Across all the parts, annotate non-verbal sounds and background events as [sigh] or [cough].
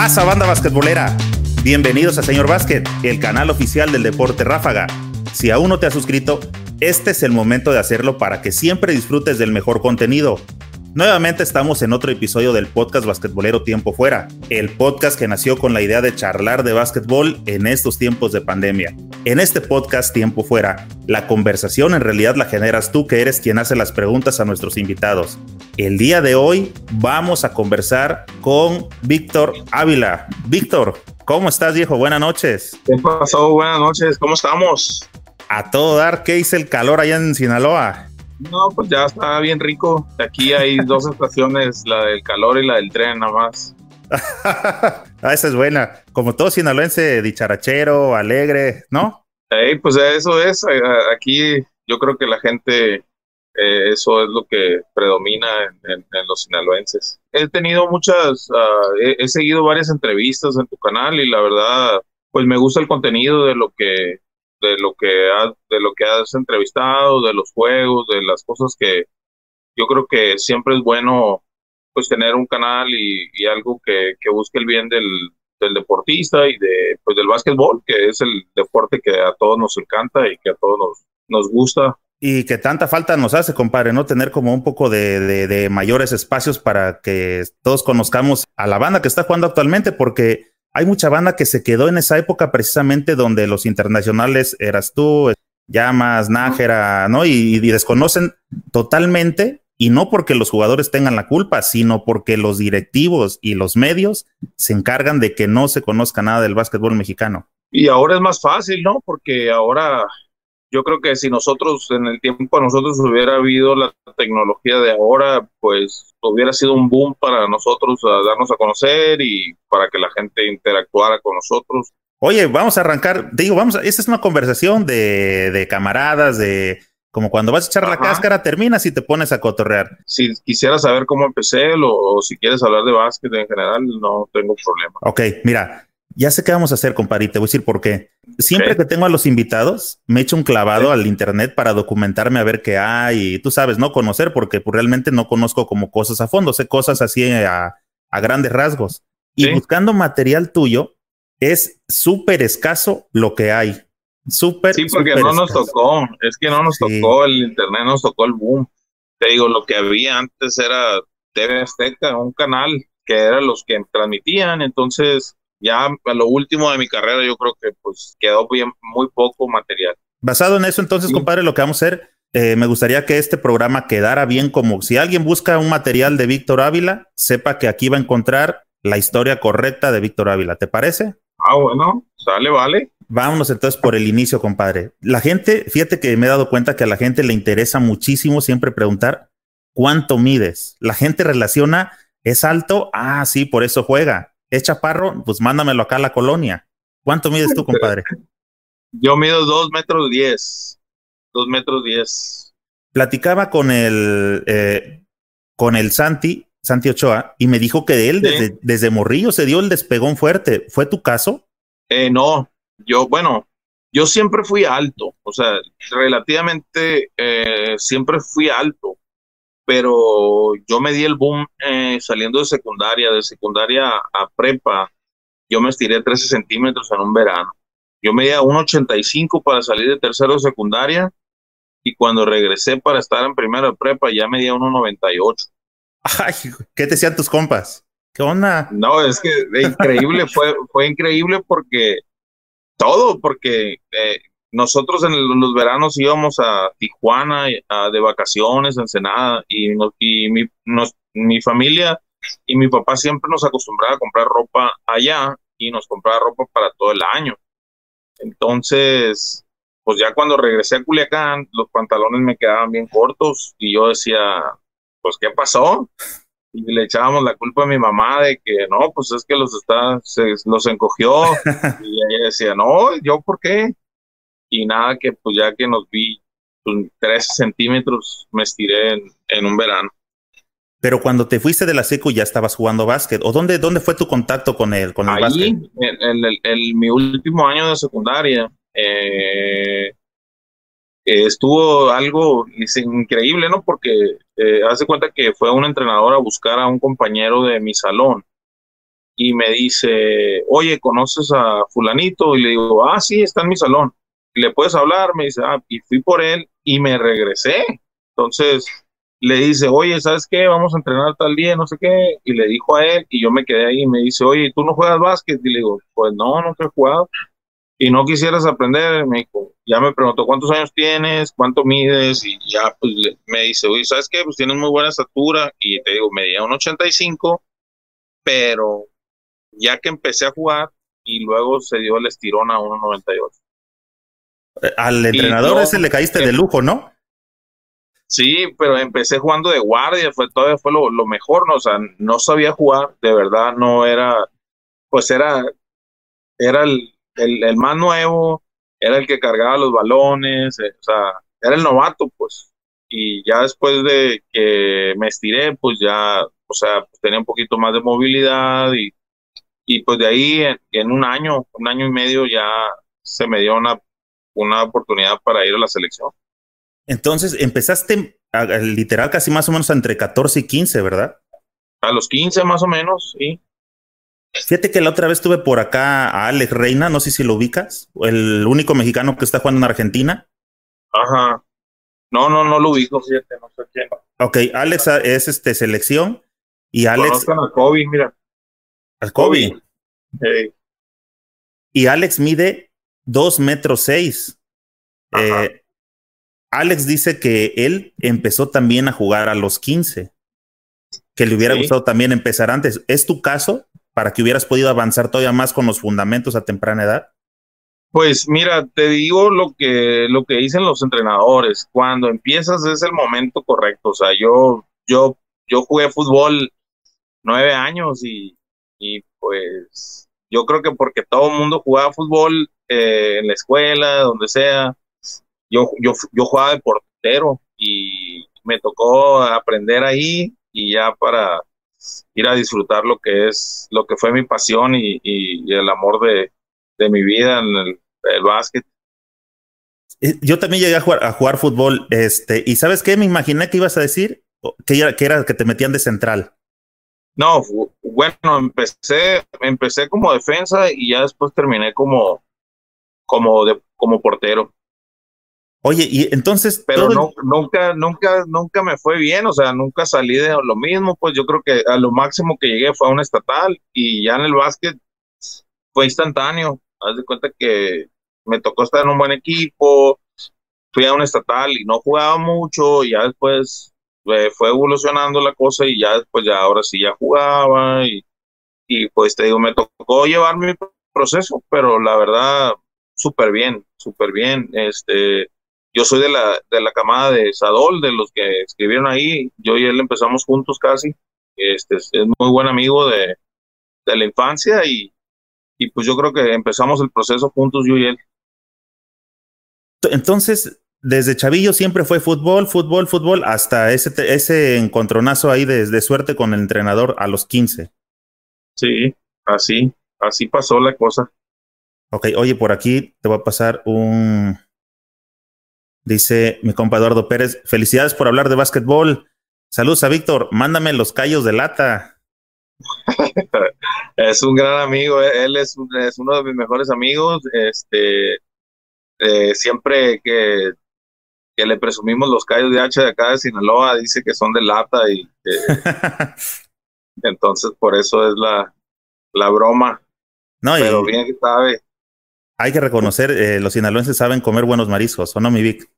pasa, banda basquetbolera? Bienvenidos a Señor Básquet, el canal oficial del deporte ráfaga. Si aún no te has suscrito, este es el momento de hacerlo para que siempre disfrutes del mejor contenido. Nuevamente estamos en otro episodio del podcast basquetbolero Tiempo Fuera, el podcast que nació con la idea de charlar de básquetbol en estos tiempos de pandemia. En este podcast Tiempo Fuera, la conversación en realidad la generas tú que eres quien hace las preguntas a nuestros invitados. El día de hoy vamos a conversar con Víctor Ávila. Víctor, ¿cómo estás viejo? Buenas noches. ¿Qué pasó? Buenas noches, ¿cómo estamos? A todo dar, ¿qué hice el calor allá en Sinaloa? No, pues ya está bien rico. Aquí hay dos [laughs] estaciones, la del calor y la del tren nada más. [laughs] ah, esa es buena. Como todo sinaloense, dicharachero, alegre, ¿no? pues eso es. Aquí yo creo que la gente, eh, eso es lo que predomina en, los sinaloenses. He tenido muchas, ah, he, seguido varias entrevistas en tu canal y la verdad, pues me gusta el contenido de lo que de lo que has, de lo que has entrevistado, de los juegos, de las cosas que yo creo que siempre es bueno pues tener un canal y, algo que, busque el bien del, deportista y de pues del básquetbol, que es el deporte que a todos nos encanta y que a todos nos, nos gusta. Y que tanta falta nos hace, compadre, ¿no? Tener como un poco de, de mayores espacios para que todos conozcamos a la banda que está jugando actualmente, porque hay mucha banda que se quedó en esa época precisamente donde los internacionales eras tú, Llamas, Nájera, ¿no? Y, desconocen totalmente, y no porque los jugadores tengan la culpa, sino porque los directivos y los medios se encargan de que no se conozca nada del básquetbol mexicano. Y ahora es más fácil, ¿no? Porque ahora yo creo que si nosotros en el tiempo a nosotros hubiera habido la tecnología de ahora, pues hubiera sido un boom para nosotros a darnos a conocer y para que la gente interactuara con nosotros. Oye, vamos a arrancar, digo, vamos, a, esta es una conversación de, de camaradas, de como cuando vas a echar la cáscara, terminas y te pones a cotorrear. Si quisieras saber cómo empecé o, o si quieres hablar de básquet en general, no tengo problema. Ok, mira, ya sé qué vamos a hacer, compadre, te voy a decir por qué. Siempre que tengo a los invitados, me echo un clavado al internet para documentarme a ver qué hay y tú sabes, no conocer, porque pues, realmente no conozco como cosas a fondo, sé cosas así a, grandes rasgos. Y buscando material tuyo, es súper escaso lo que hay. Súper. Sí, porque no nos tocó, es que no nos tocó el internet, nos tocó el boom. Te digo, lo que había antes era TV Azteca, un canal que eran los que transmitían, entonces ya a lo último de mi carrera yo creo que pues quedó bien, muy poco material. Basado en eso, entonces, compadre, lo que vamos a hacer, eh, me gustaría que este programa quedara bien como si alguien busca un material de Víctor Ávila, sepa que aquí va a encontrar la historia correcta de Víctor Ávila. ¿Te parece? Ah, bueno, sale, vale. Vámonos entonces por el inicio, compadre. La gente, fíjate que me he dado cuenta que a la gente le interesa muchísimo siempre preguntar cuánto mides. La gente relaciona, es alto, ah, sí, por eso juega es chaparro, pues mándamelo acá a la colonia. ¿Cuánto mides tú, compadre? Yo mido dos metros diez. Dos metros diez. Platicaba con el, eh, con el Santi, Santi Ochoa, y me dijo que de él desde, desde Morrillo se dio el despegón fuerte. ¿Fue tu caso? Eh, no, yo, bueno, yo siempre fui alto, o sea, relativamente eh, siempre fui alto pero yo me di el boom eh, saliendo de secundaria, de secundaria a prepa, yo me estiré 13 centímetros en un verano. Yo medía 1,85 para salir de tercero de secundaria y cuando regresé para estar en primero de prepa ya medía 1,98. Ay, ¿qué te decían tus compas? ¿Qué onda? No, es que increíble, [laughs] fue, fue increíble porque todo, porque eh, nosotros en los veranos íbamos a Tijuana de vacaciones, Ensenada, y, y mi, mi familia y mi papá siempre nos acostumbraba a comprar ropa allá y nos compraba ropa para todo el año. Entonces, pues ya cuando regresé a Culiacán, los pantalones me quedaban bien cortos y yo decía, pues, ¿qué pasó? Y le echábamos la culpa a mi mamá de que no, pues es que los está, se, los encogió. [laughs] y ella decía, no, ¿yo por qué? y nada que pues ya que nos vi pues, tres centímetros me estiré en, un verano. Pero cuando te fuiste de la seco ya estabas jugando básquet. ¿O dónde, dónde fue tu contacto con el, con el Ahí, básquet? En, en, mi último año de secundaria, eh, estuvo algo increíble, ¿no? Porque eh, hace cuenta que fue un entrenador a buscar a un compañero de mi salón y me dice, oye, ¿conoces a fulanito? Y le digo, ah, sí, está en mi salón. ¿Le puedes hablar? Me dice, ah, y fui por él y me regresé. Entonces le dice, oye, ¿sabes qué? Vamos a entrenar tal día, no sé qué. Y le dijo a él y yo me quedé ahí y me dice, oye, ¿tú no juegas básquet? Y le digo, pues no, no he jugado. Y no quisieras aprender, me dijo, ya me preguntó cuántos años tienes, cuánto mides y ya pues me dice, oye, ¿sabes qué? Pues tienes muy buena estatura y te digo, medía un 85, pero ya que empecé a jugar y luego se dio el estirón a 1.98. Eh, al entrenador ese le caíste de lujo, ¿no? Sí, pero empecé jugando de guardia, fue todavía fue lo, mejor, ¿no? O sea, no sabía jugar, de verdad, no era, pues era, era el, el, más nuevo, era el que cargaba los balones, eh, o sea, era el novato, pues. Y ya después de que me estiré, pues ya, o sea, tenía un poquito más de movilidad y y pues de ahí en, un año, un año y medio ya se me dio una, una oportunidad para ir a la selección. Entonces empezaste literal casi más o menos entre 14 y 15, ¿verdad? A los 15 más o menos, sí. Fíjate que la otra vez estuve por acá a Alex Reina, no sé si lo ubicas, el único mexicano que está jugando en Argentina. Ajá. No, no, no lo ubico, fíjate, no sé quién. Ok, Alex es este selección y Alex. a Kobe, mira. Al Kobe. Y Alex mide 2 metros 6. Eh, Alex dice que él empezó también a jugar a los 15. Que le hubiera gustado también empezar antes. ¿Es tu caso para que hubieras podido avanzar todavía más con los fundamentos a temprana edad? Pues mira, te digo lo que, lo que dicen los entrenadores. Cuando empiezas es el momento correcto. O sea, yo, yo, yo jugué fútbol nueve años y y pues yo creo que porque todo el mundo jugaba fútbol eh, en la escuela, donde sea, yo, yo, yo jugaba de portero y me tocó aprender ahí y ya para ir a disfrutar lo que es, lo que fue mi pasión y, y, el amor de, de, mi vida en el, básquet. Yo también llegué a jugar, a jugar fútbol, este, y ¿sabes qué? Me imaginé que ibas a decir que que era que te metían de central. No, bueno, empecé, empecé como defensa y ya después terminé como, como, de, como portero. Oye, y entonces. Pero no, nunca, nunca, nunca me fue bien, o sea, nunca salí de lo mismo, pues yo creo que a lo máximo que llegué fue a un estatal y ya en el básquet fue instantáneo. Haz de cuenta que me tocó estar en un buen equipo, fui a un estatal y no jugaba mucho, y ya después eh, fue evolucionando la cosa y ya después ya ahora sí ya jugaba y, y pues te digo, me tocó llevar mi proceso, pero la verdad, súper bien, súper bien. Este, yo soy de la, de la camada de Sadol, de los que escribieron ahí, yo y él empezamos juntos casi, este, es muy buen amigo de, de la infancia y, y pues yo creo que empezamos el proceso juntos yo y él. Entonces, desde chavillo siempre fue fútbol, fútbol, fútbol, hasta ese, ese encontronazo ahí de, suerte con el entrenador a los 15. Sí, así, así pasó la cosa. Ok, oye, por aquí te voy a pasar un... Dice mi compa Eduardo Pérez, felicidades por hablar de básquetbol. Saludos a Víctor, mándame los callos de lata. [laughs] es un gran amigo, eh, él es, es uno de mis mejores amigos. Este, eh, siempre que que le presumimos los callos de hacha de acá de Sinaloa, dice que son de lata y [laughs] entonces por eso es la, la broma. No, Pero bien que sabe. Hay que reconocer, eh, los sinaloenses saben comer buenos mariscos, ¿o no, mi Vic?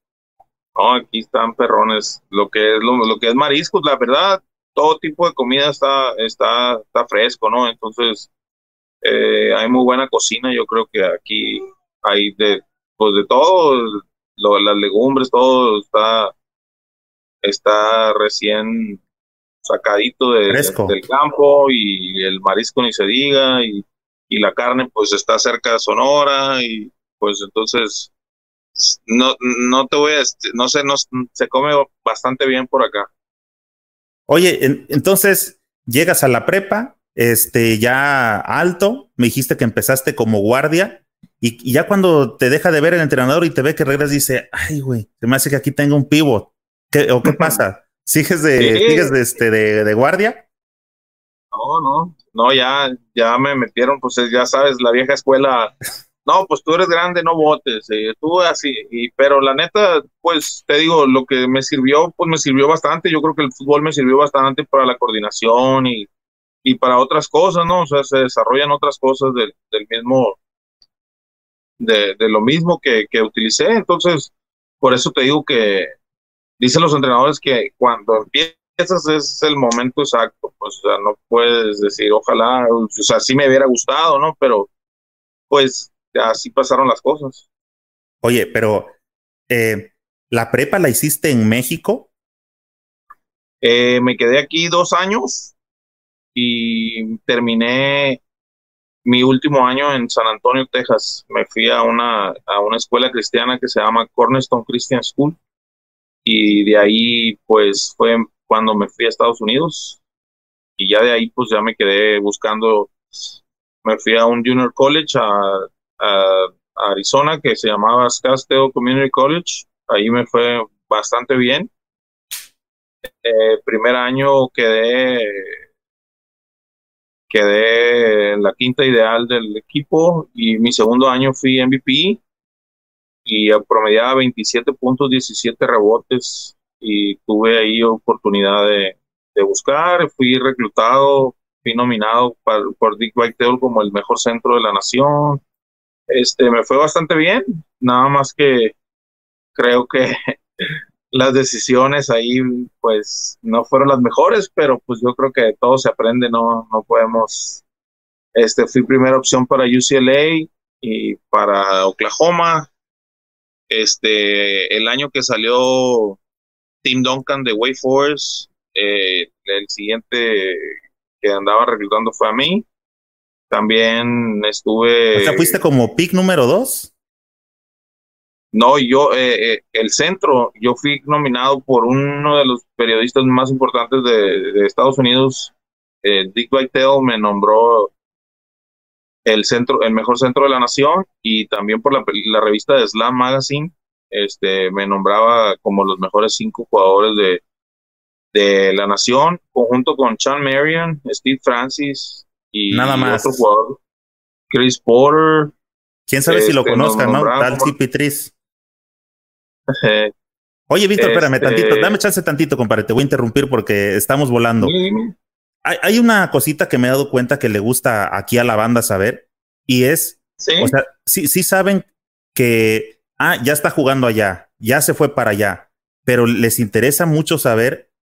No, aquí están perrones. Lo que es lo, que es mariscos, la verdad, todo tipo de comida está, está, está fresco, ¿no? Entonces, eh, hay muy buena cocina. Yo creo que aquí hay de, pues de todo, las legumbres, todo está, está recién sacadito de, del campo y el marisco ni se diga y, y, la carne pues está cerca de Sonora y pues entonces no, no te voy a, no sé, no, se come bastante bien por acá. Oye, entonces llegas a la prepa, este, ya alto, me dijiste que empezaste como guardia, y, ya cuando te deja de ver el entrenador y te ve que regresas, dice, ay, güey, se me hace que aquí tengo un pivot. ¿Qué, ¿O qué pasa? ¿Sigues de, ¿sigues de, este, de, guardia? No, No, no, ya, ya me metieron, pues ya sabes, la vieja escuela. No, pues tú eres grande, no votes, eh, tú así, y, pero la neta, pues te digo, lo que me sirvió, pues me sirvió bastante, yo creo que el fútbol me sirvió bastante para la coordinación y, y para otras cosas, ¿no? O sea, se desarrollan otras cosas del, del mismo, de, de, lo mismo que, que utilicé, entonces, por eso te digo que dicen los entrenadores que cuando empiezas es el momento exacto, pues, o sea, no puedes decir, ojalá, o sea, sí me hubiera gustado, ¿no? Pero, pues, así pasaron las cosas. Oye, pero, eh, ¿la prepa la hiciste en México? Eh, me quedé aquí dos años y terminé mi último año en San Antonio, Texas. Me fui a una, a una escuela cristiana que se llama Cornerstone Christian School y de ahí pues fue cuando me fui a Estados Unidos y ya de ahí pues ya me quedé buscando, me fui a un junior college a, Arizona que se llamaba Scottsdale Community College, ahí me fue bastante bien. Eh, primer año quedé quedé en la quinta ideal del equipo y mi segundo año fui MVP y promediaba 27 puntos, 17 rebotes y tuve ahí oportunidad de, buscar, fui reclutado, fui nominado por Dick Whitetail como el mejor centro de la nación. Este, me fue bastante bien, nada más que creo que [laughs] las decisiones ahí pues no fueron las mejores, pero pues yo creo que todo se aprende, no, no podemos, este, fui primera opción para UCLA y para Oklahoma, este, el año que salió Tim Duncan de Way Force. Eh, el siguiente que andaba reclutando fue a mí. También estuve. O sea, fuiste como pick número dos. No, yo, eh, eh, el centro, yo fui nominado por uno de los periodistas más importantes de, Estados Unidos, Dick Whitetail, me nombró el centro, el mejor centro de la nación y también por la, la revista de Slam Magazine este, me nombraba como los mejores cinco jugadores de, de la nación, conjunto con Sean Marion, Steve Francis y Nada más. otro jugador, Chris Porter. Quién sabe si lo este, conozcan, ¿no? Tal Cipitris. [laughs] Oye, Víctor, espérame este tantito, dame chance tantito, compadre, te voy a interrumpir porque estamos volando. Hay, hay, una cosita que me he dado cuenta que le gusta aquí a la banda saber, y es, o sea, sí, sí saben que ah, ya está jugando allá, ya se fue para allá, pero les interesa mucho saber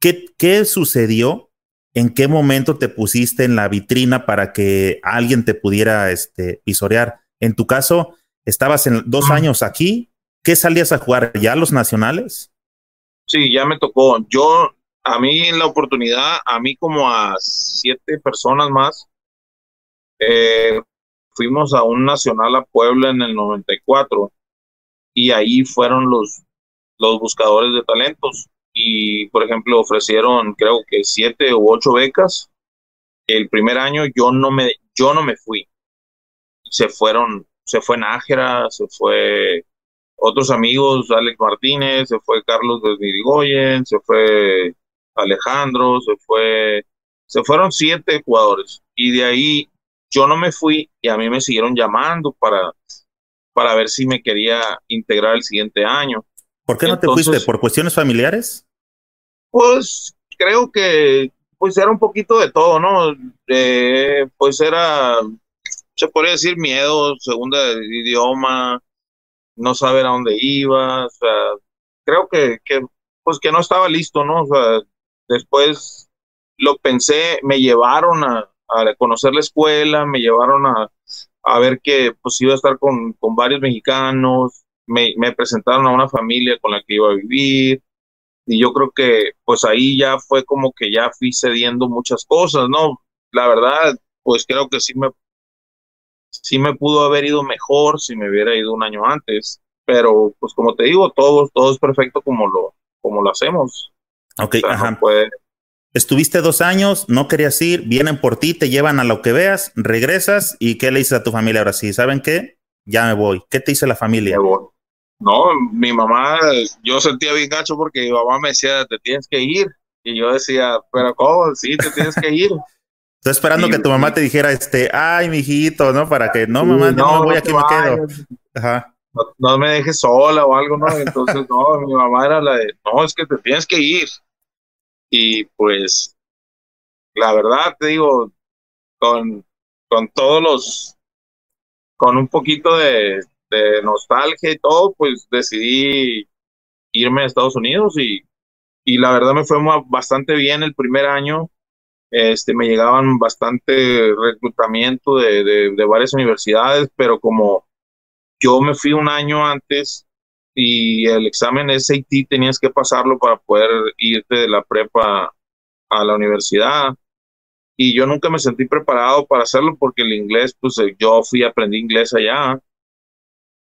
qué, qué sucedió, en qué momento te pusiste en la vitrina para que alguien te pudiera este, pisorear. En tu caso, estabas en dos años aquí, ¿qué salías a jugar? ¿Ya los nacionales? Sí, ya me tocó. Yo, a mí en la oportunidad, a mí como a siete personas más, eh, fuimos a un nacional a Puebla en el 94 y ahí fueron los, los buscadores de talentos. Y por ejemplo ofrecieron creo que siete u ocho becas. El primer año yo no me yo no me fui. Se fueron se fue Nájera se fue otros amigos Alex Martínez se fue Carlos de Mirigoyen se fue Alejandro se fue se fueron siete jugadores. Y de ahí yo no me fui y a mí me siguieron llamando para, para ver si me quería integrar el siguiente año. ¿Por qué no te fuiste? ¿Por cuestiones familiares? Pues creo que pues era un poquito de todo, ¿no? pues era, se podría decir miedo, segunda idioma, no saber a dónde iba, o sea, creo que, que, pues que no estaba listo, ¿no? O sea, después lo pensé, me llevaron a, a conocer la escuela, me llevaron a, a ver que pues iba a estar con, con varios mexicanos, me, me, presentaron a una familia con la que iba a vivir y yo creo que pues ahí ya fue como que ya fui cediendo muchas cosas, ¿no? La verdad, pues creo que sí me, sí me pudo haber ido mejor si me hubiera ido un año antes, pero pues como te digo, todo, todo es perfecto como lo, como lo hacemos. Ok, ajá. puede, Estuviste dos años, no querías ir, vienen por ti, te llevan a lo que veas, regresas y ¿qué le dices a tu familia ahora sí? ¿Saben qué? Ya me voy. ¿Qué te dice la familia? No, mi mamá, yo sentía bien gacho porque mi mamá me decía, te tienes que ir. Y yo decía, pero ¿cómo? Sí, te tienes que ir. Estoy esperando que tu mamá te dijera, este, ay, mijito, ¿no? Para que, no, mamá, no, no voy, aquí me quedo. Ajá. No, me dejes sola o algo, ¿no? Entonces, no, mi mamá era la de, no, es que te tienes que ir. Y pues, la verdad, te digo, con, con todos los, con un poquito de, de nostalgia y todo, pues decidí irme a Estados Unidos y, y la verdad me fue bastante bien el primer año. Este, me llegaban bastante reclutamiento de, de, varias universidades, pero como yo me fui un año antes y el examen SAT tenías que pasarlo para poder irte de la prepa a la universidad. Y yo nunca me sentí preparado para hacerlo porque el inglés, pues yo fui, aprendí inglés allá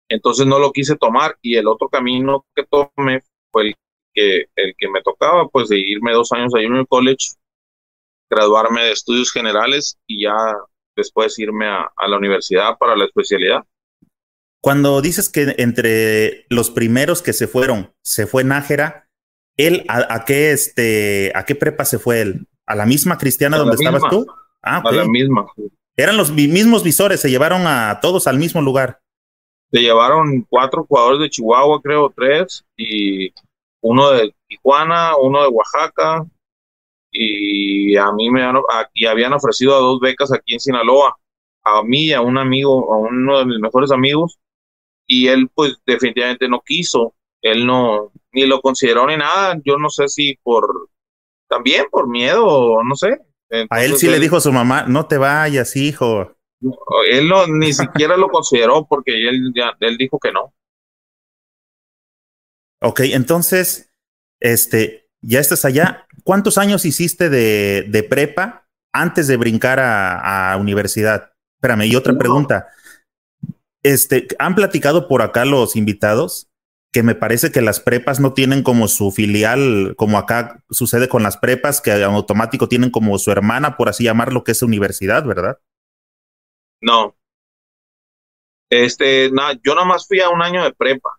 entonces no lo quise tomar y el otro camino que tomé fue el que, el que me tocaba, pues de irme dos años a Junior College, graduarme de estudios generales y ya después irme a, la universidad para la especialidad. Cuando dices que entre los primeros que se fueron, se fue Nájera, ¿él a, qué este, a qué prepa se fue él? ¿A la misma cristiana donde estabas tú? Ah, A la misma. Eran los mismos visores, se llevaron a todos al mismo lugar se llevaron cuatro jugadores de Chihuahua, creo, tres, y uno de Tijuana, uno de Oaxaca, y a mí me y habían ofrecido a dos becas aquí en Sinaloa, a mí y a un amigo, a uno de mis mejores amigos, y él pues definitivamente no quiso, él no, ni lo consideró ni nada, yo no sé si por, también por miedo, no sé. a él sí le dijo a su mamá, no te vayas, hijo. Él no, ni [laughs] siquiera lo consideró porque él, ya, él dijo que no. Ok, entonces, este, ya estás allá. ¿Cuántos años hiciste de, de prepa antes de brincar a, a, universidad? Espérame, y otra pregunta. Este, han platicado por acá los invitados que me parece que las prepas no tienen como su filial, como acá sucede con las prepas, que en automático tienen como su hermana, por así llamarlo, que es universidad, ¿verdad? No. Este, na, yo nomás fui a un año de prepa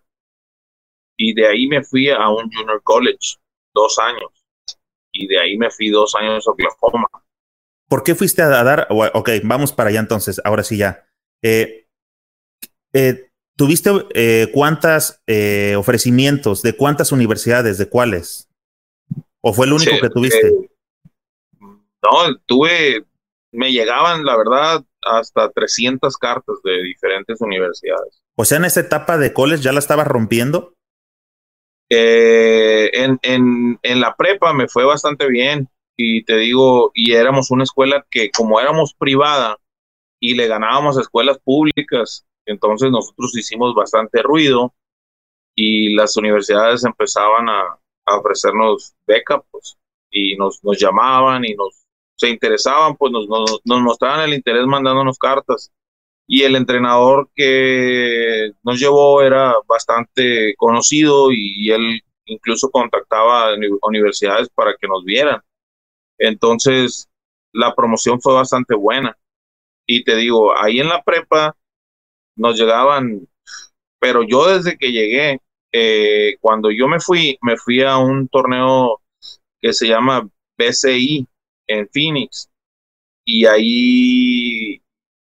y de ahí me fui a un junior college, dos años, y de ahí me fui dos años a Oklahoma. ¿Por qué fuiste a dar? Ok, vamos para allá entonces, ahora sí ya. Eh, eh, ¿Tuviste eh, cuántos eh, ofrecimientos? ¿De cuántas universidades? ¿De cuáles? ¿O fue el único que tuviste? no, tuve, me llegaban, la verdad, hasta 300 cartas de diferentes universidades. O sea, en esa etapa de coles ya la estabas rompiendo. Eh, en, en, en la prepa me fue bastante bien y te digo, y éramos una escuela que como éramos privada y le ganábamos a escuelas públicas, entonces nosotros hicimos bastante ruido y las universidades empezaban a, ofrecernos becas pues, y nos, llamaban y nos se interesaban, pues nos, mostraban el interés mandándonos cartas. Y el entrenador que nos llevó era bastante conocido y, él incluso contactaba a universidades para que nos vieran. Entonces, la promoción fue bastante buena. Y te digo, ahí en la prepa nos llegaban, pero yo desde que llegué, eh, cuando yo me fui, me fui a un torneo que se llama BCI, en Phoenix y ahí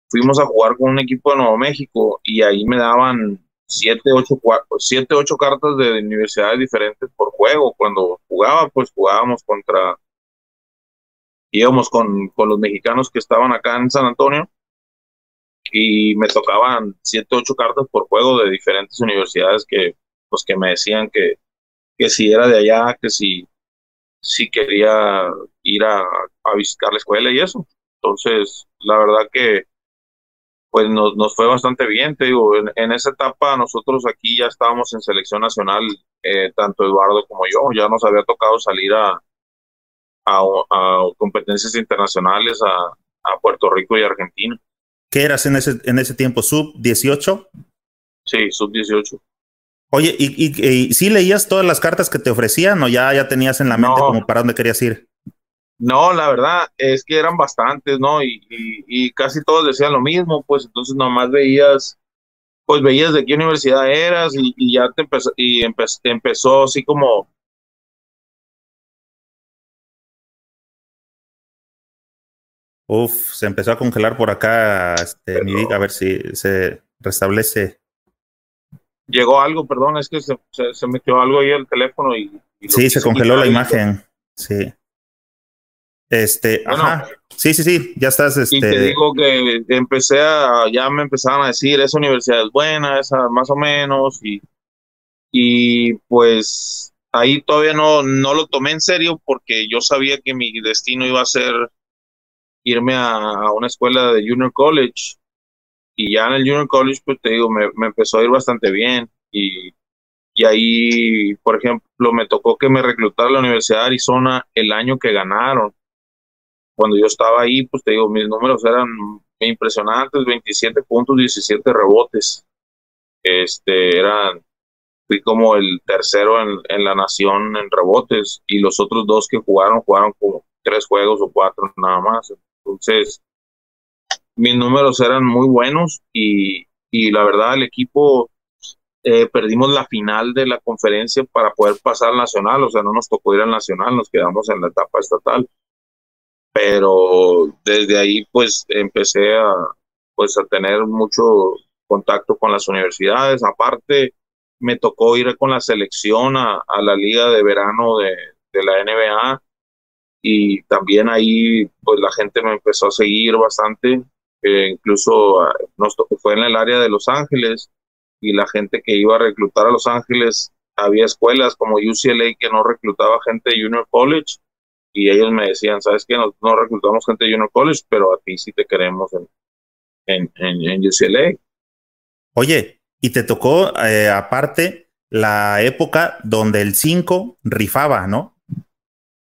fuimos a jugar con un equipo de Nuevo México y ahí me daban siete, ocho, siete, ocho cartas de universidades diferentes por juego. Cuando jugaba, pues jugábamos contra, íbamos con, con los mexicanos que estaban acá en San Antonio y me tocaban siete, ocho cartas por juego de diferentes universidades que, pues que me decían que, que si era de allá, que si si quería ir a, visitar la escuela y eso. Entonces, la verdad que pues nos, nos fue bastante bien, te digo, en, esa etapa nosotros aquí ya estábamos en selección nacional, eh, tanto Eduardo como yo, ya nos había tocado salir a, a, competencias internacionales a, a, Puerto Rico y Argentina. ¿Qué eras en ese, en ese tiempo? ¿Sub 18? Sí, sub 18. Oye, ¿y, y, sí leías todas las cartas que te ofrecían o ya, ya tenías en la mente como para dónde querías ir? No, la verdad es que eran bastantes, ¿no? Y, y, casi todos decían lo mismo, pues entonces nomás veías, pues veías de qué universidad eras y, ya te empezó, y empezó así como Uf, se empezó a congelar por acá, este, a ver si se restablece. Llegó algo, perdón, es que se, metió algo ahí el teléfono y... sí, se congeló la imagen, sí. Este, ajá. Sí, sí, sí, ya estás. Este... Y te este digo que empecé a, ya me empezaban a decir, esa universidad es buena, esa más o menos, y, y pues ahí todavía no, no lo tomé en serio porque yo sabía que mi destino iba a ser irme a, una escuela de junior college. Y ya en el junior college pues te digo me, me empezó a ir bastante bien. Y, y, ahí por ejemplo me tocó que me reclutara la Universidad de Arizona el año que ganaron. Cuando yo estaba ahí pues te digo mis números eran impresionantes 27 puntos 17 rebotes. Este eran fui como el tercero en, en la nación en rebotes. Y los otros dos que jugaron jugaron como tres juegos o cuatro nada más entonces, mis números eran muy buenos y, la verdad el equipo eh, perdimos la final de la conferencia para poder pasar al nacional, o sea, no nos tocó ir al nacional, nos quedamos en la etapa estatal. Pero desde ahí pues empecé a, pues, a tener mucho contacto con las universidades. Aparte, me tocó ir con la selección a, la liga de verano de, de la NBA y también ahí pues la gente me empezó a seguir bastante, eh, incluso ah, nos fue en el área de Los Ángeles y la gente que iba a reclutar a Los Ángeles, había escuelas como UCLA que no reclutaba gente de Junior College y ellos me decían, sabes que no, no, reclutamos gente de Junior College, pero a ti sí te queremos en, en, en, UCLA. Oye, y te tocó eh, aparte la época donde el 5 rifaba, ¿no?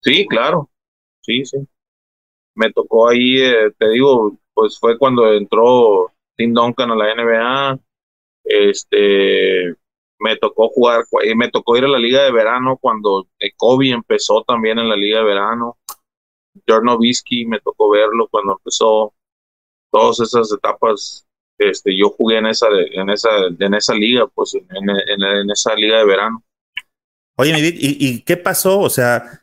Sí, claro Me tocó ahí, eh, te digo, pues fue cuando entró Tim Duncan a la NBA. Este, me tocó jugar, me tocó ir a la liga de verano cuando Kobe empezó también en la liga de verano. Jordan Nowitzki me tocó verlo cuando empezó. Todas esas etapas, este, yo jugué en esa, en esa, en esa liga, pues en, en, esa liga de verano. Oye, mi ¿y, ¿y qué pasó? O sea,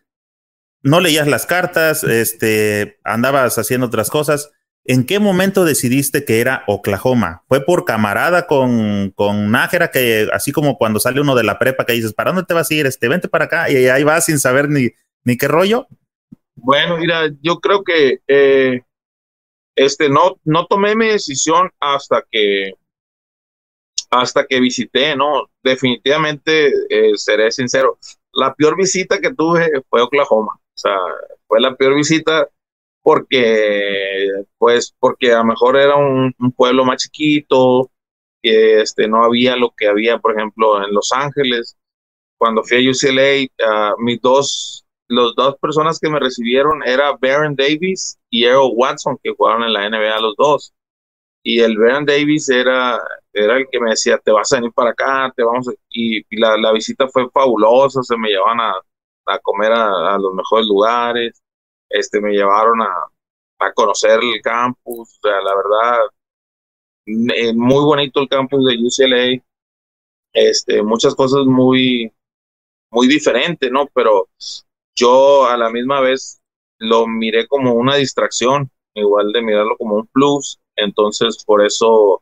no leías las cartas, este, andabas haciendo otras cosas. ¿En qué momento decidiste que era Oklahoma? ¿Fue por camarada con, con Nájera, que así como cuando sale uno de la prepa que dices, ¿para dónde te vas a ir? Este, vente para acá y ahí vas sin saber ni, ni qué rollo. Bueno, mira, yo creo que eh, este, no, no tomé mi decisión hasta que hasta que visité, ¿no? Definitivamente, eh, seré sincero, la peor visita que tuve fue Oklahoma. O sea, fue la peor visita porque, pues, porque a lo mejor era un, pueblo más chiquito, que este, no había lo que había, por ejemplo, en Los Ángeles. Cuando fui a UCLA, uh, mis dos, los dos personas que me recibieron era Baron Davis y Errol Watson, que jugaron en la NBA los dos. Y el Baron Davis era, era el que me decía, te vas a venir para acá, te vamos y, la, la, visita fue fabulosa, se me llevaban a, a comer a, los mejores lugares, este, me llevaron a, a conocer el campus, o sea, la verdad, eh, muy bonito el campus de UCLA, este, muchas cosas muy, muy diferentes, ¿no? Pero yo a la misma vez lo miré como una distracción, igual de mirarlo como un plus, entonces por eso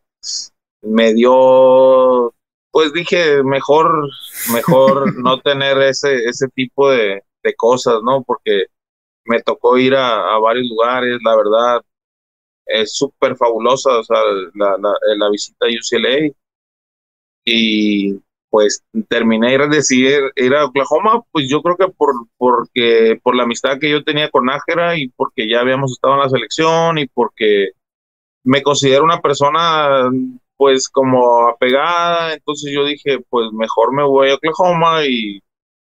me dio pues dije, mejor, mejor [laughs] no tener ese, ese tipo de, cosas, ¿no? Porque me tocó ir a, varios lugares, la verdad, es súper fabulosa, o sea, la, la, visita a UCLA. Y pues terminé de decidir ir a Oklahoma, pues yo creo que por, porque, por la amistad que yo tenía con Nájera y porque ya habíamos estado en la selección y porque me considero una persona pues como apegada, entonces yo dije, pues mejor me voy a Oklahoma y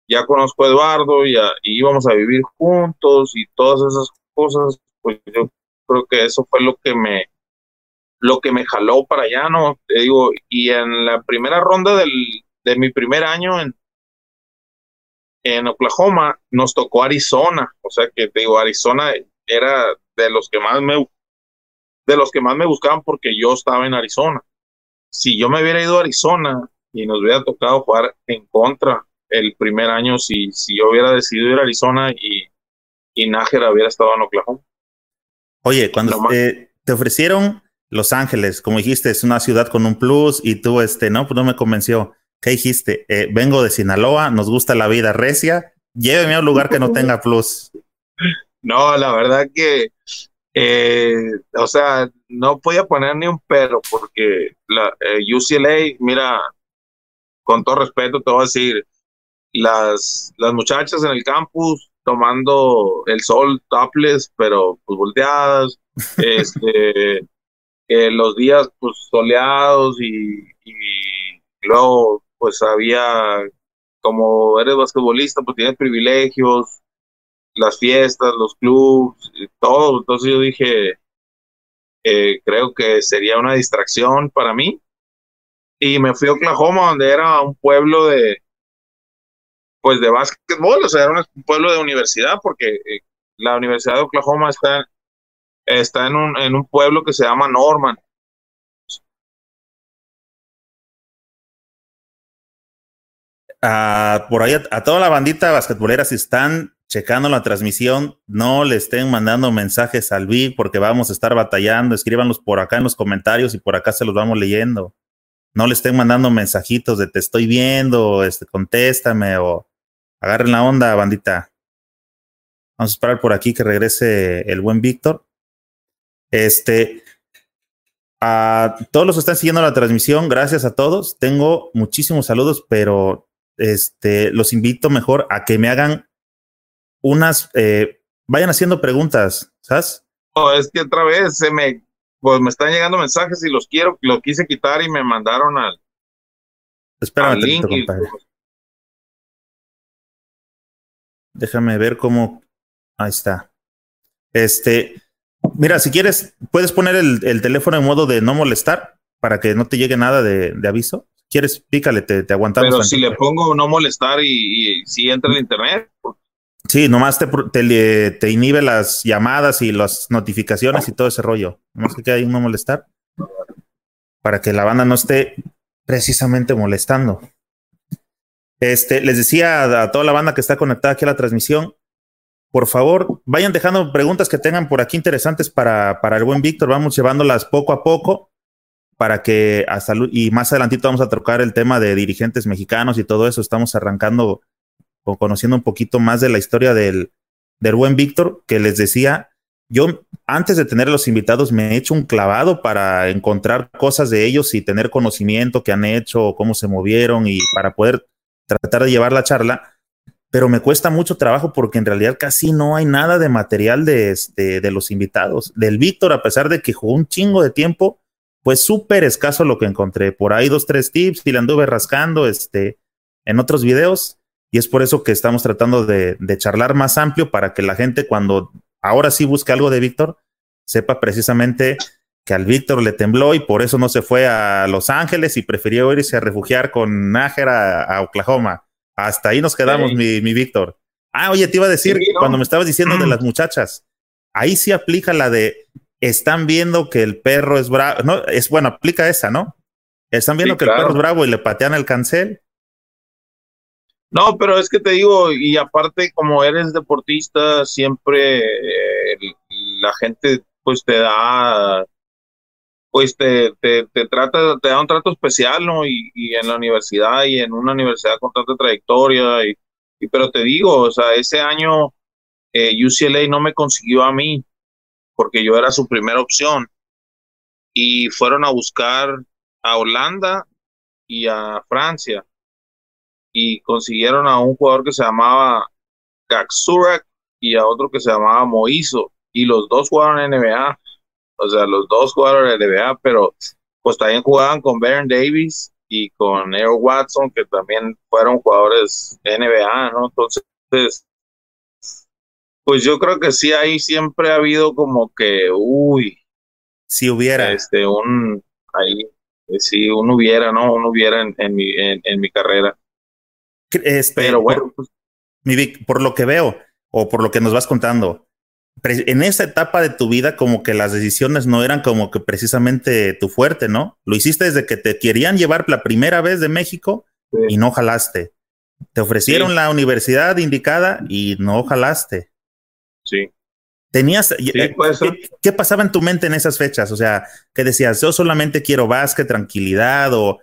ya conozco a Eduardo y, íbamos a vivir juntos y todas esas cosas, pues yo creo que eso fue lo que me lo que me jaló para allá, ¿no? Te digo, y en la primera ronda del, de mi primer año en, en Oklahoma nos tocó Arizona, o sea que te digo, Arizona era de los que más me de los que más me buscaban porque yo estaba en Arizona si yo me hubiera ido a Arizona y nos hubiera tocado jugar en contra el primer año, si, si yo hubiera decidido ir a Arizona y, y Nájera hubiera estado en Oklahoma. Oye, cuando te, te ofrecieron Los Ángeles, como dijiste, es una ciudad con un plus y tú, este, no, pues no me convenció. ¿Qué dijiste? Eh, vengo de Sinaloa, nos gusta la vida recia, lléveme a un lugar que no tenga [laughs] plus. No, la verdad que, eh, o sea, no podía poner ni un pero porque la eh, UCLA, mira, con todo respeto te voy a decir, las, las muchachas en el campus tomando el sol topless, pero pues volteadas, [laughs] este, los días pues soleados y, y luego pues había, como eres basquetbolista, pues tienes privilegios, las fiestas, los clubs, todo. Entonces yo dije, eh, creo que sería una distracción para mí. Y me fui a Oklahoma, donde era un pueblo de, pues de básquetbol, o sea, era un pueblo de universidad, porque eh, la Universidad de Oklahoma está, está en, un, en un pueblo que se llama Norman. Ah, por ahí a, toda la bandita basquetbolera, si están checando la transmisión, no le estén mandando mensajes al Big porque vamos a estar batallando. Escríbanlos por acá en los comentarios y por acá se los vamos leyendo. No le estén mandando mensajitos de te estoy viendo, este, contéstame o agarren la onda, bandita. Vamos a esperar por aquí que regrese el buen Víctor. Este, a todos los que están siguiendo la transmisión, gracias a todos. Tengo muchísimos saludos, pero este, los invito mejor a que me hagan unas, eh, vayan haciendo preguntas, ¿sabes? No, es que otra vez se me, pues me están llegando mensajes y los quiero, lo quise quitar y me mandaron al, Espérame, link Déjame ver cómo, ahí está. Este, mira, si quieres, puedes poner el, teléfono en modo de no molestar para que no te llegue nada de, aviso. ¿Quieres? Pícale, te, te aguantamos. Pero si le pongo no molestar y, si entra el internet. Pues, Sí, nomás te, te, inhibe las llamadas y las notificaciones y todo ese rollo. Nomás que hay no molestar para que la banda no esté precisamente molestando. Este, les decía a, toda la banda que está conectada aquí a la transmisión, por favor, vayan dejando preguntas que tengan por aquí interesantes para, para el buen Víctor. Vamos llevándolas poco a poco para que hasta y más adelantito vamos a tocar el tema de dirigentes mexicanos y todo eso. Estamos arrancando conociendo un poquito más de la historia del, del buen Víctor, que les decía, yo antes de tener los invitados me he hecho un clavado para encontrar cosas de ellos y tener conocimiento que han hecho, cómo se movieron y para poder tratar de llevar la charla, pero me cuesta mucho trabajo porque en realidad casi no hay nada de material de, este, de los invitados. Del Víctor, a pesar de que jugó un chingo de tiempo, fue súper escaso lo que encontré. Por ahí dos, tres tips y le anduve rascando este, en otros videos y es por eso que estamos tratando de, charlar más amplio para que la gente cuando ahora sí busque algo de Víctor, sepa precisamente que al Víctor le tembló y por eso no se fue a Los Ángeles y prefirió irse a refugiar con Nájera a, Oklahoma. Hasta ahí nos quedamos, mi, Víctor. Ah, oye, te iba a decir, cuando me estabas diciendo de [clears throat] las muchachas, ahí sí aplica la de están viendo que el perro es bravo. No, es bueno, aplica esa, ¿no? Están viendo que el perro es bravo y le patean el cancel. No, pero es que te digo, y aparte como eres deportista, siempre eh, la gente pues te da, pues te, te, trata, te da un trato especial, ¿no? Y, en la universidad y en una universidad con tanta trayectoria, y, pero te digo, o sea, ese año eh, UCLA no me consiguió a mí, porque yo era su primera opción, y fueron a buscar a Holanda y a Francia y consiguieron a un jugador que se llamaba Gaxurak y a otro que se llamaba Moiso y los dos jugaron en NBA, o sea, los dos jugaron en NBA, pero pues también jugaban con Baron Davis y con Earl Watson, que también fueron jugadores NBA, ¿no? Entonces, pues yo creo que sí, ahí siempre ha habido como que, uy, si hubiera. Este, un, ahí, si uno hubiera, ¿no? Uno hubiera en, mi, en mi carrera. Este, Pero bueno, por, por lo que veo o por lo que nos vas contando, en esa etapa de tu vida como que las decisiones no eran como que precisamente tu fuerte, ¿no? Lo hiciste desde que te querían llevar la primera vez de México y no jalaste. Te ofrecieron la universidad indicada y no jalaste. Sí. Tenías, eh, ¿qué, pasaba en tu mente en esas fechas? O sea, ¿qué decías? Yo solamente quiero básquet, tranquilidad o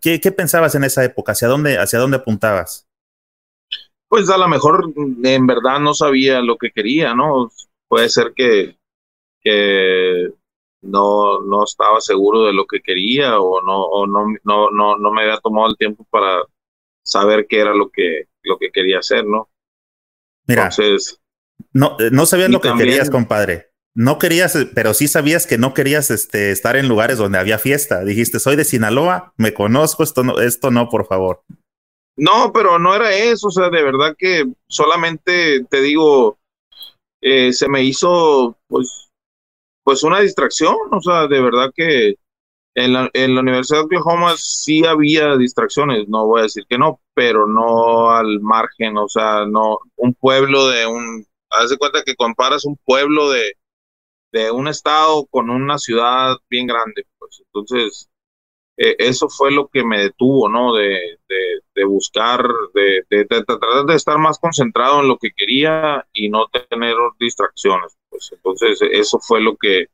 ¿qué, qué pensabas en esa época? ¿Hacia dónde, hacia dónde apuntabas? Pues a lo mejor en verdad no sabía lo que quería, ¿no? Puede ser que, que no, no estaba seguro de lo que quería o no, o no, no, no, no me había tomado el tiempo para saber qué era lo que, lo que quería hacer, ¿no? Mira, Entonces, no, eh, no sabías lo que querías, compadre. No querías, pero sí sabías que no querías este, estar en lugares donde había fiesta. Dijiste, soy de Sinaloa, me conozco, esto no, esto no, por favor. No, pero no era eso, o sea, de verdad que solamente te digo, eh, se me hizo, pues, pues una distracción, o sea, de verdad que en la, en la Universidad de Oklahoma sí había distracciones, no voy a decir que no, pero no al margen, o sea, no, un pueblo de un, haz de cuenta que comparas un pueblo de, de un estado con una ciudad bien grande, pues entonces eh, eso fue lo que me detuvo, ¿no? De, de, buscar, de, de, tratar de estar más concentrado en lo que quería y no tener distracciones, pues entonces eso fue lo que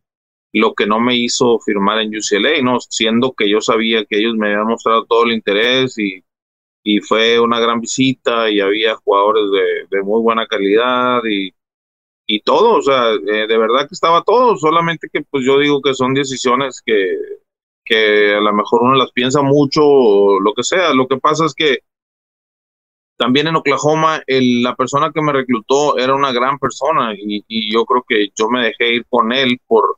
lo que no me hizo firmar en UCLA, ¿no? Siendo que yo sabía que ellos me habían mostrado todo el interés y, y fue una gran visita y había jugadores de, de muy buena calidad y, y todo, o sea, eh, de verdad que estaba todo, solamente que pues yo digo que son decisiones que, que a lo mejor uno las piensa mucho o lo que sea. Lo que pasa es que también en Oklahoma el, la persona que me reclutó era una gran persona y, yo creo que yo me dejé ir con él por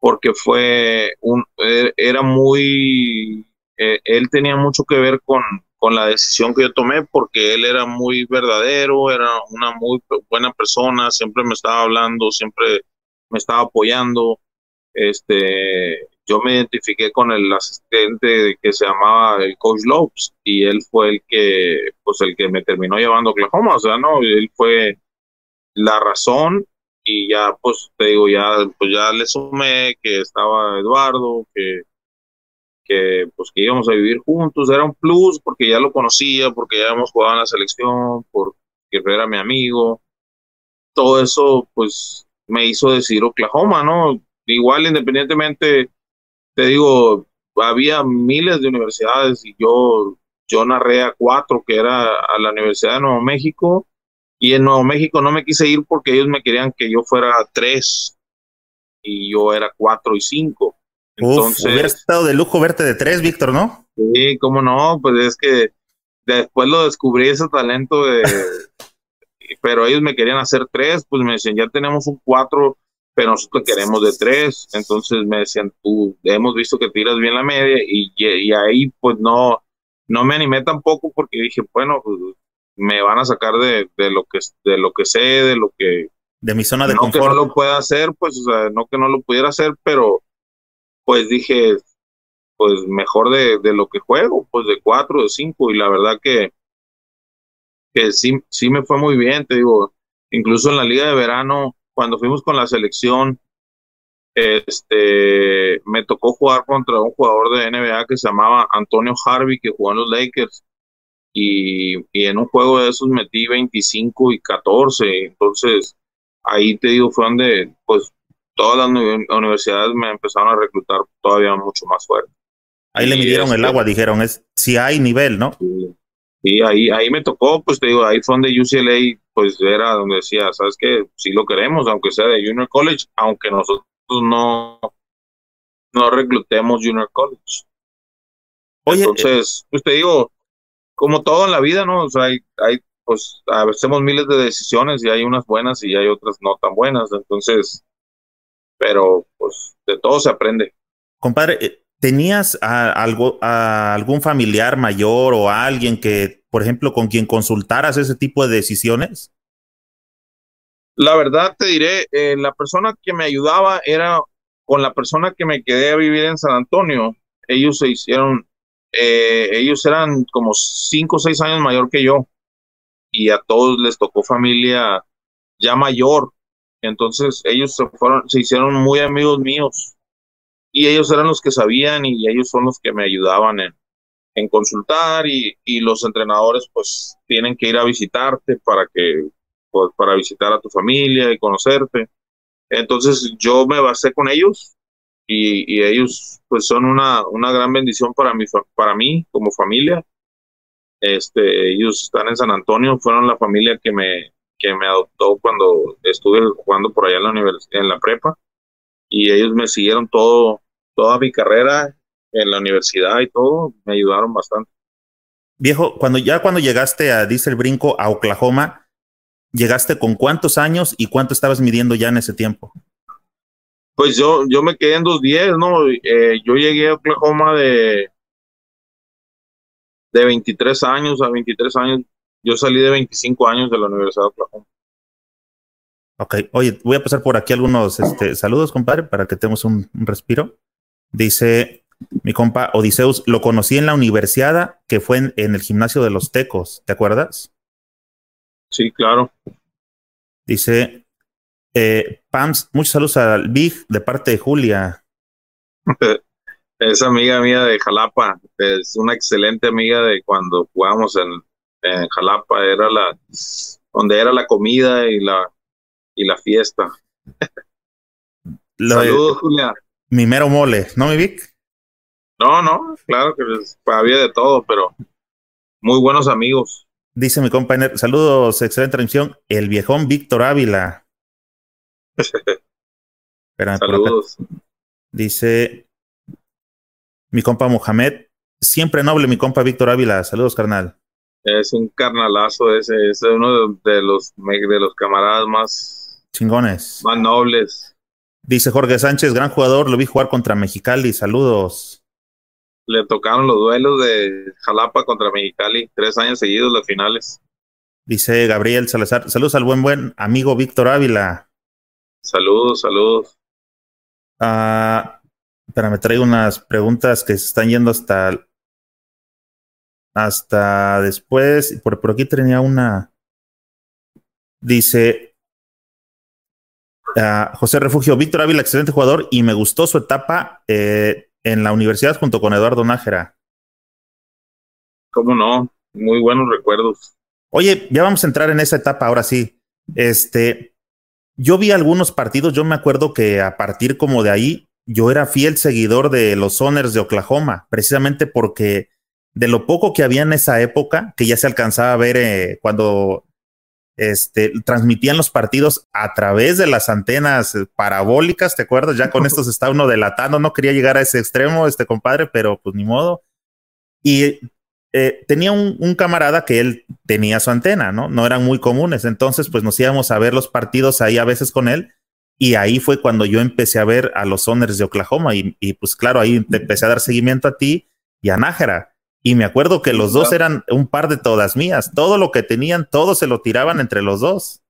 porque fue un e, era muy eh, él tenía mucho que ver con con la decisión que yo tomé porque él era muy verdadero, era una muy buena persona, siempre me estaba hablando, siempre me estaba apoyando. Este, yo me identifiqué con el asistente que se llamaba el coach Lopes y él fue el que pues el que me terminó llevando a Oklahoma, o sea, no, él fue la razón y ya pues te digo ya pues ya le sumé que estaba Eduardo, que que pues que íbamos a vivir juntos, era un plus porque ya lo conocía, porque ya hemos jugado en la selección, porque era mi amigo. Todo eso pues me hizo decir Oklahoma, ¿no? Igual independientemente, te digo, había miles de universidades y yo, yo narré a cuatro, que era a la Universidad de Nuevo México, y en Nuevo México no me quise ir porque ellos me querían que yo fuera tres y yo era cuatro y cinco. Entonces, hubiera estado de lujo verte de tres, Víctor, ¿no? Sí, cómo no, pues es que después lo descubrí ese talento de... [laughs] pero ellos me querían hacer tres, pues me decían, ya tenemos un cuatro, pero nosotros queremos de tres. Entonces me decían, tú, hemos visto que tiras bien la media y, y ahí pues no, no me animé tampoco porque dije, bueno, pues, me van a sacar de, de, lo que de lo que sé, de lo que de mi zona de no confort. que no lo pueda hacer, pues o sea, no que no lo pudiera hacer, pero pues dije, pues mejor de, de lo que juego, pues de cuatro, de cinco, y la verdad que, que sí, sí me fue muy bien, te digo, incluso en la liga de verano, cuando fuimos con la selección, este, me tocó jugar contra un jugador de NBA que se llamaba Antonio Harvey, que jugó en los Lakers, y, y en un juego de esos metí 25 y 14, entonces ahí te digo, fue donde, pues, todas las universidades me empezaron a reclutar todavía mucho más fuerte. Ahí le midieron el este agua, dijeron, es si hay nivel, ¿no? Sí, ahí, ahí me tocó, pues te digo, ahí fue donde UCLA, pues era donde decía, ¿sabes qué? Sí lo queremos, aunque sea de Junior College, aunque nosotros no, no reclutemos Junior College. Oye, Entonces, pues te digo, como todo en la vida, ¿no? O sea, hay, hay pues, hacemos miles de decisiones y hay unas buenas y hay otras no tan buenas. Entonces, pero pues de todo se aprende. Compadre, eh, ¿tenías a, algo, a algún familiar mayor o a alguien que, por ejemplo, con quien consultaras ese tipo de decisiones? La verdad te diré, eh, la persona que me ayudaba era con la persona que me quedé a vivir en San Antonio. Ellos se hicieron, eh, ellos eran como cinco o seis años mayor que yo y a todos les tocó familia ya mayor entonces ellos se fueron, se hicieron muy amigos míos y ellos eran los que sabían y ellos son los que me ayudaban en, en consultar y, y, los entrenadores pues tienen que ir a visitarte para que pues, para visitar a tu familia y conocerte. Entonces yo me basé con ellos y, y ellos pues son una, una gran bendición para mí, para mí como familia. Este, ellos están en San Antonio, fueron la familia que me, que me adoptó cuando estuve jugando por allá en la universidad, en la prepa, y ellos me siguieron todo, toda mi carrera en la universidad y todo, me ayudaron bastante. Viejo, cuando ya cuando llegaste a Diesel Brinco a Oklahoma, ¿llegaste con cuántos años y cuánto estabas midiendo ya en ese tiempo? Pues yo, yo me quedé en 210, ¿no? Eh, yo llegué a Oklahoma de, de 23 años a 23 años. Yo salí de 25 años de la Universidad de Oklahoma. Ok, oye, voy a pasar por aquí algunos este, saludos, compadre, para que tengamos un, respiro. Dice mi compa Odiseus, lo conocí en la universidad que fue en, en, el gimnasio de los Tecos, ¿te acuerdas? Sí, claro. Dice eh, Pams, muchos saludos al Big de parte de Julia. [laughs] es amiga mía de Jalapa, es una excelente amiga de cuando jugábamos en, en Jalapa, era la donde era la comida y la y la fiesta. Saludos, Julia. Mi mero mole, ¿no, mi Vic? No, no, claro que había de todo, pero muy buenos amigos. Dice mi compañero, saludos, excelente transmisión, el viejón Víctor Ávila. [laughs] saludos. Dice mi compa Mohamed, siempre noble mi compa Víctor Ávila, saludos carnal. Es un carnalazo ese, es uno de los, de los camaradas más chingones. Más nobles. Dice Jorge Sánchez, gran jugador, lo vi jugar contra Mexicali, saludos. Le tocaron los duelos de Jalapa contra Mexicali, tres años seguidos las finales. Dice Gabriel Salazar, saludos al buen buen amigo Víctor Ávila. Saludos, saludos. Ah, pero me traigo unas preguntas que se están yendo hasta hasta después. Por, por aquí tenía una. Dice uh, José Refugio, Víctor Ávila, excelente jugador y me gustó su etapa eh, en la universidad junto con Eduardo Nájera. ¿Cómo no? Muy buenos recuerdos. Oye, ya vamos a entrar en esa etapa ahora sí. Este, yo vi algunos partidos, yo me acuerdo que a partir como de ahí, yo era fiel seguidor de los Soners de Oklahoma, precisamente porque de lo poco que había en esa época, que ya se alcanzaba a ver eh, cuando este, transmitían los partidos a través de las antenas parabólicas, ¿te acuerdas? Ya con [laughs] esto se está uno delatando, no quería llegar a ese extremo, este compadre, pero pues ni modo. Y eh, tenía un, un, camarada que él tenía su antena, ¿no? No eran muy comunes, entonces pues nos íbamos a ver los partidos ahí a veces con él. Y ahí fue cuando yo empecé a ver a los Soners de Oklahoma y, y pues claro, ahí te empecé a dar seguimiento a ti y a Nájera y me acuerdo que los dos eran un par de todas mías. Todo lo que tenían, todo se lo tiraban entre los dos.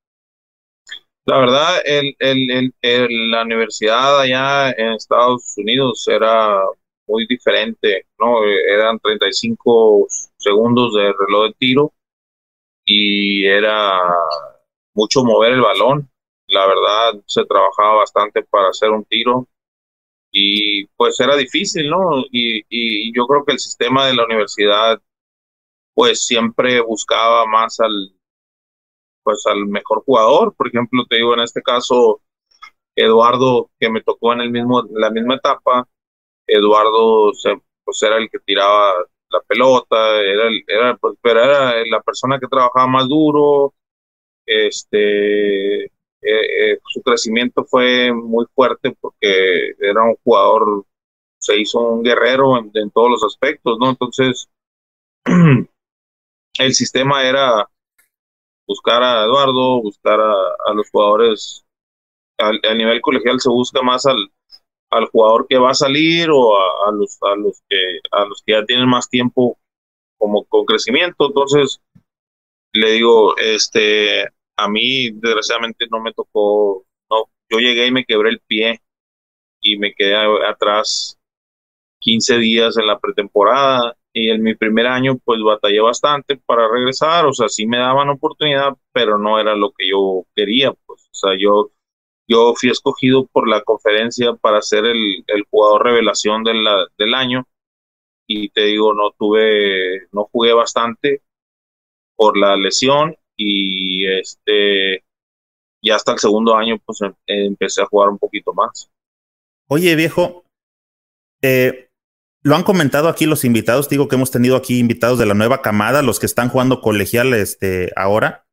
La verdad, el, el, el, la universidad allá en Estados Unidos era muy diferente, ¿no? Eran 35 segundos de reloj de tiro y era mucho mover el balón. La verdad, se trabajaba bastante para hacer un tiro y pues era difícil, ¿no? Y, y yo creo que el sistema de la universidad pues siempre buscaba más al pues al mejor jugador, por ejemplo, te digo en este caso Eduardo que me tocó en el mismo la misma etapa, Eduardo se, pues era el que tiraba la pelota, era era pues, pero era la persona que trabajaba más duro, este eh, eh, su crecimiento fue muy fuerte porque era un jugador, se hizo un guerrero en, todos los aspectos, ¿no? Entonces, [clears throat] el sistema era buscar a Eduardo, buscar a, los jugadores, al, a nivel colegial se busca más al, al jugador que va a salir o a, los, a, los que, a los que ya tienen más tiempo como con crecimiento. Entonces, le digo, este, a mí desgraciadamente no me tocó, no, yo llegué y me quebré el pie y me quedé atrás 15 días en la pretemporada y en mi primer año pues batallé bastante para regresar, o sea, sí me daban oportunidad, pero no era lo que yo quería, pues, o sea, yo, yo fui escogido por la conferencia para ser el, el jugador revelación de la, del año y te digo, no tuve, no jugué bastante por la lesión y y este, y hasta el segundo año pues em, empecé a jugar un poquito más. Oye viejo, eh, lo han comentado aquí los invitados, digo que hemos tenido aquí invitados de la nueva camada, los que están jugando colegial este, ahora,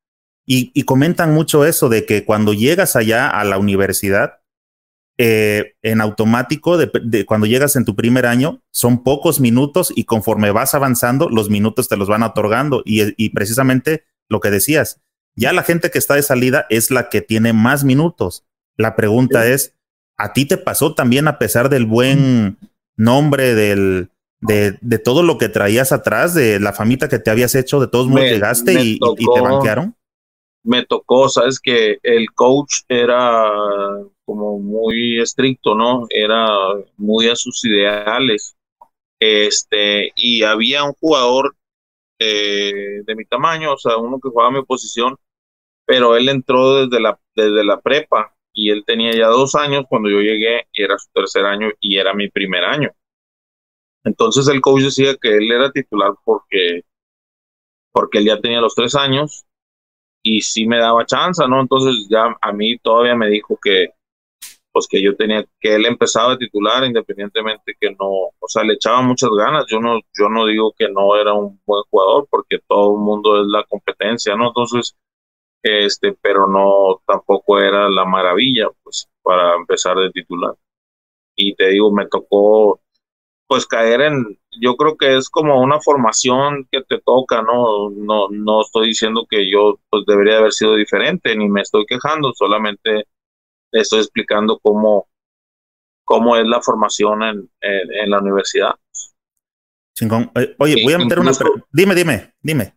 y, comentan mucho eso de que cuando llegas allá a la universidad, eh, en automático, de, cuando llegas en tu primer año, son pocos minutos y conforme vas avanzando, los minutos te los van otorgando. Y, precisamente lo que decías, ya la gente que está de salida es la que tiene más minutos. La pregunta es, ¿a ti te pasó también a pesar del buen nombre, del, de, todo lo que traías atrás, de la famita que te habías hecho, de todos modos llegaste y, y, te banquearon? me tocó, sabes que el coach era como muy estricto, ¿no? Era muy a sus ideales. Este, y había un jugador eh, de mi tamaño, o sea, uno que jugaba mi posición, pero él entró desde la, desde la prepa y él tenía ya dos años cuando yo llegué era su tercer año y era mi primer año. Entonces el coach decía que él era titular porque, porque él ya tenía los tres años y sí me daba chance, ¿no? Entonces ya a mí todavía me dijo que pues que yo tenía que él empezaba a titular independientemente que no, o sea, le echaba muchas ganas. Yo no yo no digo que no era un buen jugador porque todo el mundo es la competencia, ¿no? Entonces este, pero no tampoco era la maravilla pues para empezar de titular. Y te digo, me tocó pues caer en, yo creo que es como una formación que te toca, ¿no? No, no estoy diciendo que yo pues debería haber sido diferente, ni me estoy quejando, solamente estoy explicando cómo, cómo es la formación en, en, la universidad. Eh, oye, voy a meter una... Dime, dime, dime.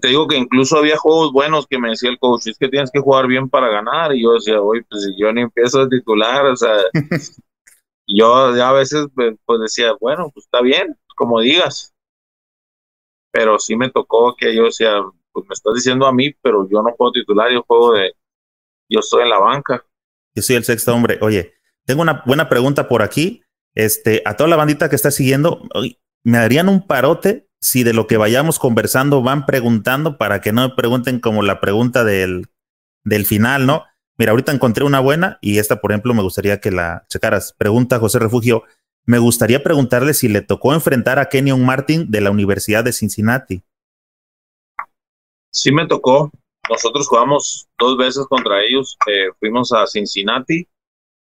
Te digo que incluso había juegos buenos que me decía el coach, es que tienes que jugar bien para ganar, y yo decía, oye, pues si yo ni empiezo a titular, o sea... [laughs] yo ya a veces pues, pues decía, bueno, pues está bien, como digas. Pero sí me tocó que yo decía, pues me estás diciendo a mí, pero yo no puedo titular, yo juego de, yo estoy en la banca. Yo soy el sexto hombre. Oye, tengo una buena pregunta por aquí. Este, a toda la bandita que está siguiendo, me harían un parote si de lo que vayamos conversando van preguntando para que no me pregunten como la pregunta del, del final, ¿no? Mira, ahorita encontré una buena y esta, por ejemplo, me gustaría que la checaras. Pregunta José Refugio. Me gustaría preguntarle si le tocó enfrentar a Kenyon Martin de la Universidad de Cincinnati. Sí me tocó. Nosotros jugamos dos veces contra ellos. Eh, fuimos a Cincinnati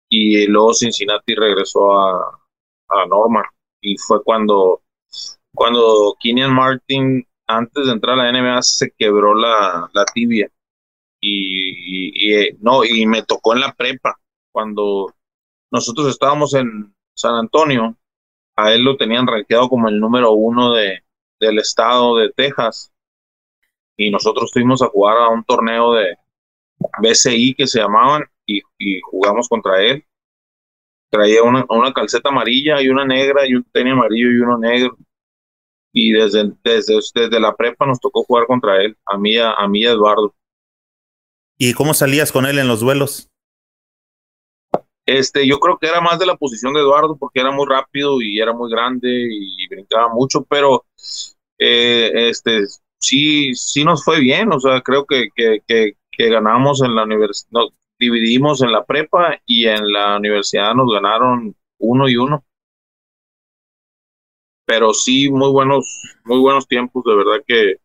y luego Cincinnati regresó a, a Norman. Y fue cuando, cuando Kenyon Martin, antes de entrar a la NBA, se quebró la, la tibia y, eh, no, y me tocó en la prepa, cuando nosotros estábamos en San Antonio, a él lo tenían rankeado como el número uno de, del estado de Texas, y nosotros fuimos a jugar a un torneo de BCI que se llamaban, y, jugamos contra él. Traía una, una calceta amarilla y una negra, y un tenis amarillo y uno negro y desde, desde, desde la prepa nos tocó jugar contra él, a mí, a mí Eduardo. ¿Y cómo salías con él en los duelos? Este, yo creo que era más de la posición de Eduardo porque era muy rápido y era muy grande y brincaba mucho, pero eh, este, sí, sí nos fue bien, o sea, creo que, que, que, ganamos en la universidad, nos dividimos en la prepa y en la universidad nos ganaron uno y uno. Pero sí, muy buenos, muy buenos tiempos, de verdad que,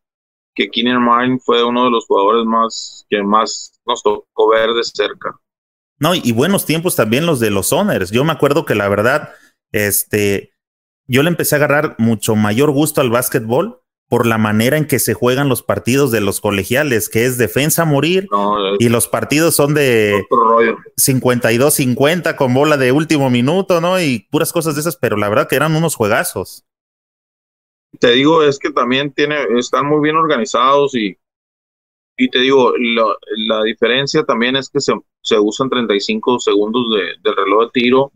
que Keenan Martin fue uno de los jugadores más que más nos tocó ver de cerca. No, y buenos tiempos también los de los Soners. Yo me acuerdo que la verdad, este, yo le empecé a agarrar mucho mayor gusto al básquetbol por la manera en que se juegan los partidos de los colegiales, que es defensa a morir, y los partidos son de 52-50 con bola de último minuto, ¿no? Y puras cosas de esas, pero la verdad que eran unos juegazos te digo, es que también tiene, están muy bien organizados y, y te digo, la, diferencia también es que se, se usan 35 segundos de, del reloj de tiro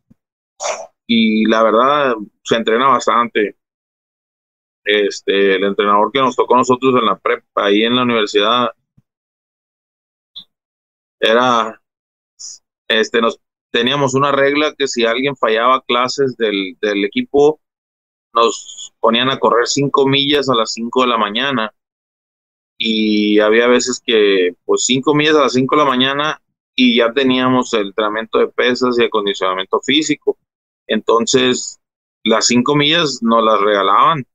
y la verdad se entrena bastante. Este, el entrenador que nos tocó a nosotros en la prep, ahí en la universidad, era, este, nos teníamos una regla que si alguien fallaba clases del, del equipo, nos ponían a correr cinco millas a las cinco de la mañana y había veces que pues cinco millas a las cinco de la mañana y ya teníamos el entrenamiento de pesas y acondicionamiento físico. Entonces, las cinco millas nos las regalaban.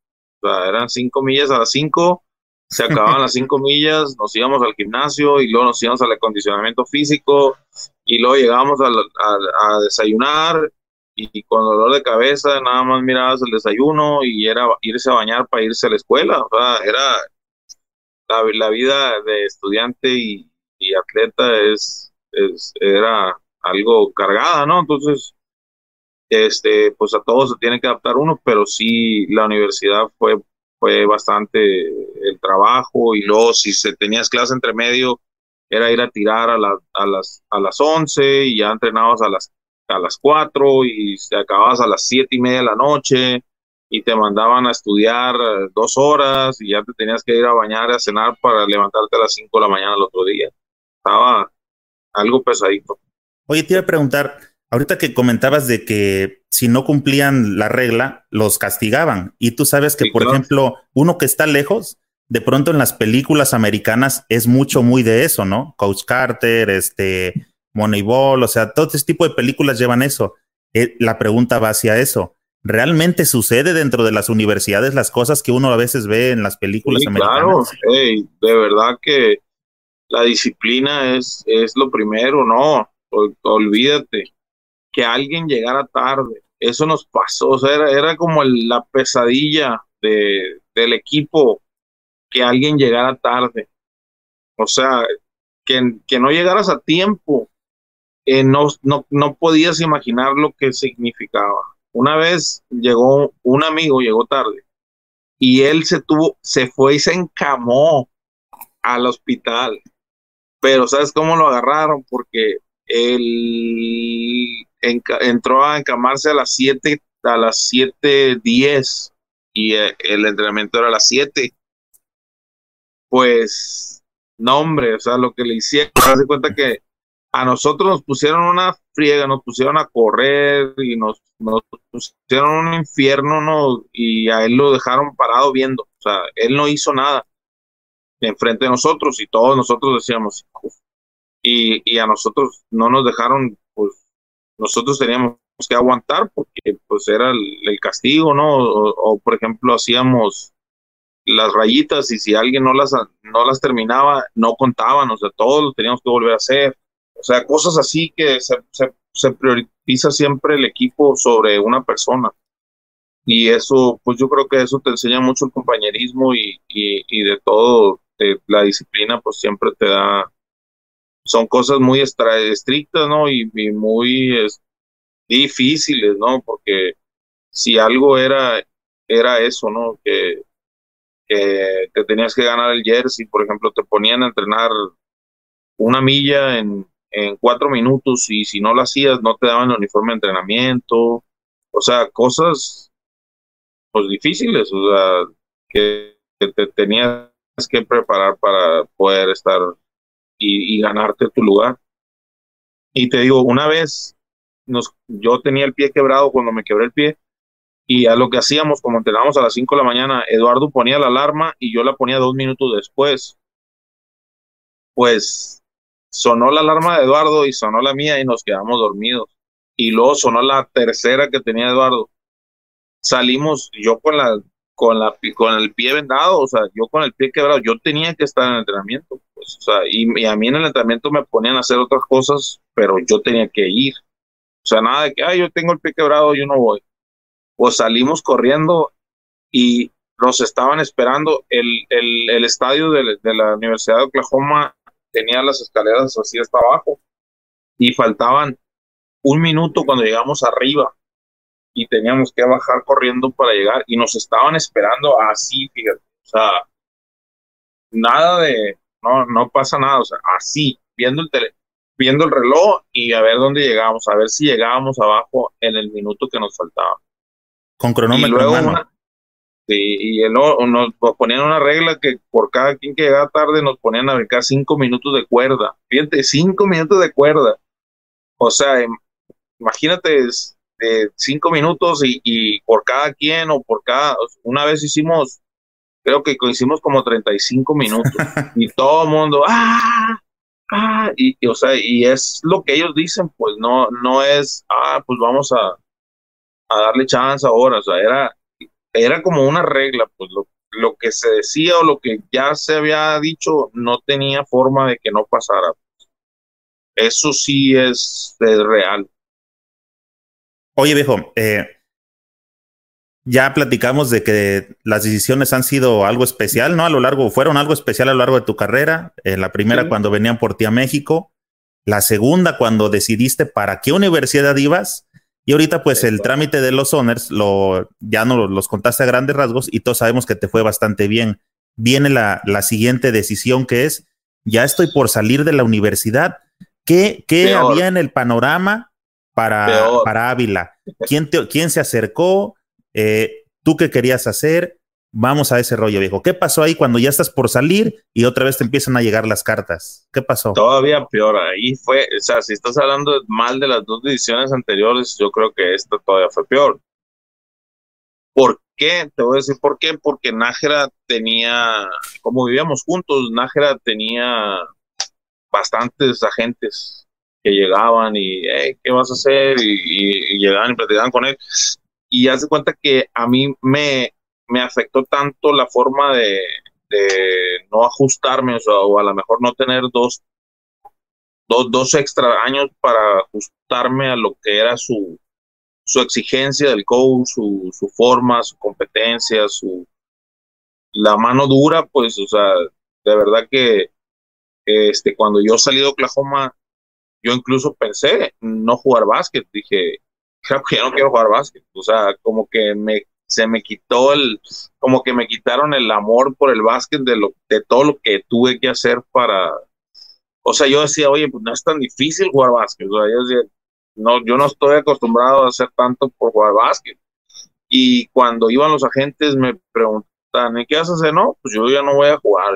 O sea, eran cinco millas a las cinco, se acababan las cinco millas, nos íbamos al gimnasio y luego nos íbamos al acondicionamiento físico y luego llegábamos a, a desayunar y con dolor de cabeza nada más mirabas el desayuno y era irse a bañar para irse a la escuela. O sea, era la, vida de estudiante y, atleta es, es, era algo cargada, ¿no? Entonces, este, pues a todos se tiene que adaptar uno, pero sí la universidad fue, fue bastante el trabajo y luego si se tenías clase entre medio era ir a tirar a, a las a las 11 y ya entrenabas a las a las 4 y te acababas a las siete y media de la noche y te mandaban a estudiar eh, dos horas y ya te tenías que ir a bañar, a cenar para levantarte a las 5 de la mañana el otro día. Estaba algo pesadito. Oye, te iba a preguntar, ahorita que comentabas de que si no cumplían la regla, los castigaban. Y tú sabes que, por ejemplo, uno que está lejos, de pronto en las películas americanas es mucho, muy de eso, ¿no? Coach Carter, este, Moneyball, o sea, todo este tipo de películas llevan eso. Eh, la pregunta va hacia eso. ¿Realmente sucede dentro de las universidades las cosas que uno a veces ve en las películas americanas? Claro, de verdad que la disciplina es, es lo primero, no, olvídate, que alguien llegara tarde, eso nos pasó, o sea, era, como la pesadilla de, del equipo, que alguien llegara tarde, o sea, que, que no llegaras a tiempo, eh, no, no, no podías imaginar lo que significaba una vez llegó un amigo, llegó tarde, y él se tuvo, se fue y se encamó al hospital. Pero ¿sabes cómo lo agarraron? Porque él entró a encamarse a las 7, a las 7.10 y eh, el entrenamiento era a las 7. Pues, no hombre, o sea, lo que le hicieron, se cuenta que a nosotros nos pusieron una friega, nos pusieron a correr y nos, nos pusieron un infierno, ¿no? Y a él lo dejaron parado viendo. O sea, él no hizo nada enfrente de nosotros y todos nosotros decíamos, y, y a nosotros no nos dejaron, nosotros teníamos que aguantar porque pues era el, castigo, ¿no? O, por ejemplo hacíamos las rayitas y si alguien no las, no las terminaba, no contaban, o sea, todos lo teníamos que volver a hacer. O sea, cosas así que se, se, prioriza siempre el equipo sobre una persona. Y eso, pues yo creo que eso te enseña mucho el compañerismo y, y, de todo, la disciplina, pues siempre te da, son cosas muy estrictas, ¿no? Y, muy difíciles, ¿no? Porque si algo era, era eso, ¿no? Que, que tenías que ganar el jersey, por ejemplo, te ponían a entrenar una milla en en cuatro minutos y si no lo hacías no te daban el uniforme de entrenamiento, o sea, cosas pues difíciles, o sea, que, te tenías que preparar para poder estar y, ganarte tu lugar. Y te digo, una vez nos, yo tenía el pie quebrado cuando me quebré el pie y a lo que hacíamos, como entrenábamos a las 5 de la mañana, Eduardo ponía la alarma y yo la ponía dos minutos después. Pues sonó la alarma de Eduardo y sonó la mía y nos quedamos dormidos. Y luego sonó la tercera que tenía Eduardo. Salimos yo con la con la con el pie vendado, o sea, yo con el pie quebrado, yo tenía que estar en el entrenamiento, pues, o sea, y, a mí en el entrenamiento me ponían a hacer otras cosas, pero yo tenía que ir. O sea, nada de que, ay, yo tengo el pie quebrado, yo no voy. Pues salimos corriendo y nos estaban esperando. El, el, estadio de, de la Universidad de Oklahoma tenía las escaleras así hasta abajo y faltaban un minuto cuando llegamos arriba y teníamos que bajar corriendo para llegar y nos estaban esperando así, fíjate, o sea, nada de, no, no pasa nada, o sea, así, viendo el tele, viendo el reloj y a ver dónde llegábamos, a ver si llegábamos abajo en el minuto que nos faltaba. Con cronómetro. Y y nos ponían una regla que por cada quien que llegaba tarde nos ponían a brincar cinco minutos de cuerda. Fíjate, cinco minutos de cuerda. O sea, imagínate de cinco minutos y, por cada quien o por cada. Una vez hicimos creo que hicimos como 35 minutos [laughs] y todo el mundo, ¡ah! ¡ah! Y, o sea, y es lo que ellos dicen, pues no, no es, ah, pues vamos a, a darle chance ahora, o sea, era, era como una regla, pues lo, lo que se decía o lo que ya se había dicho no tenía forma de que no pasara. Eso sí es, real. Oye, viejo, eh, ya platicamos de que las decisiones han sido algo especial, ¿no? A lo largo, fueron algo especial a lo largo de tu carrera. Eh, la primera cuando venían por ti a México, la segunda cuando decidiste para qué universidad ibas. Y ahorita, pues, el trámite de los honors, lo, ya no los contaste a grandes rasgos y todos sabemos que te fue bastante bien. Viene la, la siguiente decisión que es, ya estoy por salir de la universidad. ¿Qué, qué había en el panorama para, para Ávila? [laughs] ¿Quién, te, ¿Quién se acercó? Eh, ¿Tú qué querías hacer? Vamos a ese rollo, viejo. ¿Qué pasó ahí cuando ya estás por salir y otra vez te empiezan a llegar las cartas? ¿Qué pasó? Todavía peor. Ahí fue, o sea, si estás hablando mal de las dos ediciones anteriores, yo creo que esta todavía fue peor. ¿Por qué? Te voy a decir por qué. Porque Nájera tenía, como vivíamos juntos, Nájera tenía bastantes agentes que llegaban y, ¿qué vas a hacer? Y, y llegaban y platicaban con él y hace cuenta que a mí me, me afectó tanto la forma de, no ajustarme, o, a lo mejor no tener dos, dos, dos extra años para ajustarme a lo que era su, su exigencia del coach, su, su forma, su competencia, su la mano dura, pues, o sea, de verdad que este, cuando yo salí de Oklahoma, yo incluso pensé no jugar básquet, dije, creo que ya no quiero jugar básquet. O sea, como que me, se me quitó el, como que me quitaron el amor por el básquet de, lo, de todo lo que tuve que hacer para, o sea, yo decía, oye, pues no es tan difícil jugar básquet. O sea, yo decía, no, yo no estoy acostumbrado a hacer tanto por jugar básquet. Y cuando iban los agentes me preguntan, ¿y qué vas a hacer? No, pues yo ya no voy a jugar.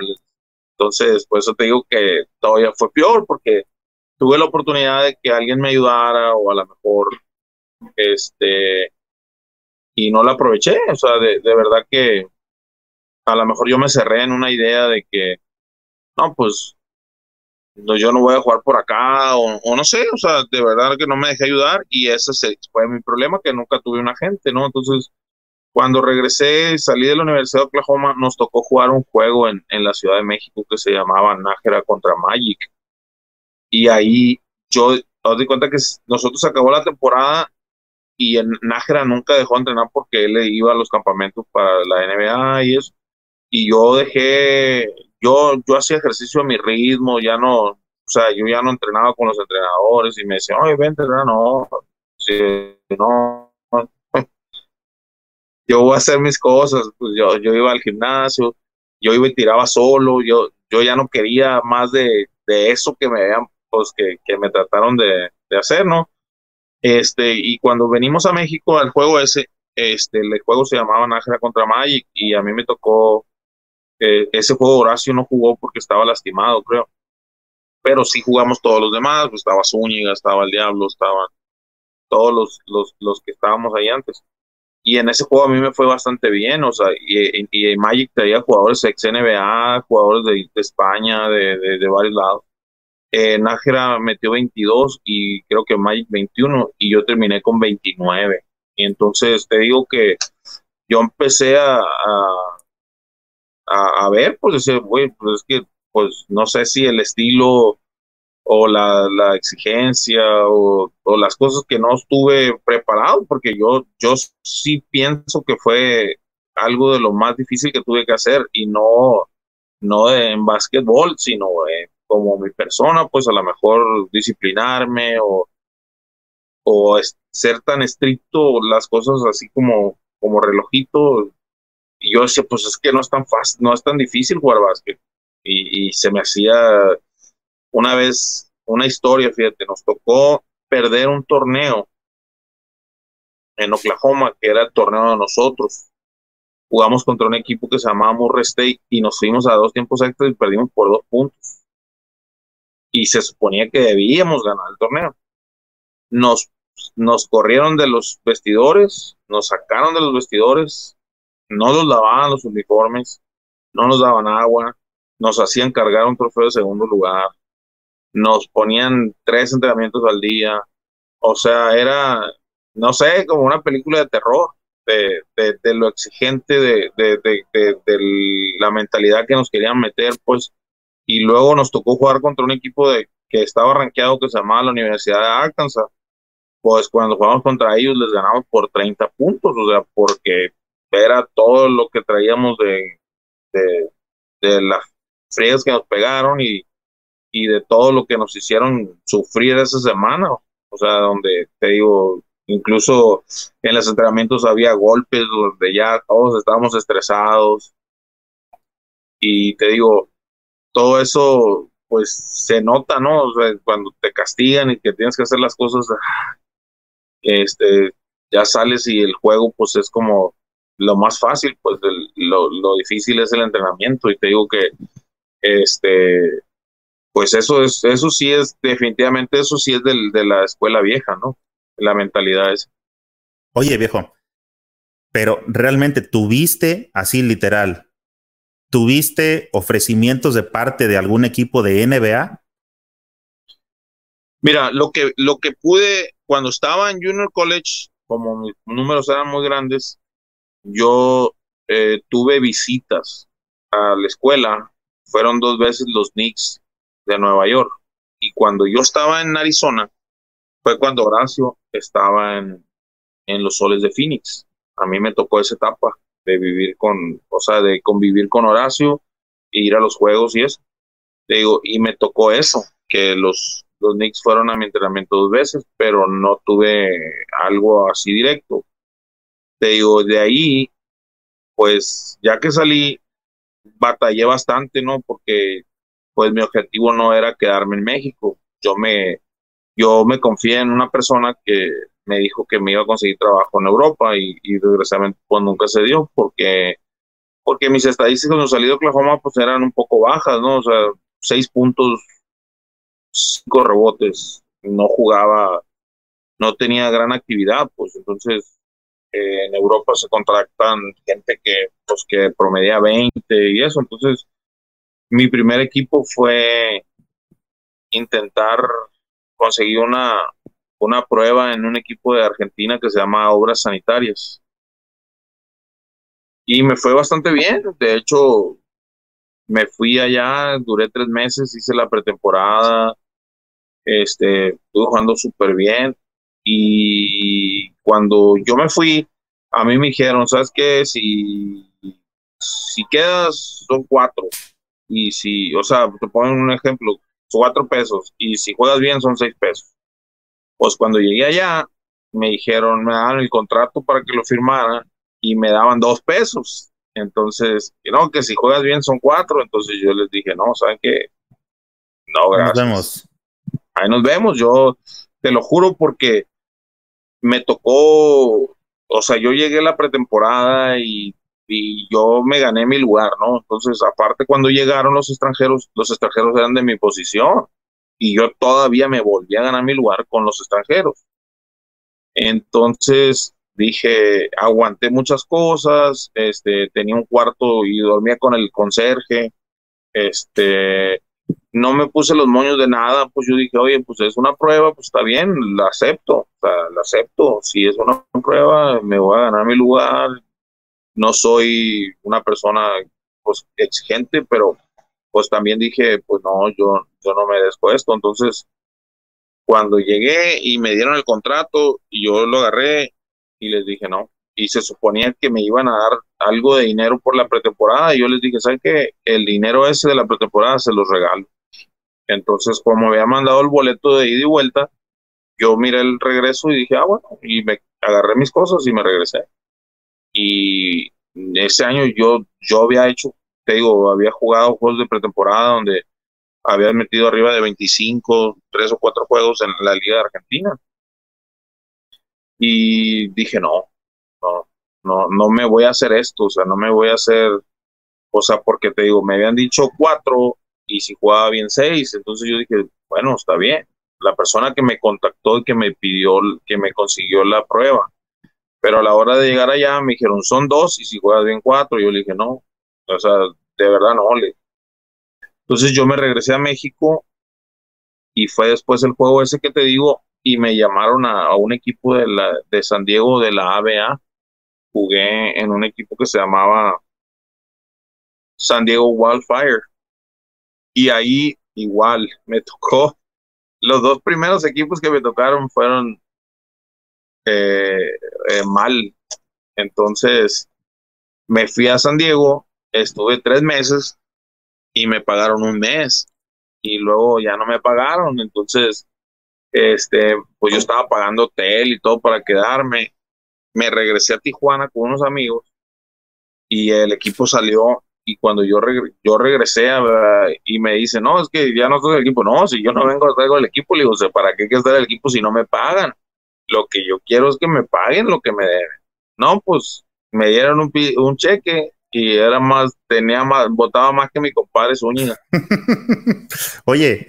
Entonces, por eso te digo que todavía fue peor, porque tuve la oportunidad de que alguien me ayudara o a lo mejor este, y no la aproveché, o sea, de, verdad que a lo mejor yo me cerré en una idea de que, no, pues no, yo no voy a jugar por acá, o, no sé, o sea, de verdad que no me dejé ayudar y ese fue mi problema, que nunca tuve un agente, ¿no? Entonces, cuando regresé, salí de la Universidad de Oklahoma, nos tocó jugar un juego en, en la Ciudad de México que se llamaba Nájera contra Magic. Y ahí yo, di cuenta que nosotros acabó la temporada y en Nájera nunca dejó de entrenar porque él iba a los campamentos para la NBA y eso. Y yo dejé, yo, yo hacía ejercicio a mi ritmo, ya no, o sea, yo ya no entrenaba con los entrenadores y me decían, oye, ven, entrenar, no, si no, [laughs] yo voy a hacer mis cosas, pues yo, yo iba al gimnasio, yo iba y tiraba solo, yo, yo ya no quería más de, de eso que me que, me trataron de, de hacer, ¿no? Este, y cuando venimos a México al juego ese, este, el juego se llamaba Nájera contra Magic y a mí me tocó, eh, ese juego Horacio no jugó porque estaba lastimado, creo. Pero sí jugamos todos los demás, pues estaba Zúñiga, estaba el Diablo, estaban todos los, los, los que estábamos ahí antes. Y en ese juego a mí me fue bastante bien, o sea, y, y, Magic traía jugadores ex NBA, jugadores de, España, de, de varios lados eh, Nájera metió 22 y creo que Magic 21 y yo terminé con 29. Y entonces te digo que yo empecé a, a, ver, pues decir, pues es que, pues no sé si el estilo o la, la exigencia o, o, las cosas que no estuve preparado, porque yo, yo sí pienso que fue algo de lo más difícil que tuve que hacer y no, no en básquetbol, sino en como mi persona, pues a lo mejor disciplinarme o, o ser tan estricto, las cosas así como, como relojito. Y yo decía, pues es que no es tan fácil, no es tan difícil jugar básquet. Y, se me hacía una vez una historia, fíjate, nos tocó perder un torneo en Oklahoma, que era el torneo de nosotros. Jugamos contra un equipo que se llamaba Murray State y nos fuimos a dos tiempos extras y perdimos por dos puntos y se suponía que debíamos ganar el torneo. Nos, nos corrieron de los vestidores, nos sacaron de los vestidores, no los lavaban los uniformes, no nos daban agua, nos hacían cargar un trofeo de segundo lugar, nos ponían tres entrenamientos al día, o sea, era, no sé, como una película de terror, de, de, lo exigente, de, de, la mentalidad que nos querían meter, pues, y luego nos tocó jugar contra un equipo de, que estaba rankeado que se llamaba la Universidad de Arkansas, pues cuando jugamos contra ellos les ganamos por 30 puntos, o sea, porque era todo lo que traíamos de, de, de las frías que nos pegaron y, y de todo lo que nos hicieron sufrir esa semana. O sea, donde te digo, incluso en los entrenamientos había golpes donde ya todos estábamos estresados. Y te digo, todo eso pues se nota, ¿no? O sea, cuando te castigan y que tienes que hacer las cosas, este, ya sales y el juego pues es como lo más fácil, pues lo, lo, difícil es el entrenamiento y te digo que este pues eso es eso sí es definitivamente eso sí es del, de la escuela vieja, ¿no? La mentalidad es. Oye, viejo, pero realmente tuviste así literal tuviste ofrecimientos de parte de algún equipo de NBA? Mira, lo que lo que pude cuando estaba en Junior College, como mis números eran muy grandes, yo eh, tuve visitas a la escuela, fueron dos veces los Knicks de Nueva York. Y cuando yo estaba en Arizona, fue cuando Horacio estaba en, en los soles de Phoenix. A mí me tocó esa etapa de vivir con, o sea, de convivir con Horacio e ir a los juegos y eso. Te digo, y me tocó eso, que los, los Knicks fueron a mi entrenamiento dos veces, pero no tuve algo así directo. Te digo, de ahí, pues ya que salí, batallé bastante, ¿no? Porque pues mi objetivo no era quedarme en México. Yo me, yo me confié en una persona que me dijo que me iba a conseguir trabajo en Europa y, y desgraciadamente pues nunca se dio porque porque mis estadísticas cuando salí de Oklahoma pues eran un poco bajas, ¿no? O sea, seis puntos, cinco rebotes, no jugaba, no tenía gran actividad, pues entonces en Europa se contratan gente que pues que promedia 20 y eso, entonces mi primer equipo fue intentar conseguir una, una prueba en un equipo de Argentina que se llama Obras Sanitarias. Y me fue bastante bien. De hecho, me fui allá, duré tres meses, hice la pretemporada, este, estuve jugando súper bien. Y cuando yo me fui, a mí me dijeron, ¿sabes qué? Si, si quedas, son cuatro. Y si, o sea, te ponen un ejemplo, cuatro pesos. Y si juegas bien, son seis pesos. Pues cuando llegué allá, me dijeron, me daban el contrato para que lo firmara y me daban dos pesos. Entonces, no, que si juegas bien son cuatro. Entonces yo les dije, no, ¿saben qué? No, gracias. Nos vemos. Ahí nos vemos. Yo te lo juro porque me tocó, o sea, yo llegué a la pretemporada y, y yo me gané mi lugar, ¿no? Entonces, aparte cuando llegaron los extranjeros, los extranjeros eran de mi posición y yo todavía me volví a ganar mi lugar con los extranjeros. Entonces dije, aguanté muchas cosas, este, tenía un cuarto y dormía con el conserje, este, no me puse los moños de nada, pues yo dije, oye, pues es una prueba, pues está bien, la acepto, la acepto, si es una prueba, me voy a ganar mi lugar, no soy una persona pues exigente, pero pues también dije, pues no, yo, yo no merezco esto. Entonces, cuando llegué y me dieron el contrato y yo lo agarré y les dije no. Y se suponía que me iban a dar algo de dinero por la pretemporada y yo les dije, ¿saben qué? El dinero ese de la pretemporada se los regalo. Entonces, como había mandado el boleto de ida y vuelta, yo miré el regreso y dije, ah, bueno, y me agarré mis cosas y me regresé. Y ese año yo, yo había hecho te digo, había jugado juegos de pretemporada donde había metido arriba de 25, tres o cuatro juegos en la Liga de Argentina. Y dije, no, no, no, no me voy a hacer esto, o sea, no me voy a hacer, o sea, porque te digo, me habían dicho cuatro y si jugaba bien seis, entonces yo dije, bueno, está bien. La persona que me contactó y que me pidió, que me consiguió la prueba, pero a la hora de llegar allá me dijeron, son dos y si juegas bien cuatro, yo le dije, no, o sea, de verdad no, le. Entonces yo me regresé a México y fue después el juego ese que te digo y me llamaron a, un equipo de, la, de San Diego de la ABA. Jugué en un equipo que se llamaba San Diego Wildfire. Y ahí igual me tocó. Los dos primeros equipos que me tocaron fueron eh, eh, mal. Entonces me fui a San Diego, estuve tres meses y me pagaron un mes y luego ya no me pagaron. Entonces, este, pues yo estaba pagando hotel y todo para quedarme. Me regresé a Tijuana con unos amigos y el equipo salió y cuando yo, yo regresé y me dice, no, es que ya no estoy el equipo. No, si yo no vengo traigo el equipo, le digo, ¿para qué que estar el equipo si no me pagan? Lo que yo quiero es que me paguen lo que me deben. No, pues me dieron un, un cheque y era más, tenía más, votaba más que mi compadre Zúñiga. [laughs] Oye,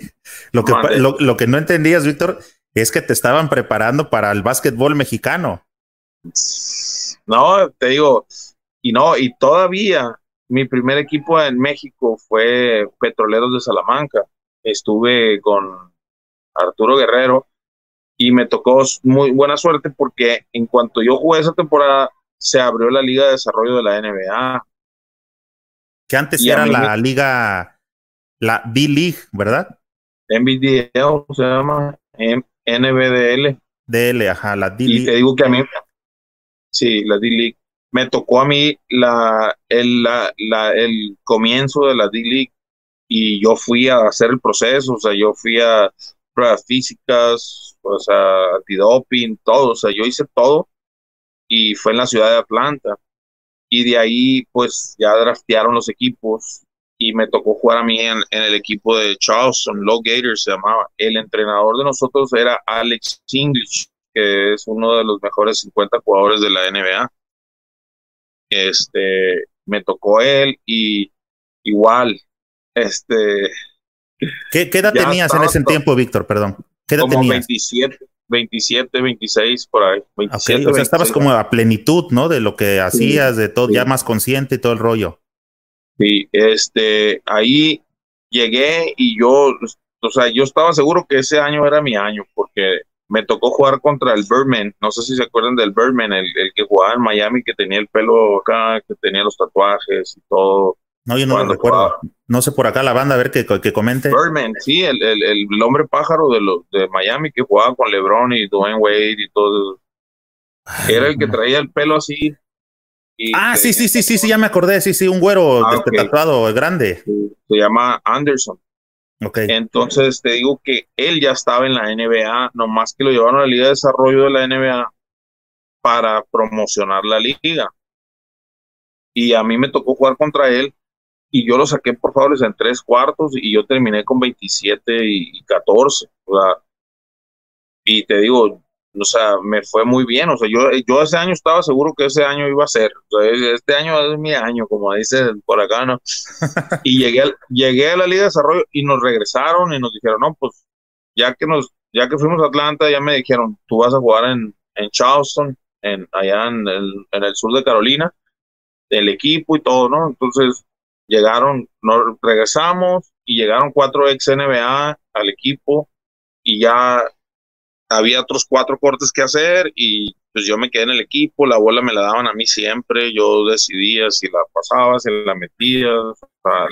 lo que, lo, que no entendías, Víctor, es que te estaban preparando para el básquetbol mexicano. No, te digo, y no, y todavía mi primer equipo en México fue Petroleros de Salamanca. Estuve con Arturo Guerrero y me tocó muy buena suerte porque en cuanto yo jugué esa temporada, se abrió la Liga de Desarrollo de la NBA. Que antes era la liga, la B-League, ¿verdad? NBDL se llama NBDL. DL, ajá, la D-League. Y te digo que a mí, sí, la D-League. Me tocó a mí la, el, la, la, el comienzo de la D-League y yo fui a hacer el proceso, o sea, yo fui a pruebas físicas, o sea, antidoping, todo, o sea, yo hice todo y fue en la ciudad de Atlanta. Y de ahí, pues ya draftearon los equipos y me tocó jugar a mí en, el equipo de Charleston, Low Gators se llamaba. El entrenador de nosotros era Alex English, que es uno de los mejores 50 jugadores de la NBA. Este, me tocó él y igual, este... ¿Qué, edad tenías en ese tiempo, Víctor? Perdón. ¿Qué edad como 27. 27, 26, por ahí. 27, o sea, estabas como a plenitud, ¿no? De lo que hacías, de todo, ya más consciente y todo el rollo. Sí, este, ahí llegué y yo, o sea, yo estaba seguro que ese año era mi año, porque me tocó jugar contra el Birdman, no sé si se acuerdan del Birdman, el, el que jugaba en Miami, que tenía el pelo acá, que tenía los tatuajes y todo. No, yo no lo recuerdo. No sé por acá la banda, a ver que, que comente. Birdman, sí, el, el, el, hombre pájaro de, los de Miami que jugaba con LeBron y Dwayne Wade y todo. Era el que traía el pelo así. ah, sí, sí, sí, sí, sí, ya me acordé. Sí, sí, un güero ah, tatuado grande. se llama Anderson. Okay. Entonces te digo que él ya estaba en la NBA, nomás que lo llevaron a la Liga de Desarrollo de la NBA para promocionar la liga. Y a mí me tocó jugar contra él y yo lo saqué por favores en tres cuartos y yo terminé con 27 y 14. O sea, y te digo, o sea, me fue muy bien. O sea, yo, yo ese año estaba seguro que ese año iba a ser. este año es mi año, como dice por acá, ¿no? [laughs] y llegué, llegué a la Liga de Desarrollo y nos regresaron y nos dijeron, no, pues ya que nos, ya que fuimos a Atlanta, ya me dijeron, tú vas a jugar en, en Charleston, en, allá en el, en el sur de Carolina, el equipo y todo, ¿no? Entonces, llegaron, regresamos y llegaron cuatro ex NBA al equipo y ya había otros cuatro cortes que hacer y pues yo me quedé en el equipo, la bola me la daban a mí siempre, yo decidía si la pasaba, si la metía,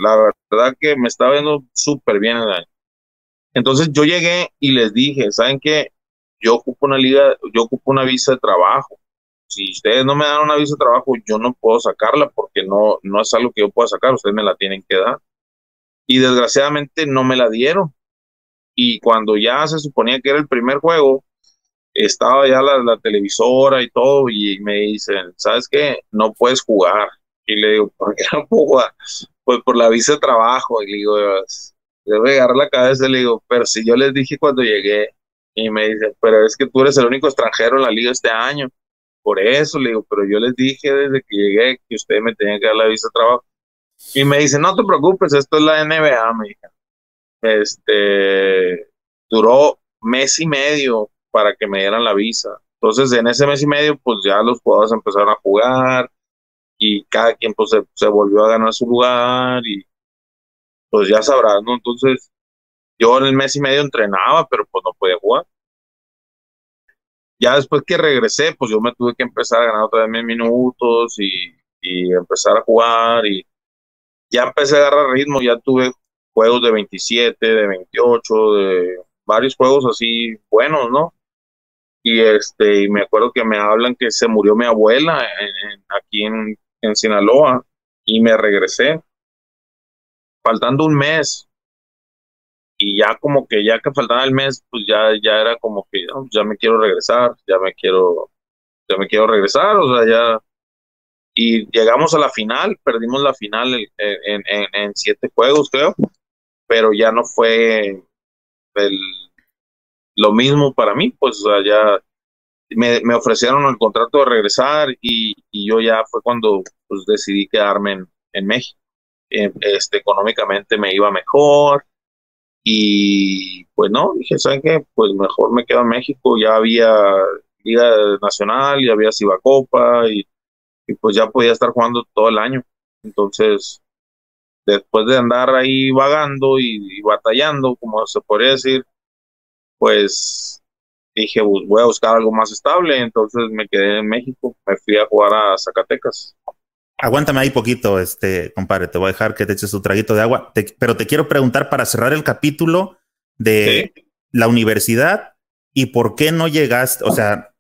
la verdad que me estaba viendo súper bien el año. Entonces yo llegué y les dije, ¿saben qué? Yo ocupo una liga, yo ocupo una visa de trabajo si ustedes no me dan una visa de trabajo, yo no puedo sacarla porque no, no es algo que yo pueda sacar, ustedes me la tienen que dar. Y desgraciadamente no me la dieron. Y cuando ya se suponía que era el primer juego, estaba ya la, televisora y todo, y me dicen, ¿sabes qué? No puedes jugar. Y le digo, ¿por qué no puedo jugar? Pues por la visa de trabajo. Y le digo, le agarrar la cabeza y le digo, pero si yo les dije cuando llegué, y me dice, pero es que tú eres el único extranjero en la liga este año. Por eso le digo, pero yo les dije desde que llegué que ustedes me tenían que dar la visa de trabajo. Y me dice, no te preocupes, esto es la NBA, me dijo. Este, duró mes y medio para que me dieran la visa. Entonces, en ese mes y medio, pues ya los jugadores empezaron a jugar y cada quien pues se, volvió a ganar su lugar y pues ya sabrás, ¿no? Entonces yo en el mes y medio entrenaba, pero pues no podía jugar. Ya después que regresé, pues yo me tuve que empezar a ganar otra vez mis minutos y, y empezar a jugar y ya empecé a agarrar ritmo, ya tuve juegos de 27, de 28, de varios juegos así buenos, ¿no? Y este, y me acuerdo que me hablan que se murió mi abuela aquí en, en Sinaloa y me regresé faltando un mes y ya como que ya que faltaba el mes pues ya ya era como que ya me quiero regresar ya me quiero ya me quiero regresar o sea ya y llegamos a la final perdimos la final en, en, en siete juegos creo pero ya no fue el, lo mismo para mí pues o sea ya me, me ofrecieron el contrato de regresar y, y yo ya fue cuando pues decidí quedarme en, en México. Eh, este económicamente me iba mejor y pues no, dije, ¿saben qué? Pues mejor me quedo en México, ya había Liga Nacional, ya había Cibacopa y, y pues ya podía estar jugando todo el año. Entonces, después de andar ahí vagando y, batallando, como se podría decir, pues dije, pues, voy a buscar algo más estable, entonces me quedé en México, me fui a jugar a Zacatecas. Aguántame ahí poquito, este, compadre. Te voy a dejar que te eches tu traguito de agua. pero te quiero preguntar para cerrar el capítulo de la universidad y por qué no llegaste, o sea,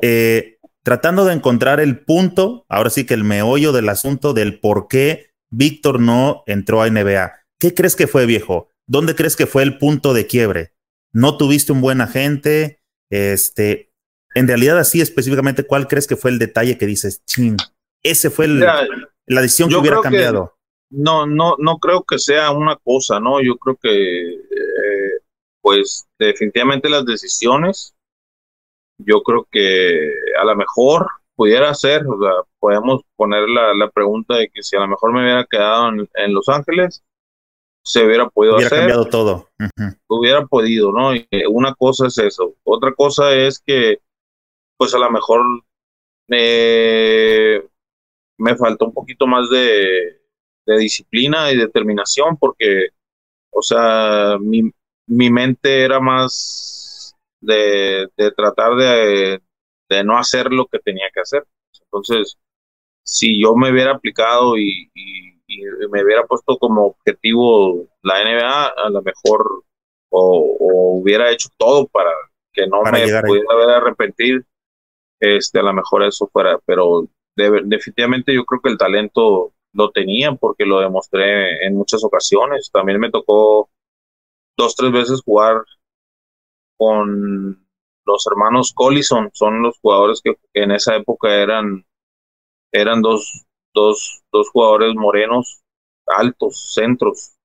eh, tratando de encontrar el punto, ahora sí que el meollo del asunto del por qué Víctor no entró a NBA. ¿Qué crees que fue, viejo? ¿Dónde crees que fue el punto de quiebre? ¿No tuviste un buen agente? Este, en realidad, así específicamente, ¿cuál crees que fue el detalle que dices, ching, ese fue la decisión que hubiera cambiado. no, no, no creo que sea una cosa, ¿no? Yo creo que, eh, pues, definitivamente las decisiones, yo creo que a lo mejor pudiera ser, o sea, podemos poner la, pregunta de que si a lo mejor me hubiera quedado en, Los Ángeles, se hubiera podido hubiera hacer. cambiado todo. Hubiera podido, ¿no? Y una cosa es eso. Otra cosa es que, pues a lo mejor eh, me faltó un poquito más de, disciplina y determinación porque, o sea, mi, mi mente era más de, tratar de, no hacer lo que tenía que hacer. Entonces, si yo me hubiera aplicado y, me hubiera puesto como objetivo la NBA, a lo mejor o, hubiera hecho todo para que no me pudiera haber arrepentir, este, a lo mejor eso fuera, pero definitivamente yo creo que el talento lo tenía porque lo demostré en muchas ocasiones. También me tocó dos, tres veces jugar con los hermanos Collison, son los jugadores que en esa época eran, eran dos, dos, dos jugadores morenos, altos, centros.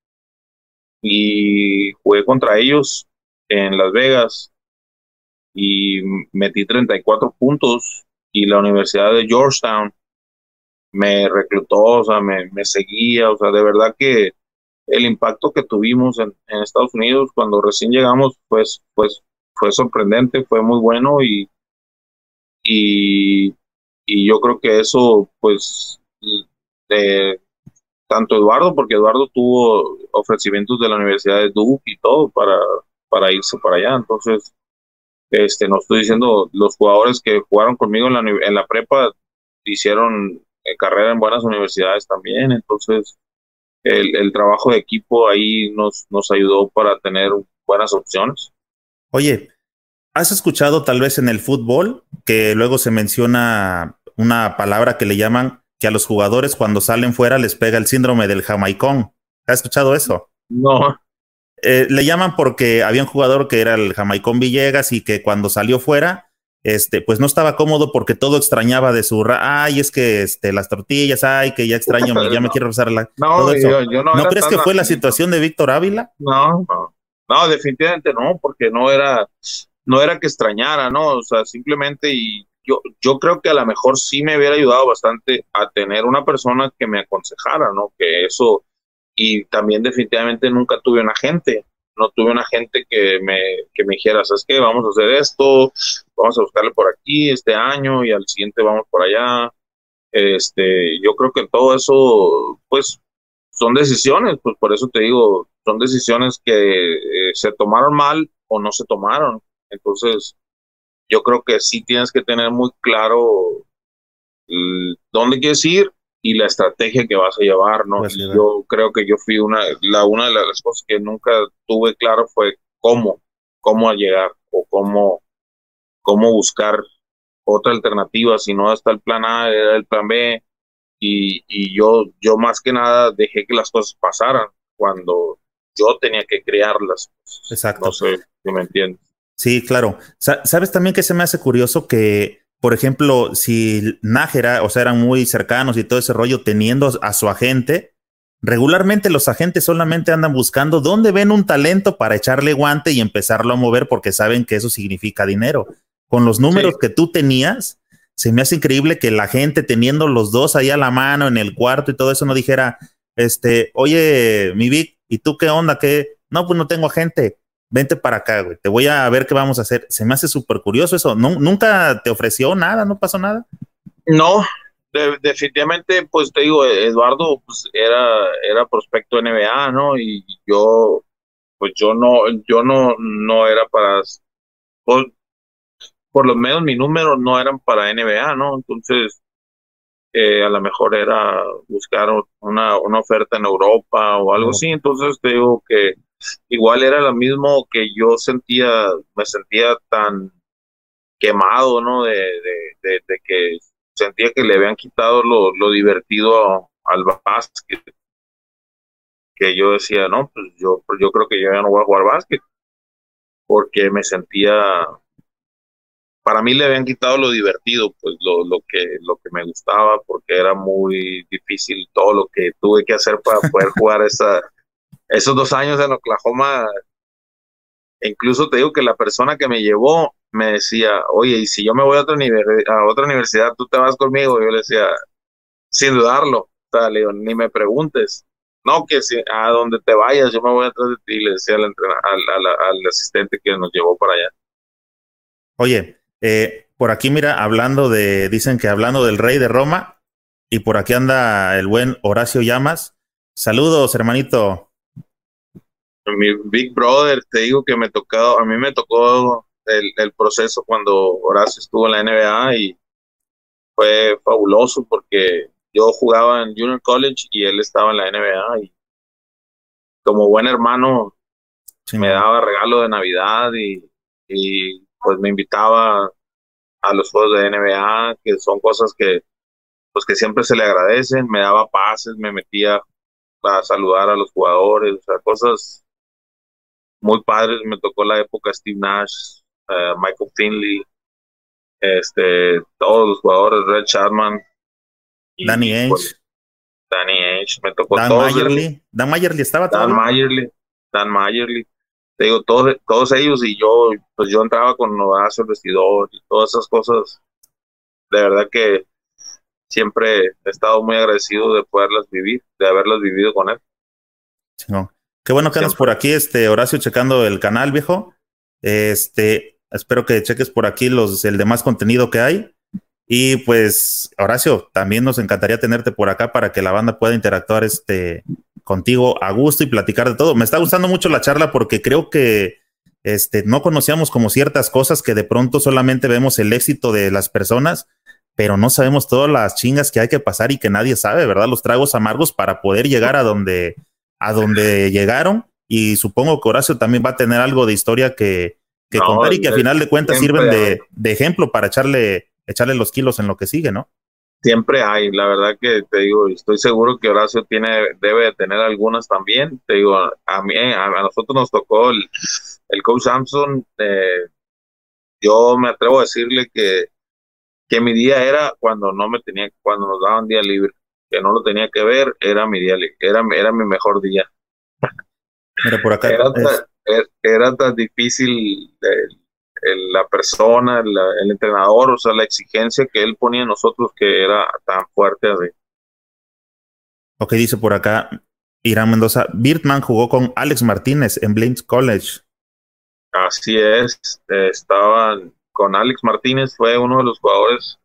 Y jugué contra ellos en Las Vegas y metí 34 puntos y la Universidad de Georgetown me reclutó, o sea, me, seguía, o sea, de verdad que el impacto que tuvimos en, Estados Unidos cuando recién llegamos, pues, pues fue sorprendente, fue muy bueno y, y, yo creo que eso, pues, tanto Eduardo, porque Eduardo tuvo ofrecimientos de la Universidad de Duke y todo para, para irse para allá, entonces este, no estoy diciendo los jugadores que jugaron conmigo en la, en la prepa hicieron eh, carrera en buenas universidades también, entonces el, el, trabajo de equipo ahí nos, nos ayudó para tener buenas opciones. Oye, ¿has escuchado tal vez en el fútbol que luego se menciona una palabra que le llaman que a los jugadores cuando salen fuera les pega el síndrome del jamaicón? ¿Has escuchado eso? No. Eh, le llaman porque había un jugador que era el Jamaicón Villegas y que cuando salió fuera, este, pues no estaba cómodo porque todo extrañaba de su, ay, es que este, las tortillas, ay, que ya extraño, ya me [laughs] quiero rezar la. No, Yo, no, ¿No crees que fue la situación de Víctor Ávila? No, no, no, definitivamente no, porque no era, no era que extrañara, ¿no? O sea, simplemente y yo, yo creo que a lo mejor sí me hubiera ayudado bastante a tener una persona que me aconsejara, ¿no? Que eso, y también definitivamente nunca tuve un agente, no tuve un agente que me, que me dijera, ¿sabes qué? Vamos a hacer esto, vamos a buscarle por aquí este año y al siguiente vamos por allá. Este, yo creo que todo eso, pues, son decisiones, pues por eso te digo, son decisiones que eh, se tomaron mal o no se tomaron. Entonces, yo creo que sí tienes que tener muy claro dónde quieres ir y la estrategia que vas a llevar, ¿no? Pues yo creo que yo fui una, la, una de las cosas que nunca tuve claro fue cómo, cómo llegar o cómo, cómo buscar otra alternativa, si no está el plan A, era el plan B, y, y yo, yo más que nada dejé que las cosas pasaran cuando yo tenía que crearlas. Exacto. No sé si me entiendes. Sí, claro. ¿Sabes también que se me hace curioso que por ejemplo, si Nájera, o sea, eran muy cercanos y todo ese rollo, teniendo a su agente, regularmente los agentes solamente andan buscando dónde ven un talento para echarle guante y empezarlo a mover porque saben que eso significa dinero. Con los números que tú tenías, se me hace increíble que la gente teniendo los dos ahí a la mano en el cuarto y todo eso no dijera, este, oye, mi Vic, ¿y tú qué onda? ¿Qué? No, pues no tengo agente vente para acá, güey, te voy a ver qué vamos a hacer. Se me hace súper curioso eso. ¿Nunca te ofreció nada? ¿No pasó nada? No, definitivamente, pues te digo, Eduardo pues, era, era prospecto NBA, ¿no? Y yo, pues yo no, yo no, no era para, pues, por lo menos mis números no eran para NBA, ¿no? Entonces, eh, a lo mejor era buscar una, una oferta en Europa o algo así. Entonces, te digo que igual era lo mismo que yo sentía, me sentía tan quemado, ¿no? De, de, que sentía que le habían quitado lo, lo divertido al básquet. Que yo decía, no, pues yo, yo creo que yo ya no voy a jugar básquet. Porque me sentía, para mí le habían quitado lo divertido, pues lo, lo, que, lo que me gustaba, porque era muy difícil todo lo que tuve que hacer para poder jugar esa, esos dos años en Oklahoma, incluso te digo que la persona que me llevó me decía, oye, y si yo me voy a otra, a otra universidad, tú te vas conmigo. yo le decía, sin dudarlo, le digo, ni me preguntes. No, que si a donde te vayas, yo me voy atrás de ti, le decía al, asistente que nos llevó para allá. Oye, eh, por aquí mira, hablando de, dicen que hablando del rey de Roma, y por aquí anda el buen Horacio Llamas. Saludos, hermanito mi Big Brother, te digo que me tocó, a mí me tocó el, el, proceso cuando Horacio estuvo en la NBA y fue fabuloso porque yo jugaba en Junior College y él estaba en la NBA y como buen hermano me daba regalo de Navidad y, y pues me invitaba a los juegos de NBA, que son cosas que pues que siempre se le agradecen, me daba pases, me metía a saludar a los jugadores, o sea, cosas muy padres. Me tocó la época Steve Nash, eh, Michael Finley, este, todos los jugadores, Red Chapman. Danny Ainge. Pues, Danny Ainge, me tocó Dan todos. Mayerly. Dan Mayerly estaba Dan Mayerly, Dan Mayerly. Te digo, todos, todos ellos y yo, pues yo entraba con Horacio el vestidor y todas esas cosas. De verdad que siempre he estado muy agradecido de poderlas vivir, de haberlas vivido con él. no. Qué bueno que andas por aquí, este Horacio, checando el canal, viejo. Este, espero que cheques por aquí los, el demás contenido que hay. Y pues, Horacio, también nos encantaría tenerte por acá para que la banda pueda interactuar este, contigo a gusto y platicar de todo. Me está gustando mucho la charla porque creo que este, no conocíamos como ciertas cosas que de pronto solamente vemos el éxito de las personas, pero no sabemos todas las chingas que hay que pasar y que nadie sabe, ¿verdad? Los tragos amargos para poder llegar a donde, a donde llegaron y supongo que Horacio también va a tener algo de historia que, contar y que al final de cuentas sirven de, de, ejemplo para echarle, echarle los kilos en lo que sigue, ¿no? Siempre hay, la verdad que te digo, estoy seguro que Horacio tiene, debe de tener algunas también. Te digo, a mí, a, nosotros nos tocó el, el coach Samson. Eh, yo me atrevo a decirle que, que mi día era cuando no me tenía, cuando nos daban día libre que no lo tenía que ver, era mi día, era, era mi mejor día. Mira, por acá. Era, tan, tan difícil la persona, el entrenador, o sea, la exigencia que él ponía en nosotros que era tan fuerte así. Ok, dice por acá Irán Mendoza, Birdman jugó con Alex Martínez en Blaine College. Así es, estaban con Alex Martínez, fue uno de los jugadores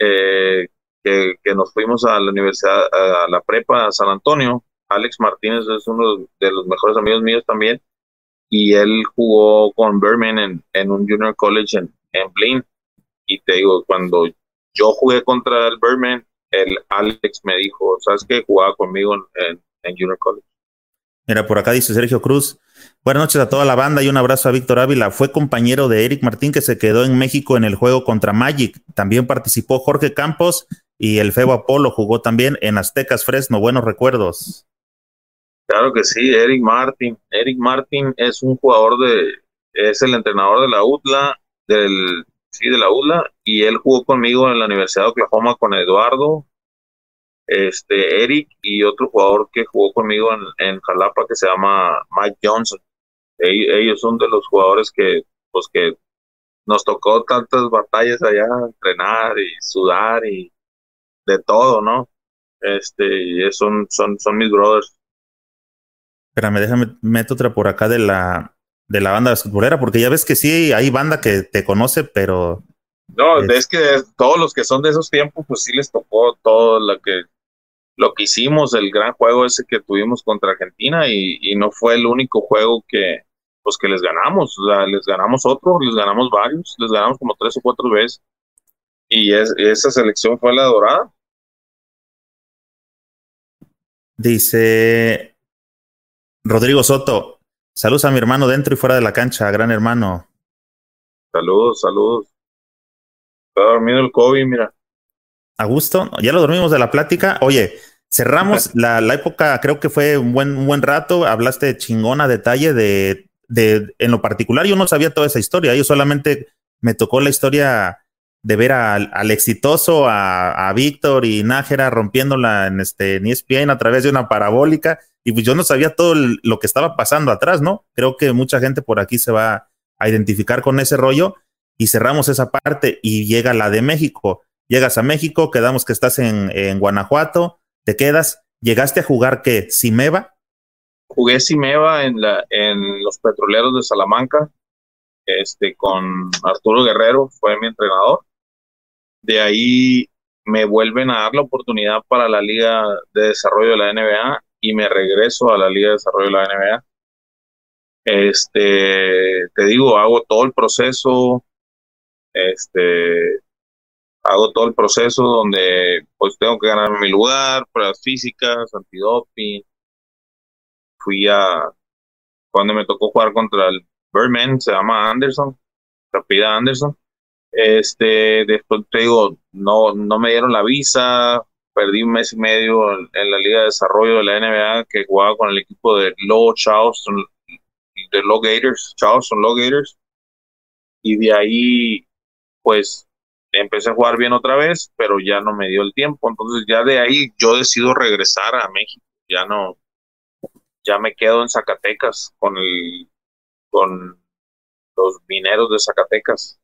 eh, que, nos fuimos a la universidad, a la prepa San Antonio. Alex Martínez es uno de los mejores amigos míos también. Y él jugó con Berman en, en un junior college en, en. Y te digo, cuando yo jugué contra el Berman, el Alex me dijo, ¿sabes qué? Jugaba conmigo en, en Junior College. Mira, por acá dice Sergio Cruz. Buenas noches a toda la banda y un abrazo a Víctor Ávila. Fue compañero de Eric Martín que se quedó en México en el juego contra Magic. También participó Jorge Campos y el Febo Apolo jugó también en Aztecas Fresno. Buenos recuerdos. Claro que sí, Eric Martin. Eric Martin es un jugador de, es el entrenador de la UTLA, del, sí, de la UTLA, y él jugó conmigo en la Universidad de Oklahoma con Eduardo, este, Eric y otro jugador que jugó conmigo en, en Jalapa que se llama Mike Johnson. Ellos son de los jugadores que, pues que nos tocó tantas batallas allá, entrenar y sudar y de todo, ¿no? Este, y son, son, son mis brothers. Espérame, déjame, meto otra por acá de la, de la banda basquetbolera, porque ya ves que sí hay banda que te conoce, pero. No, es, es que todos los que son de esos tiempos, pues sí les tocó todo lo que lo que hicimos, el gran juego ese que tuvimos contra Argentina y, no fue el único juego que, pues que les ganamos, o sea, les ganamos otro, les ganamos varios, les ganamos como tres o cuatro veces y esa selección fue la dorada. Dice Rodrigo Soto, saludos a mi hermano dentro y fuera de la cancha, gran hermano. Saludos, saludos. Está dormido el COVID, mira. A gusto, ya lo dormimos de la plática. Oye, cerramos la, la, época, creo que fue un buen, un buen rato. Hablaste de chingón a detalle de, de, en lo particular, yo no sabía toda esa historia. Yo solamente me tocó la historia de ver al, al exitoso, a, a, Víctor y Nájera rompiéndola en este en ESPN a través de una parabólica. Y pues yo no sabía todo lo que estaba pasando atrás, ¿no? Creo que mucha gente por aquí se va a identificar con ese rollo y cerramos esa parte y llega la de México llegas a México, quedamos que estás en, en Guanajuato, te quedas, ¿llegaste a jugar qué? ¿Cimeva? Jugué Cimeva en, la, en los Petroleros de Salamanca, este, con Arturo Guerrero, fue mi entrenador. De ahí me vuelven a dar la oportunidad para la Liga de Desarrollo de la NBA y me regreso a la Liga de Desarrollo de la NBA. Este, te digo, hago todo el proceso, este, hago todo el proceso donde pues tengo que ganar mi lugar, pruebas físicas, antidoping. Fui a cuando me tocó jugar contra el Birdman, se llama Anderson, Rapida Anderson. Este, después te digo, no, no me dieron la visa, perdí un mes y medio en, la Liga de Desarrollo de la NBA que jugaba con el equipo de Low Charleston, de Low Gators, Charleston Low Gators. Y de ahí, pues empecé a jugar bien otra vez, pero ya no me dio el tiempo. Entonces ya de ahí yo decido regresar a México. Ya no, ya me quedo en Zacatecas con el, con los mineros de Zacatecas.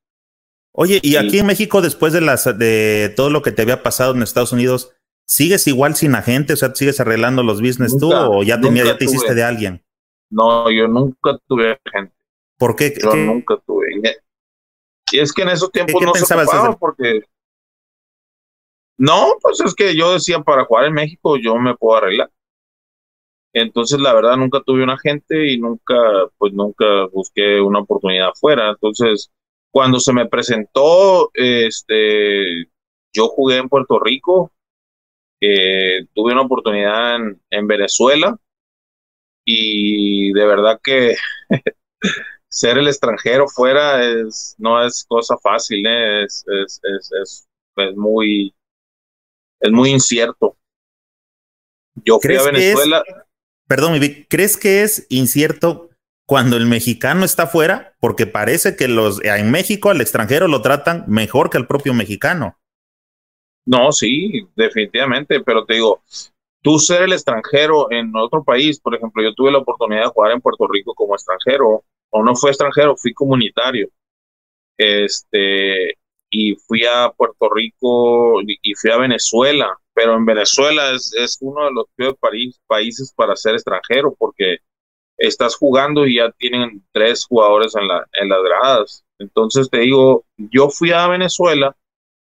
Oye, y aquí en México, después de las de todo lo que te había pasado en Estados Unidos, ¿sigues igual sin agente? O sea, ¿sigues arreglando los business tú o ya, tenía, ya te hiciste de alguien? No, yo nunca tuve agente. ¿Por qué? Yo nunca tuve. Y es que en esos tiempos no se ocupaba porque... No, pues es que yo decía, para jugar en México yo me puedo arreglar. Entonces, la verdad, nunca tuve un agente y nunca, pues nunca busqué una oportunidad afuera. Entonces, cuando se me presentó, este, yo jugué en Puerto Rico, eh, tuve una oportunidad en, en Venezuela y de verdad que [laughs] ser el extranjero fuera es, no es cosa fácil, ¿eh? es, es, es, es, muy, es muy incierto. Yo fui a Venezuela. perdón, ¿crees que es incierto cuando el mexicano está fuera? Porque parece que los en México al extranjero lo tratan mejor que al propio mexicano. No, sí, definitivamente, pero te digo, tú ser el extranjero en otro país, por ejemplo, yo tuve la oportunidad de jugar en Puerto Rico como extranjero, no fui extranjero, fui comunitario. Este, y fui a Puerto Rico y fui a Venezuela, pero en Venezuela es, es uno de los peores países para ser extranjero porque estás jugando y ya tienen tres jugadores en, la, en las gradas. Entonces te digo, yo fui a Venezuela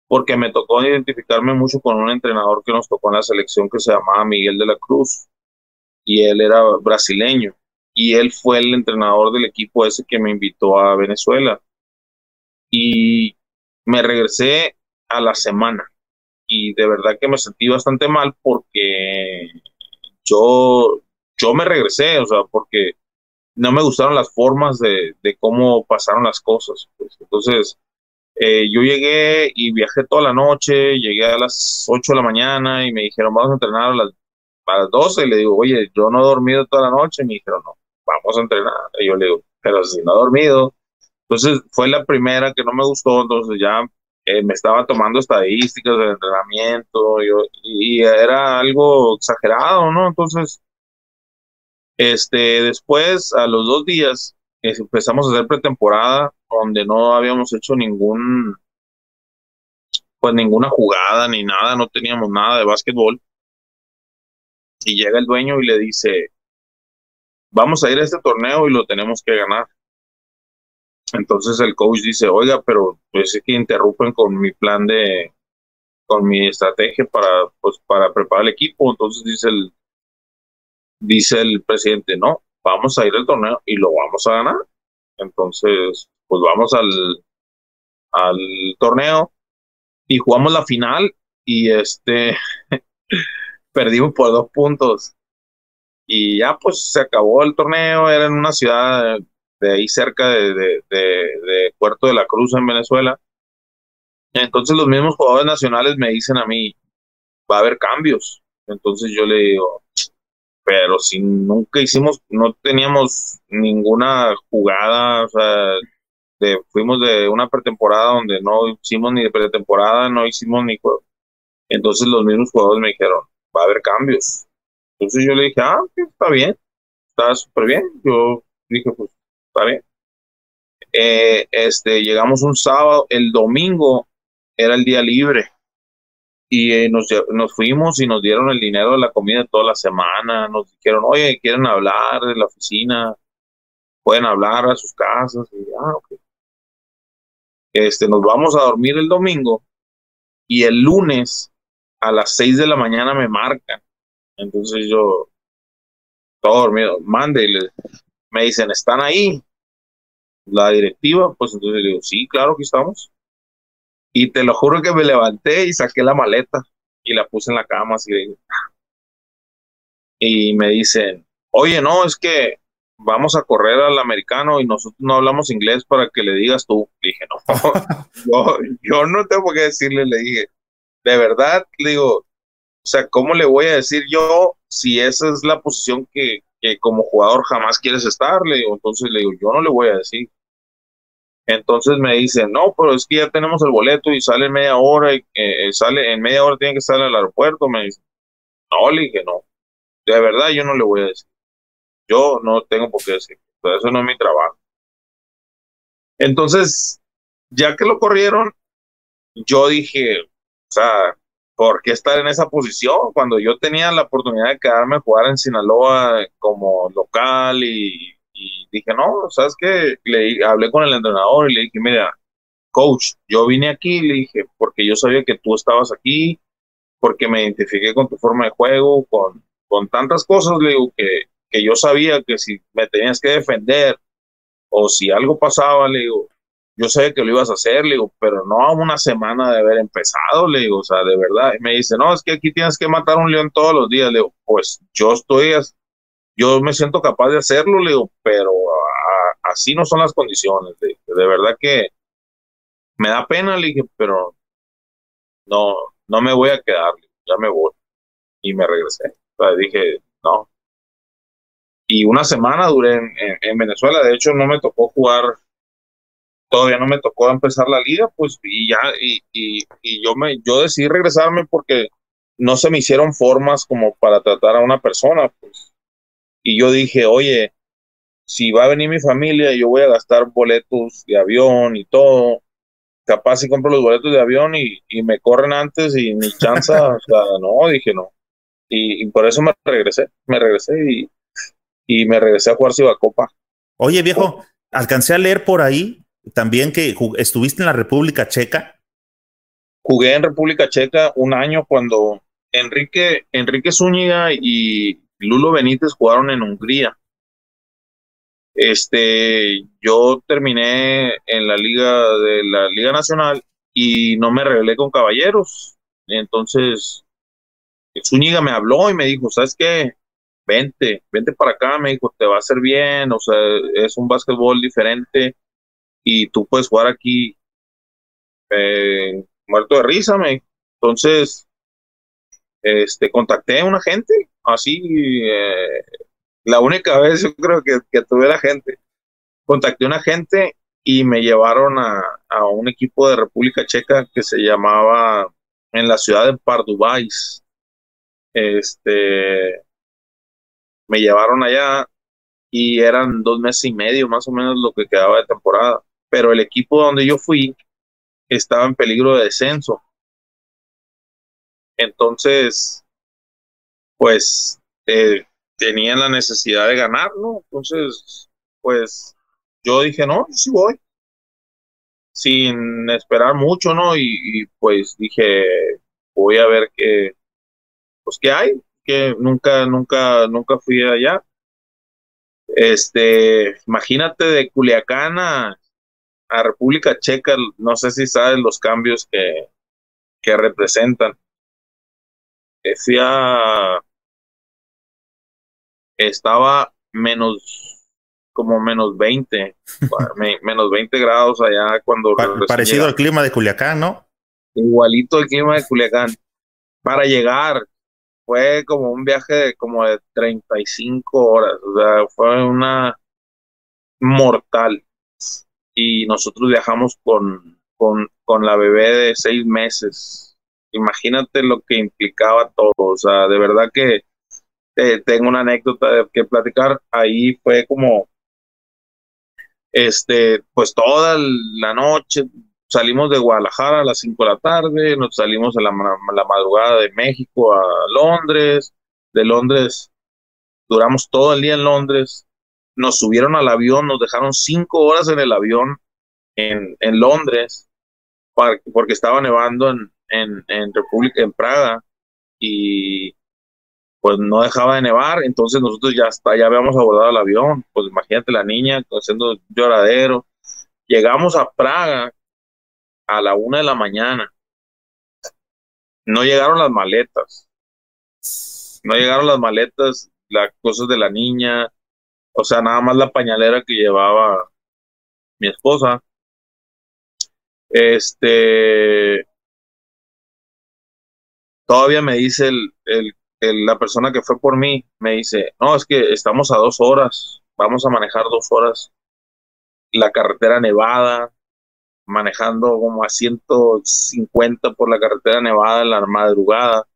porque me tocó identificarme mucho con un entrenador que nos tocó en la selección que se llamaba Miguel de la Cruz y él era brasileño y él fue el entrenador del equipo ese que me invitó a Venezuela y me regresé a la semana y de verdad que me sentí bastante mal porque yo yo me regresé, o sea, porque no me gustaron las formas de, cómo pasaron las cosas. Pues. Entonces, eh, yo llegué y viajé toda la noche, llegué a las 8 de la mañana y me dijeron, vamos a entrenar a las, a las 12. Y le digo, oye, yo no he dormido toda la noche. Y me dijeron, no, vamos a entrenar. Y yo le digo, pero si no he dormido. Entonces, fue la primera que no me gustó. Entonces, ya eh, me estaba tomando estadísticas del entrenamiento yo, y, y era algo exagerado, ¿no? Entonces, este, después, a los dos días, empezamos a hacer pretemporada donde no habíamos hecho ningún, pues ninguna jugada ni nada, no teníamos nada de básquetbol. Y llega el dueño y le dice, vamos a ir a este torneo y lo tenemos que ganar. Entonces el coach dice, oiga, pero pues es que interrumpen con mi plan de, con mi estrategia para, pues, para preparar el equipo. Entonces dice el, dice el presidente, no, vamos a ir al torneo y lo vamos a ganar. Entonces, pues vamos al, al torneo y jugamos la final y este [laughs] perdimos por dos puntos. Y ya pues se acabó el torneo, era en una ciudad de ahí cerca de, de, Puerto de la Cruz en Venezuela. Entonces los mismos jugadores nacionales me dicen a mí, va a haber cambios. Entonces yo le digo, pero si nunca hicimos, no teníamos ninguna jugada, o sea, de, fuimos de una pretemporada donde no hicimos ni de pretemporada, no hicimos ni juego. Entonces los mismos jugadores me dijeron, va a haber cambios. Entonces yo le dije, ah, está bien, está súper bien. Yo dije, pues, está bien. Eh, este, llegamos un sábado, el domingo era el día libre y eh, nos, nos fuimos y nos dieron el dinero de la comida toda la semana, nos dijeron, oye, quieren hablar de la oficina, pueden hablar a sus casas, y ah, Este, nos vamos a dormir el domingo y el lunes a las seis de la mañana me marcan. Entonces yo, todo dormido, mande, y me dicen, ¿están ahí? La directiva, pues entonces le digo, sí, claro que estamos. Y te lo juro que me levanté y saqué la maleta y la puse en la cama así Y me dicen, oye, no, es que vamos a correr al americano y nosotros no hablamos inglés para que le digas tú. Le dije, no, [laughs] yo, yo no tengo que decirle, le dije, de verdad, le digo, o sea, ¿cómo le voy a decir yo si esa es la posición que, que como jugador jamás quieres estar? Entonces le digo, yo no le voy a decir. Entonces me dicen, no, pero es que ya tenemos el boleto y sale en media hora y eh, sale en media hora tiene que estar el aeropuerto. Me dicen, no, le dije, no. De verdad yo no le voy a decir. Yo no tengo por qué decir. eso no es mi trabajo. Entonces, ya que lo corrieron, yo dije, o sea, ¿por qué estar en esa posición? Cuando yo tenía la oportunidad de quedarme a jugar en Sinaloa como local y dije, no, ¿sabes qué? Le hablé con el entrenador y le dije, mira, coach, yo vine aquí, le dije, porque yo sabía que tú estabas aquí, porque me identifiqué con tu forma de juego, con, con tantas cosas, le digo, que, que yo sabía que si me tenías que defender o si algo pasaba, le digo, yo sabía que lo ibas a hacer, le digo, pero no a una semana de haber empezado, le digo, o sea, de verdad. Y me dice, no, es que aquí tienes que matar un león todos los días, le digo, pues yo estoy yo me siento capaz de hacerlo, le digo, pero así no son las condiciones. de verdad que me da pena, le dije, pero no, no me voy a quedar, ya me voy. Y me regresé. dije, no. Y una semana duré en, Venezuela, de hecho no me tocó jugar, todavía no me tocó empezar la liga, pues, y ya, y, y, y yo me, yo decidí regresarme porque no se me hicieron formas como para tratar a una persona, pues y yo dije, oye, si va a venir mi familia, yo voy a gastar boletos de avión y todo. Capaz si compro los boletos de avión y, me corren antes y ni chance, [laughs] o sea, no, dije no. Y, por eso me regresé, me regresé y, y me regresé a jugar Copa. Oye, viejo, alcancé a leer por ahí también que estuviste en la República Checa. jugué en República Checa un año cuando Enrique, Enrique Zúñiga y Lulo Benítez jugaron en Hungría. Este, yo terminé en la liga de la Liga Nacional y no me arreglé con caballeros. Entonces, Zúñiga me habló y me dijo, ¿sabes qué? Vente, vente para acá, me dijo, te va a hacer bien, o sea, es un básquetbol diferente y tú puedes jugar aquí eh, muerto de risa, me Entonces, este, contacté a una gente, así, eh, la única vez yo creo que, que tuve la gente, contacté a una gente y me llevaron a, a, un equipo de República Checa que se llamaba en la ciudad de Pardubais. Este, me llevaron allá y eran dos meses y medio más o menos lo que quedaba de temporada. Pero el equipo donde yo fui estaba en peligro de descenso. Entonces, pues eh, tenían la necesidad de ganar, ¿no? Entonces, pues yo dije, no, sí voy. Sin esperar mucho, ¿no? Y, pues dije, voy a ver qué, pues qué hay, que nunca, nunca, nunca fui allá. Este, imagínate de Culiacán a, a República Checa, no sé si sabes los cambios que, que representan. Decía, estaba menos, como menos 20, [laughs] menos 20 grados allá cuando... parecido al clima de Culiacán, ¿no? Igualito el clima de Culiacán. Para llegar, fue como un viaje de como de 35 horas, o sea, fue una mortal y nosotros viajamos con, con, con la bebé de seis meses. Imagínate lo que implicaba todo. O sea, de verdad que eh, tengo una anécdota de que platicar. Ahí fue como, este, pues toda la noche salimos de Guadalajara a las 5 de la tarde, nos salimos a la, la, madrugada de México a Londres, de Londres duramos todo el día en Londres, nos subieron al avión, nos dejaron cinco horas en el avión en, en Londres, porque estaba nevando en, en, en República, en Praga, y pues no dejaba de nevar, entonces nosotros ya hasta ya habíamos abordado el avión, pues imagínate la niña haciendo lloradero. Llegamos a Praga a la una de la mañana. No llegaron las maletas. No llegaron las maletas, las cosas de la niña, o sea, nada más la pañalera que llevaba mi esposa. Este, todavía me dice el, el, la persona que fue por mí, me dice, no, es que estamos a dos horas, vamos a manejar dos horas la carretera nevada, manejando como a 150 por la carretera nevada en la madrugada.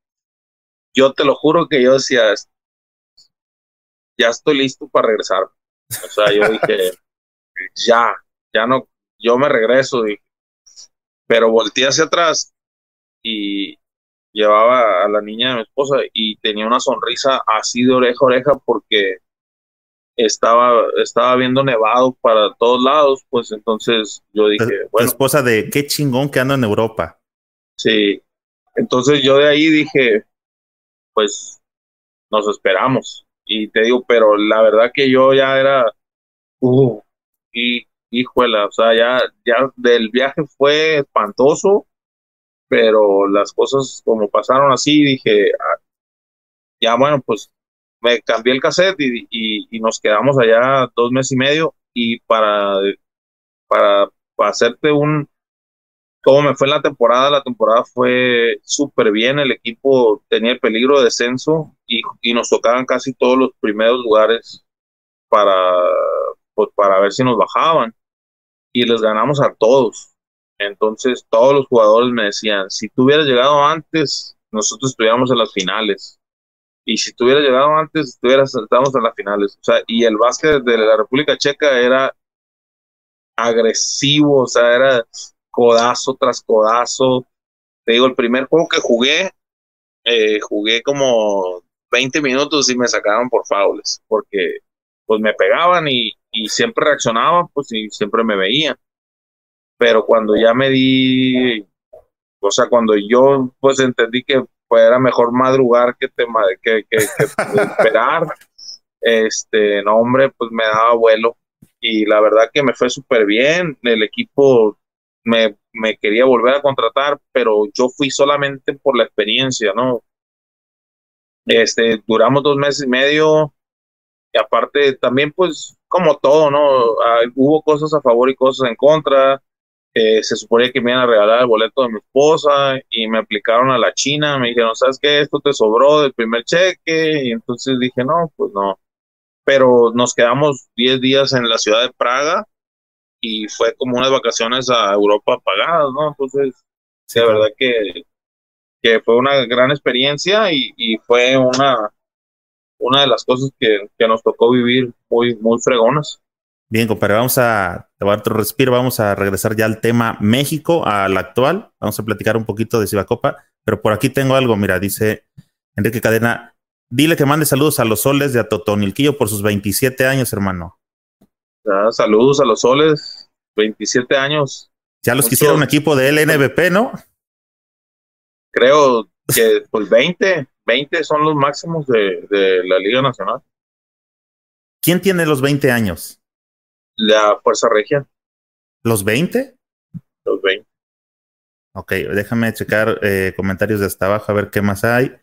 Yo te lo juro que yo decía, ya estoy listo para regresar. O sea, yo dije, [laughs] ya, ya no, yo me regreso, Pero volteé hacia atrás y llevaba a la niña de mi esposa y tenía una sonrisa así de oreja a oreja porque estaba, estaba viendo nevado para todos lados, pues entonces yo dije, bueno. esposa de qué chingón que ando en Europa. Sí, entonces yo de ahí dije, pues nos esperamos y te digo, pero la verdad que yo ya era, uh, y híjole, o sea, ya, ya del viaje fue espantoso, pero las cosas como pasaron así, dije, ah, ya bueno, pues me cambié el cassette y, y, nos quedamos allá dos meses y medio y para, para, para hacerte un, cómo me fue en la temporada, la temporada fue súper bien, el equipo tenía el peligro de descenso y, y, nos tocaban casi todos los primeros lugares para, pues, para ver si nos bajaban y les ganamos a todos. Entonces todos los jugadores me decían, si tú hubieras llegado antes, nosotros estuviéramos en las finales. Y si tú hubieras llegado antes, estuvieras, en las finales. O sea, y el básquet de la República Checa era agresivo, o sea, era codazo tras codazo. Te digo, el primer juego que jugué, eh, jugué como 20 minutos y me sacaron por faules, porque pues me pegaban y, y siempre reaccionaban, pues y siempre me veían. Pero cuando ya me di o sea, cuando yo pues entendí que pues, era mejor madrugar que, te, que, esperar, este, no, hombre, pues me daba vuelo. Y la verdad que me fue súper bien. El equipo me, me quería volver a contratar, pero yo fui solamente por la experiencia, ¿no? Este, duramos dos meses y medio. Y aparte, también, pues, como todo, ¿no? Ah, hubo cosas a favor y cosas en contra se suponía que me iban a regalar el boleto de mi esposa y me aplicaron a la China, me dijeron, ¿sabes qué? Esto te sobró del primer cheque y entonces dije, no, pues no. Pero nos quedamos 10 días en la ciudad de Praga y fue como unas vacaciones a Europa pagadas, ¿no? Entonces, sí, la verdad que, que fue una gran experiencia y, y fue una, una de las cosas que, que nos tocó vivir muy, muy fregonas. Bien, compadre, vamos a tomar otro respiro, vamos a regresar ya al tema México, al actual. Vamos a platicar un poquito de Cibacopa, pero por aquí tengo algo, mira, dice Enrique Cadena, dile que mande saludos a los soles de Atotonilquillo por sus 27 años, hermano. Saludos a los soles, 27 años. Ya los quisieron un equipo de LNBP, ¿no? Creo que pues 20, 20 son los máximos de, de la Liga Nacional. ¿Quién tiene los 20 años? la Fuerza Regia. ¿Los 20? Los 20. Ok, déjame checar eh, comentarios de hasta abajo a ver qué más hay.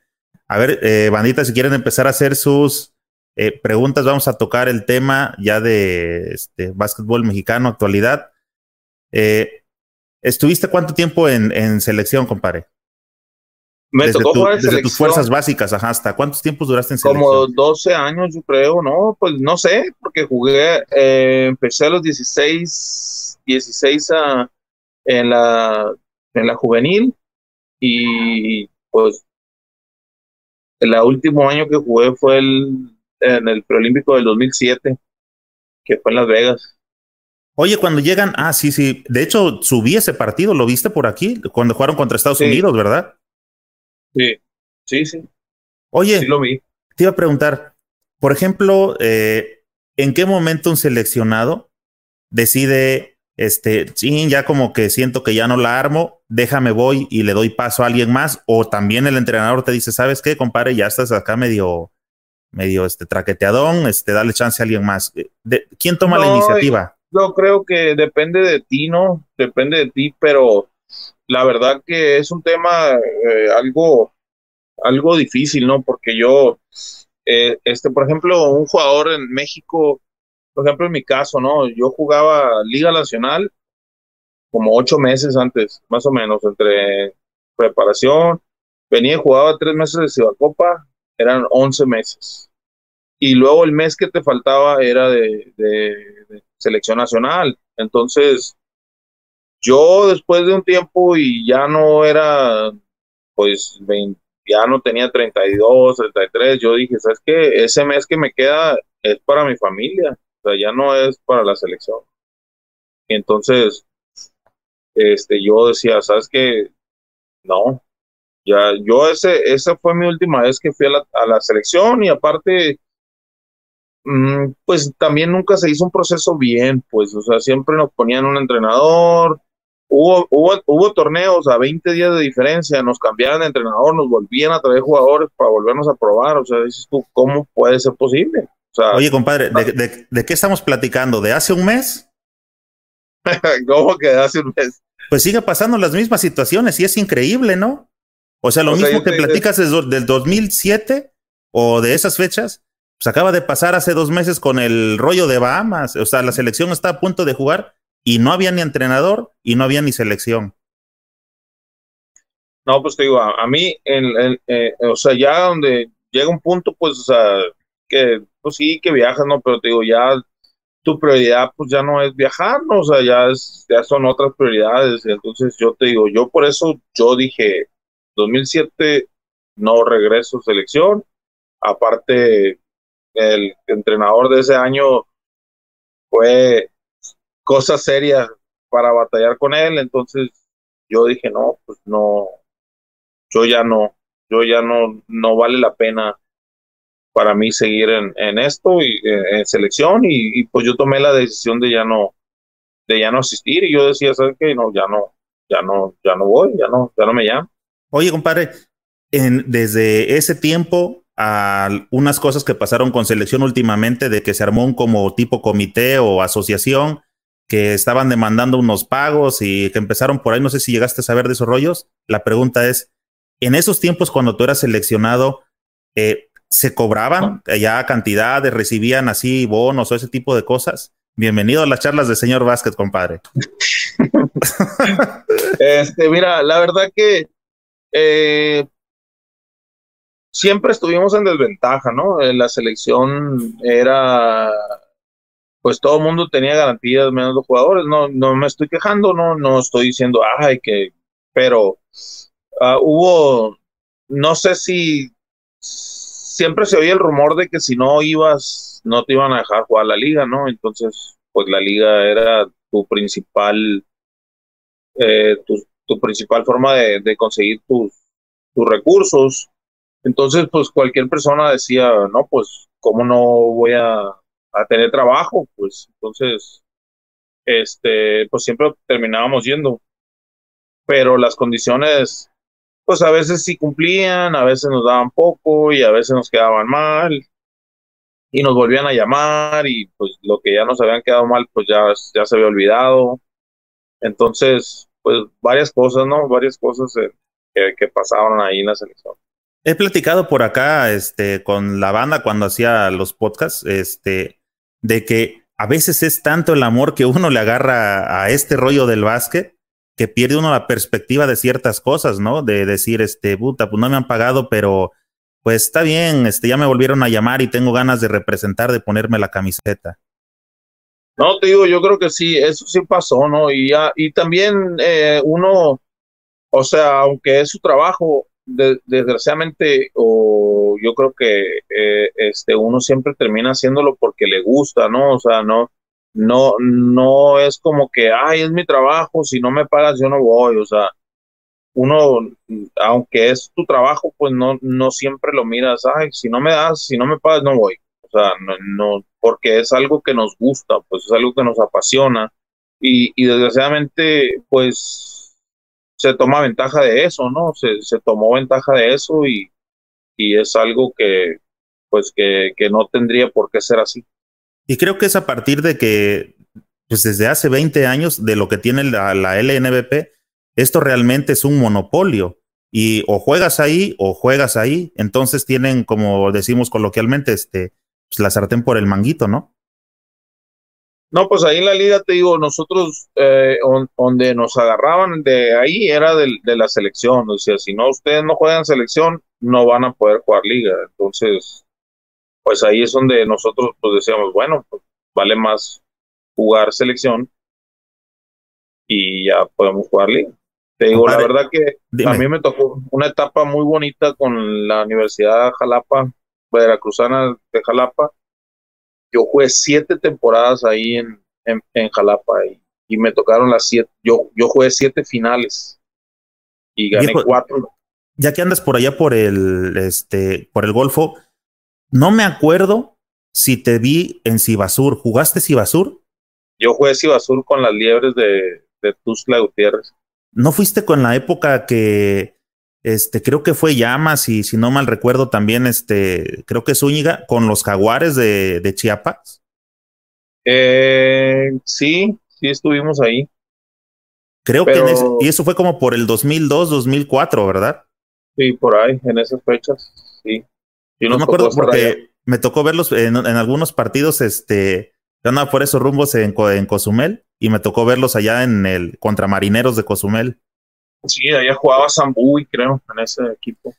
A ver, eh, bandita, si quieren empezar a hacer sus eh, preguntas, vamos a tocar el tema ya de este, básquetbol mexicano, actualidad. ¿Estuviste cuánto tiempo en, en selección, compadre? Me desde tocó Desde tus fuerzas básicas, ajá, ¿hasta cuántos tiempos duraste en selección? Como 12 años, yo creo, ¿no? Pues no sé, porque jugué, eh, empecé a los 16, 16 a, en, la, en la juvenil y pues el último año que jugué fue el, en el preolímpico del 2007, que fue en Las Vegas. Oye, cuando llegan, ah, sí, sí, de hecho subí ese partido, lo viste por aquí, cuando jugaron contra Estados Unidos, ¿verdad? Sí, sí, sí. Oye, lo vi. te iba a preguntar, por ejemplo, eh, ¿en qué momento un seleccionado decide, este, sí, ya como que siento que ya no la armo, déjame voy y le doy paso a alguien más? O también el entrenador te dice, ¿sabes qué, compadre? Ya estás acá medio, medio, este, traqueteadón, este, dale chance a alguien más. Eh, ¿Quién toma la iniciativa? Yo creo que depende de ti, ¿no? Depende de ti, pero la verdad que es un tema eh, algo, algo difícil, ¿no? Porque yo, eh, este, por ejemplo, un jugador en México, por ejemplo, en mi caso, ¿no? Yo jugaba Liga Nacional como ocho meses antes, más o menos, entre preparación, venía y jugaba tres meses de Cibacopa, eran once meses. Y luego el mes que te faltaba era de, de selección nacional. Entonces, yo después de un tiempo y ya no era, pues, ya no tenía 32, 33, yo dije, ¿sabes qué? Ese mes que me queda es para mi familia, o sea, ya no es para la selección. Y entonces, este, yo decía, ¿sabes qué? No, ya, yo ese, esa fue mi última vez que fui a la, a la selección y aparte, mm, pues también nunca se hizo un proceso bien, pues, o sea, siempre nos ponían un entrenador, Hubo, hubo, hubo torneos a 20 días de diferencia, nos cambiaban de entrenador, nos volvían a traer jugadores para volvernos a probar. O sea, dices tú, ¿cómo puede ser posible? Oye, compadre, ¿de, de, qué estamos platicando? ¿De hace un mes? [laughs] ¿Cómo que de hace un mes? Pues sigue pasando las mismas situaciones y es increíble, ¿no? O sea, lo mismo que platicas desde del 2007 o de esas fechas, pues acaba de pasar hace dos meses con el rollo de Bahamas. O sea, la selección está a punto de jugar y no había ni entrenador y no había ni selección. No, pues te digo, a, mí, en, eh, o sea, ya donde llega un punto, pues, o sea, que, pues sí, que viajas, ¿no? Pero te digo, ya tu prioridad, pues ya no es viajar, ¿no? O sea, ya, es, ya son otras prioridades. Entonces, yo te digo, yo por eso, yo dije, 2007 no regreso selección. Aparte, el entrenador de ese año fue cosas serias para batallar con él, entonces yo dije, no, pues no, yo ya no, yo ya no, no vale la pena para mí seguir en, en esto y en selección y, pues yo tomé la decisión de ya no, de ya no asistir y yo decía, ¿sabes qué? No, ya no, ya no, ya no voy, ya no, ya no me llamo. Oye, compadre, en, desde ese tiempo a unas cosas que pasaron con selección últimamente, de que se armó un como tipo comité o asociación, que estaban demandando unos pagos y que empezaron por ahí, no sé si llegaste a saber de esos rollos. La pregunta es, en esos tiempos cuando tú eras seleccionado, eh, ¿se cobraban ya cantidades, recibían así bonos o ese tipo de cosas? Bienvenido a las charlas de señor Vázquez, compadre. [laughs] este, mira, la verdad que eh, siempre estuvimos en desventaja, ¿no? La selección era, pues todo el mundo tenía garantías menos los jugadores. No, no me estoy quejando, no, no estoy diciendo, ay, que, pero uh, hubo, no sé si siempre se oía el rumor de que si no ibas, no te iban a dejar jugar la liga, ¿no? Entonces, pues la liga era tu principal, eh, tu, tu, principal forma de, conseguir tus, tus recursos entonces, pues cualquier persona decía, no, pues, ¿cómo no voy a, a tener trabajo? Pues entonces, este, pues siempre terminábamos yendo. Pero las condiciones, pues a veces sí cumplían, a veces nos daban poco y a veces nos quedaban mal y nos volvían a llamar y pues lo que ya nos habían quedado mal, pues ya, ya se había olvidado. Entonces, pues varias cosas, ¿no? Varias cosas eh, que, que pasaban ahí en la selección. He platicado por acá este, con la banda cuando hacía los podcasts, este, de que a veces es tanto el amor que uno le agarra a este rollo del básquet que pierde uno la perspectiva de ciertas cosas, ¿no? De decir, este, puta, pues no me han pagado, pero pues está bien, este, ya me volvieron a llamar y tengo ganas de representar, de ponerme la camiseta. No, te digo, yo creo que sí, eso sí pasó, ¿no? Y, y también eh, uno, o sea, aunque es su trabajo, desgraciadamente, o yo creo que eh, este uno siempre termina haciéndolo porque le gusta, ¿no? O sea, no, no, no es como que, ay, es mi trabajo, si no me pagas yo no voy, o sea, uno, aunque es tu trabajo, pues no, no siempre lo miras, ay, si no me das, si no me pagas, no voy. O sea, no, no, porque es algo que nos gusta, pues es algo que nos apasiona. Y, y desgraciadamente, pues se toma ventaja de eso, ¿no? Se, se tomó ventaja de eso y, y es algo que, pues, que, que, no tendría por qué ser así. Y creo que es a partir de que, pues, desde hace 20 años, de lo que tiene la, la LNBP, esto realmente es un monopolio. Y o juegas ahí o juegas ahí. Entonces tienen, como decimos coloquialmente, este, pues, la sartén por el manguito, ¿no? No, pues ahí en la liga te digo, nosotros eh, donde nos agarraban de ahí era de, de, la selección, o sea, si no ustedes no juegan selección, no van a poder jugar liga. Entonces, pues ahí es donde nosotros pues decíamos, bueno, pues vale más jugar selección y ya podemos jugar liga. Te digo, la verdad que a mí me tocó una etapa muy bonita con la Universidad Jalapa, Veracruzana de Jalapa yo jugué siete temporadas ahí en, en, Jalapa y, me tocaron las siete, yo, yo jugué siete finales y gané cuatro. Ya que andas por allá por el, este, por el Golfo, no me acuerdo si te vi en Sibasur. ¿Jugaste Sibasur? Yo jugué Sibasur con las liebres de, de Tuzla Gutiérrez. ¿No fuiste con la época que este, creo que fue Llamas y si no mal recuerdo también, este, creo que Zúñiga con los Jaguares de, de Chiapas. Eh, sí, sí estuvimos ahí. Creo que en ese, y eso fue como por el 2002, 2004, ¿verdad? Sí, por ahí, en esas fechas, sí. Yo no me acuerdo porque me tocó verlos en, en, algunos partidos, este, yo andaba por esos rumbos en, en Cozumel y me tocó verlos allá en el contra Marineros de Cozumel. Sí, allá jugaba Zambuy, creo, en ese equipo.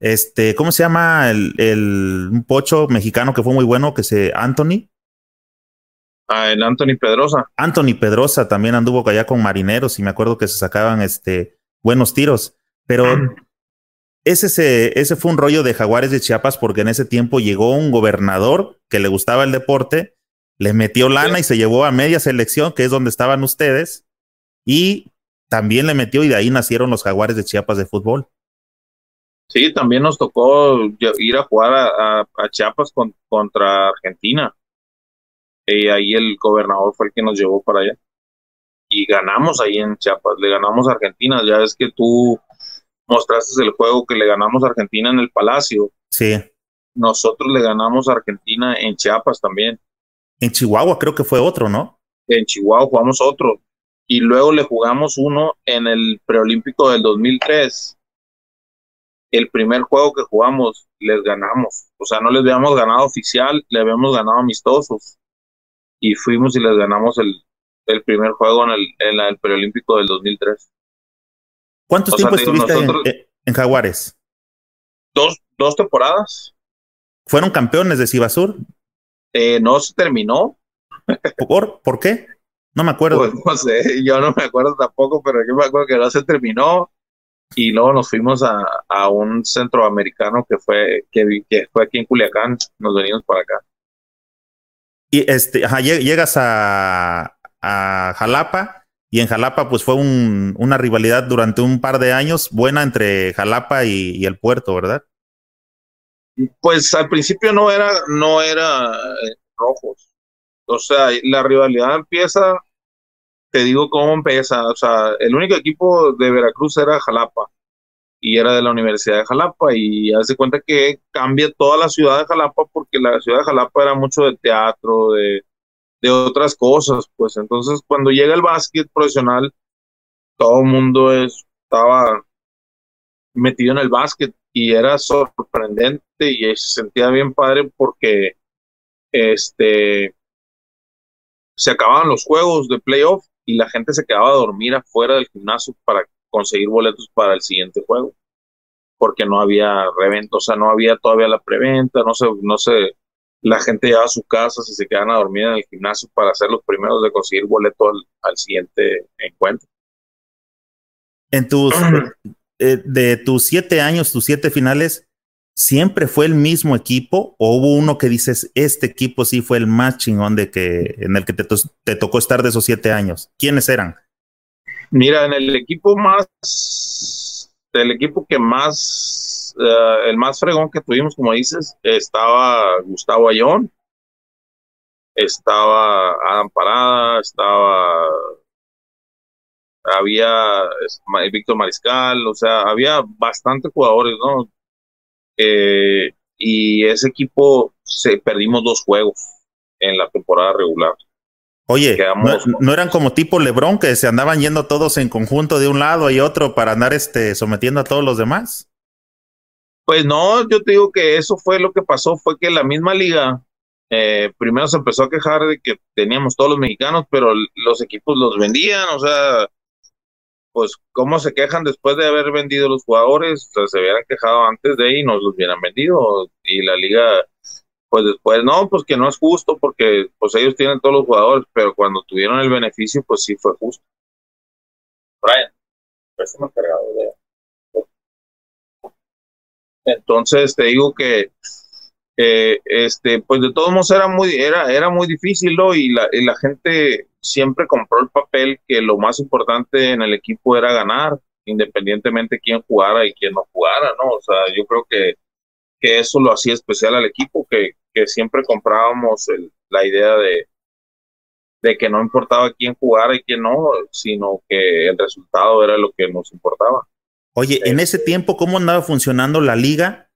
Este, ¿cómo se llama el, el un pocho mexicano que fue muy bueno, que se Anthony? Ah, el Anthony Pedrosa. Anthony Pedrosa también anduvo allá con marineros y me acuerdo que se sacaban este buenos tiros. Pero ese, ese, ese fue un rollo de Jaguares de Chiapas porque en ese tiempo llegó un gobernador que le gustaba el deporte, le metió lana y se llevó a media selección, que es donde estaban ustedes, y también le metió y de ahí nacieron los Jaguares de Chiapas de fútbol. Sí, también nos tocó ir a jugar a, Chiapas contra Argentina. Y ahí el gobernador fue el que nos llevó para allá. y ganamos ahí en Chiapas, le ganamos a Argentina, ya ves que tú mostraste el juego que le ganamos a Argentina en el Palacio. Sí. Nosotros le ganamos a Argentina en Chiapas también. En Chihuahua creo que fue otro, ¿no? En Chihuahua jugamos otro. Y luego le jugamos uno en el preolímpico del 2003. El primer juego que jugamos les ganamos. O sea, no les habíamos ganado oficial, le habíamos ganado amistosos. Y fuimos y les ganamos el, el primer juego en el, en el preolímpico del 2003. ¿Cuántos tiempo estuviste en, Jaguares? Dos, dos temporadas. ¿Fueron campeones de Cibasur? Eh, no se terminó. ¿Por? ¿Por qué? No me acuerdo. Pues, no sé, [laughs] yo no me acuerdo tampoco, pero yo me acuerdo que no se terminó y luego nos fuimos a, a un centroamericano que fue, que, que, fue aquí en Culiacán, nos venimos para acá. Y este, ajá, llegas a, a Jalapa y en Jalapa pues fue un, una rivalidad durante un par de años buena entre Jalapa y, y, el puerto, ¿verdad? Pues al principio no era, no era eh, rojos. O sea, la rivalidad empieza, te digo cómo empieza. O sea, el único equipo de Veracruz era Jalapa y era de la Universidad de Jalapa y hace cuenta que cambia toda la ciudad de Jalapa porque la ciudad de Jalapa era mucho de teatro, de, de otras cosas, pues entonces cuando llega el básquet profesional, todo el mundo estaba metido en el básquet y era sorprendente y se sentía bien padre porque este se acababan los juegos de playoff y la gente se quedaba a dormir afuera del gimnasio para conseguir boletos para el siguiente juego porque no había reventa, o sea, no había todavía la preventa, no se, no se, la gente lleva a sus casas y se quedan a dormir en el gimnasio para ser los primeros de conseguir boleto al, siguiente encuentro. En tus, [clears throat] eh, de tus siete años, tus siete finales, ¿siempre fue el mismo equipo o hubo uno que dices, este equipo sí fue el más chingón de que, en el que te, tocó estar de esos siete años? ¿Quiénes eran? Mira, en el equipo más, el equipo que más, uh, el más fregón que tuvimos, como dices, estaba Gustavo Ayón, estaba Adam Parada, estaba había Víctor Mariscal, o sea, había bastantes jugadores, ¿no? Eh, y ese equipo se perdimos dos juegos en la temporada regular. Oye, no, eran como tipo Lebron que se andaban yendo todos en conjunto de un lado y otro para andar este, sometiendo a todos los demás. Pues no, yo te digo que eso fue lo que pasó, fue que la misma liga eh, primero se empezó a quejar de que teníamos todos los mexicanos, pero los equipos los vendían, o sea, pues cómo se quejan después de haber vendido los jugadores, o sea, se hubieran quejado antes de ahí y nos los hubieran vendido y la liga pues después no, pues que no es justo porque pues ellos tienen todos los jugadores, pero cuando tuvieron el beneficio pues sí fue justo. Brian, cargado de... Entonces te digo que eh, este pues de todos modos era muy era era muy difícil ¿no? y la, y la gente siempre compró el papel que lo más importante en el equipo era ganar, independientemente quién jugara y quién no jugara, ¿no? O sea, yo creo que, que eso lo hacía especial al equipo, que, que siempre comprábamos el, la idea de, de que no importaba quién jugara y quién no, sino que el resultado era lo que nos importaba. Oye, en ese tiempo, ¿cómo andaba funcionando la liga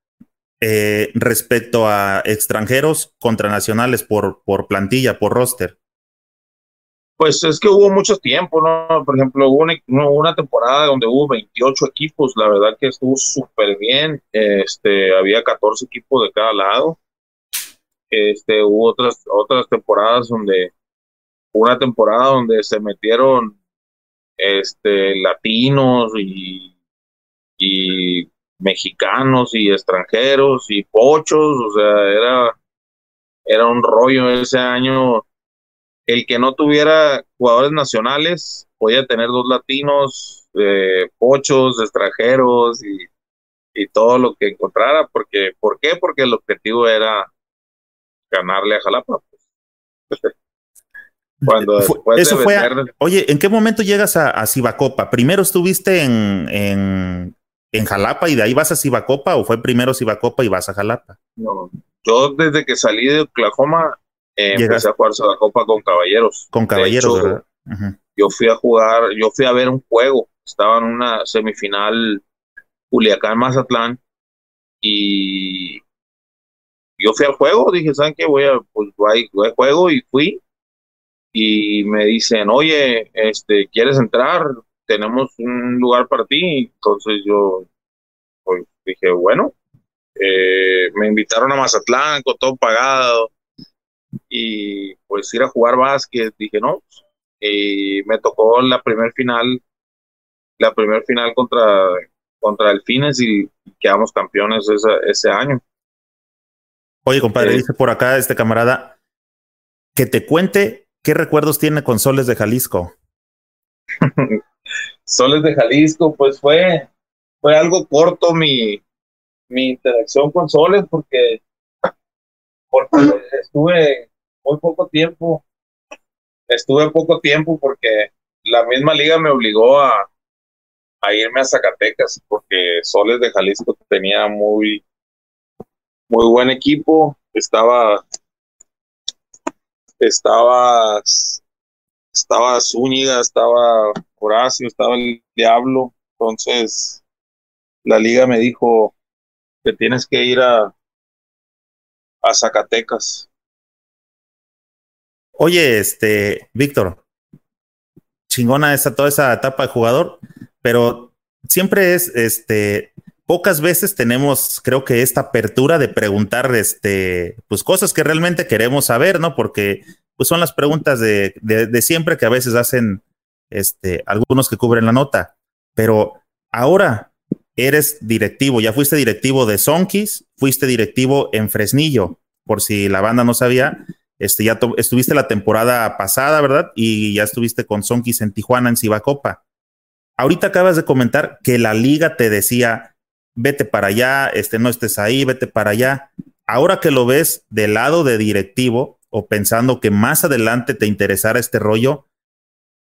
eh, respecto a extranjeros contra nacionales por, por plantilla, por roster? Pues es que hubo mucho tiempo, ¿no? Por ejemplo, hubo una, temporada donde hubo 28 equipos, la verdad que estuvo súper bien, este, había 14 equipos de cada lado. Este, hubo otras, otras temporadas donde, una temporada donde se metieron este, latinos y mexicanos y extranjeros y pochos, o sea, era, era un rollo ese año el que no tuviera jugadores nacionales podía tener dos latinos, eh, ocho extranjeros y, y, todo lo que encontrara. Porque, ¿Por qué? Porque el objetivo era ganarle a Jalapa. Pues. [laughs] Cuando Eso fue. oye, ¿en qué momento llegas a, a Cibacopa? ¿Primero estuviste en, en, en Jalapa y de ahí vas a Cibacopa o fue primero Cibacopa y vas a Jalapa? No, yo desde que salí de Oklahoma eh, empecé a jugar la copa con caballeros. Con caballeros, ¿verdad? yo fui a jugar, yo fui a ver un juego, estaba en una semifinal Culiacán-Mazatlán y yo fui al juego, dije, ¿saben qué? Voy a, pues, voy, voy juego y fui y me dicen, oye, este, ¿quieres entrar? Tenemos un lugar para ti. Entonces yo pues, dije, bueno, eh, me invitaron a Mazatlán con todo pagado y pues ir a jugar básquet, dije, no, y me tocó la primer final, la primer final contra, contra Delfines y quedamos campeones ese, ese año. Oye, compadre, eh, dice por acá este camarada que te cuente qué recuerdos tiene con Soles de Jalisco. [laughs] Soles de Jalisco, pues fue, fue algo corto mi, mi interacción con Soles porque, porque estuve muy poco tiempo, estuve poco tiempo porque la misma liga me obligó a, a irme a Zacatecas porque Soles de Jalisco tenía muy, muy buen equipo, estaba, estaba, estaba Zúñiga, estaba Horacio, estaba el Diablo, entonces la liga me dijo que tienes que ir a, a Zacatecas. Oye, este, Víctor, chingona esa, toda esa etapa de jugador, pero siempre es, este, pocas veces tenemos, creo que esta apertura de preguntar, este, pues cosas que realmente queremos saber, ¿no? Porque pues son las preguntas de, de, siempre que a veces hacen, este, algunos que cubren la nota. Pero ahora eres directivo, ya fuiste directivo de Sonkis, fuiste directivo en Fresnillo, por si la banda no sabía, este, ya estuviste la temporada pasada, ¿verdad? Y ya estuviste con Sonkis en Tijuana, en Cibacopa. Ahorita acabas de comentar que la liga te decía, vete para allá, este, no estés ahí, vete para allá. Ahora que lo ves del lado de directivo o pensando que más adelante te interesara este rollo,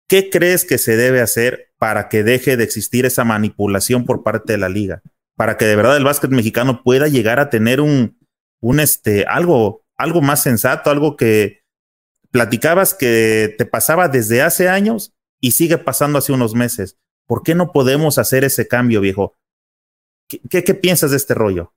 ¿qué crees que se debe hacer para que deje de existir esa manipulación por parte de la liga? Para que de verdad el básquet mexicano pueda llegar a tener un, un este, algo, algo más sensato, algo que platicabas que te pasaba desde hace años y sigue pasando hace unos meses. ¿Por qué no podemos hacer ese cambio, viejo? ¿Qué, qué, piensas de este rollo?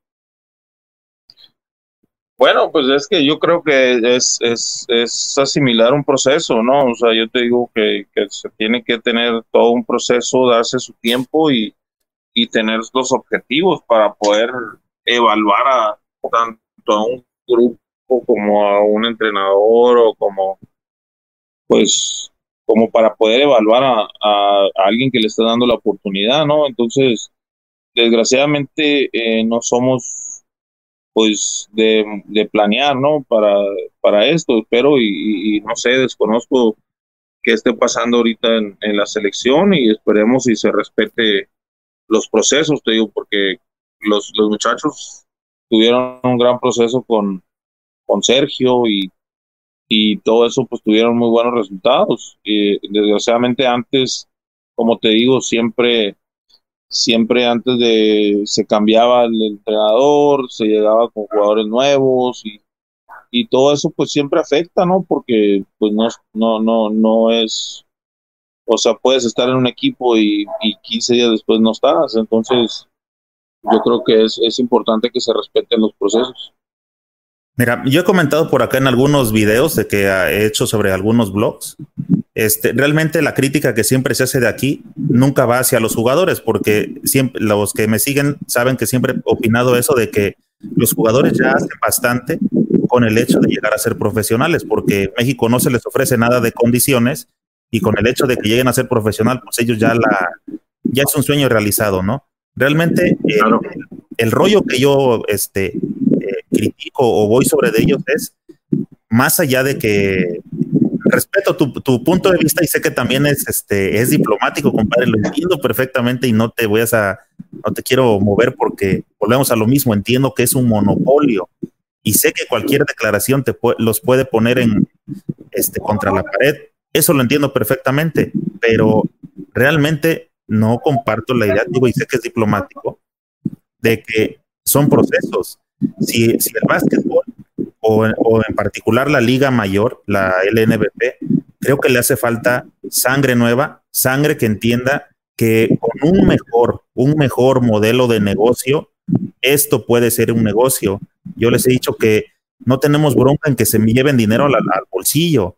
Bueno, pues es que yo creo que es, es, es asimilar un proceso, ¿no? O sea, yo te digo que, que, se tiene que tener todo un proceso, darse su tiempo y, y tener los objetivos para poder evaluar a tanto a un grupo como a un entrenador o como, pues, como para poder evaluar a, a, a alguien que le está dando la oportunidad, ¿no? Entonces, desgraciadamente eh, no somos pues de, planear, ¿no? Para, para esto, espero y, no sé, desconozco qué esté pasando ahorita en, en, la selección y esperemos si se respete los procesos, te digo, porque los, los muchachos tuvieron un gran proceso con, con Sergio y, y todo eso, pues tuvieron muy buenos resultados. Y desgraciadamente antes, como te digo, siempre siempre antes de se cambiaba el entrenador, se llegaba con jugadores nuevos y, y todo eso pues siempre afecta, ¿no? Porque pues no, no, no, no es, o sea, puedes estar en un equipo y, y 15 días después no estás, entonces yo creo que es, es importante que se respeten los procesos. Mira, yo he comentado por acá en algunos videos de que he hecho sobre algunos blogs este, realmente la crítica que siempre se hace de aquí nunca va hacia los jugadores, porque siempre los que me siguen saben que siempre he opinado eso de que los jugadores ya hacen bastante con el hecho de llegar a ser profesionales, porque México no se les ofrece nada de condiciones y con el hecho de que lleguen a ser profesional, pues ellos ya la ya es un sueño realizado, ¿no? Realmente el, rollo que yo este, eh, critico o voy sobre de ellos es más allá de que respeto tu, punto de vista y sé que también es, este, es diplomático, compadre, lo entiendo perfectamente y no te voy a, no te quiero mover porque volvemos a lo mismo, entiendo que es un monopolio y sé que cualquier declaración te los puede poner en, este, contra la pared, eso lo entiendo perfectamente, pero realmente no comparto la idea, digo, y sé que es diplomático, de que son procesos. Si, si el básquetbol o, en particular la liga mayor, la LNBP, creo que le hace falta sangre nueva, sangre que entienda que con un mejor, un mejor modelo de negocio, esto puede ser un negocio. Yo les he dicho que no tenemos bronca en que se me lleven dinero al, bolsillo,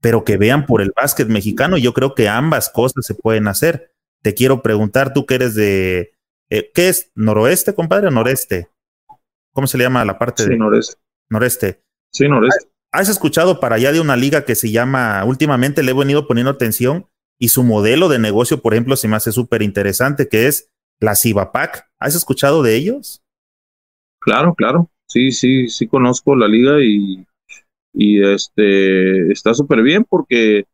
pero que vean por el básquet mexicano. Yo creo que ambas cosas se pueden hacer. Te quiero preguntar, tú que eres de, eh, ¿qué es? ¿Noroeste, compadre, o noreste? ¿Cómo se le llama la parte sí, de noreste? Noreste. Sí, noreste. ¿Has escuchado para allá de una liga que se llama, últimamente le he venido poniendo atención y su modelo de negocio, por ejemplo, se me hace súper interesante, que es la Cibapac. ¿Has escuchado de ellos? Claro, claro. Sí, sí, sí conozco la liga y, y este está súper bien porque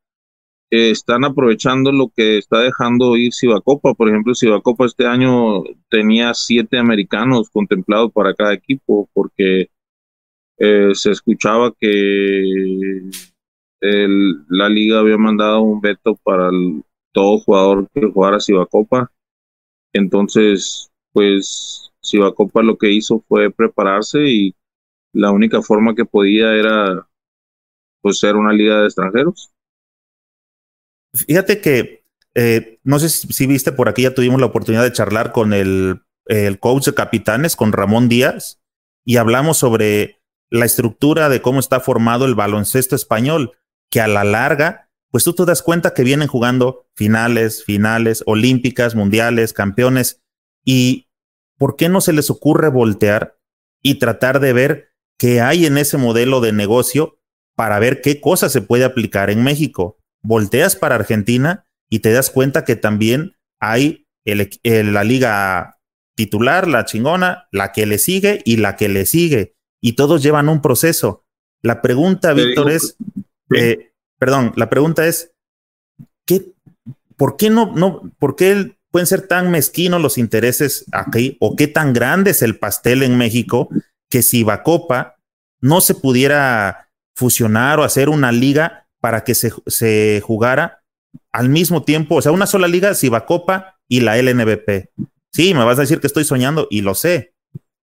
están aprovechando lo que está dejando ir Cibacopa. Por ejemplo, Cibacopa este año tenía siete americanos contemplados para cada equipo porque eh, se escuchaba que la liga había mandado un veto para todo jugador que jugara Cibacopa. Entonces, pues Cibacopa lo que hizo fue prepararse y la única forma que podía era pues ser una liga de extranjeros. Fíjate que eh, no sé si, viste por aquí ya tuvimos la oportunidad de charlar con el, el coach de capitanes, con Ramón Díaz, y hablamos sobre la estructura de cómo está formado el baloncesto español, que a la larga, pues tú te das cuenta que vienen jugando finales, finales, olímpicas, mundiales, campeones, y ¿por qué no se les ocurre voltear y tratar de ver qué hay en ese modelo de negocio para ver qué cosa se puede aplicar en México? Volteas para Argentina y te das cuenta que también hay la liga titular, la chingona, la que le sigue y la que le sigue y todos llevan un proceso. La pregunta, Víctor, es, eh, perdón, la pregunta es, ¿qué, ¿por qué no, no, por qué pueden ser tan mezquinos los intereses aquí o qué tan grande es el pastel en México que si Bacopa no se pudiera fusionar o hacer una liga para que se, se jugara al mismo tiempo, o sea, una sola liga, Cibacopa y la LNBP. Sí, me vas a decir que estoy soñando y lo sé,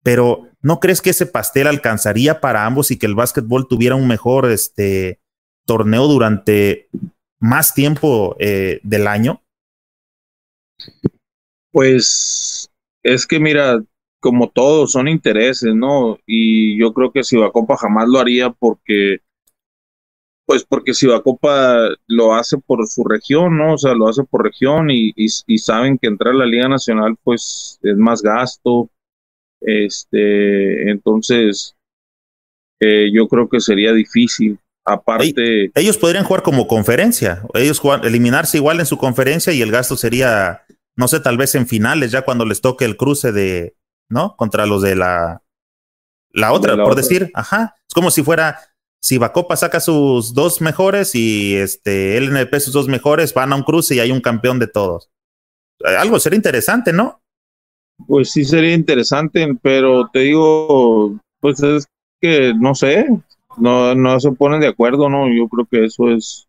pero ¿no crees que ese pastel alcanzaría para ambos y que el básquetbol tuviera un mejor este, torneo durante más tiempo eh, del año? Pues es que mira, como todos son intereses, ¿no? Y yo creo que Copa jamás lo haría porque, pues porque Copa lo hace por su región, ¿no? O sea, lo hace por región y, y saben que entrar a la Liga Nacional, pues es más gasto, este, entonces, eh, yo creo que sería difícil. Aparte. Ellos podrían jugar como conferencia. Ellos jugar, eliminarse igual en su conferencia y el gasto sería, no sé, tal vez en finales, ya cuando les toque el cruce de, ¿no? Contra los de la, la otra, por decir, ajá. Es como si fuera, si Bacopa saca sus dos mejores y este LNP sus dos mejores, van a un cruce y hay un campeón de todos. Algo sería interesante, ¿no? Pues sí sería interesante, pero te digo, pues es que no sé, no, no se ponen de acuerdo, ¿no? Yo creo que eso es,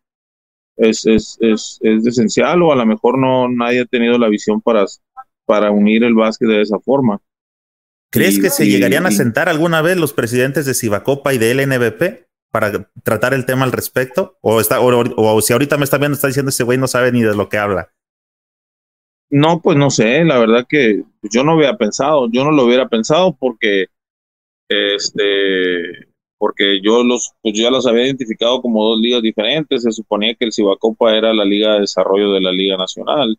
es, es, es, es esencial o a lo mejor no nadie ha tenido la visión para, para unir el básquet de esa forma. ¿Crees que se llegarían a sentar alguna vez los presidentes de Cibacopa y de LNBP para tratar el tema al respecto? ¿O, está, o, o si ahorita me está viendo, está diciendo ese güey no sabe ni de lo que habla? No, pues no sé, la verdad que yo no había pensado, yo no lo hubiera pensado porque, este, porque yo los, pues ya los había identificado como dos ligas diferentes. Se suponía que el Cibacopa era la liga de desarrollo de la liga nacional,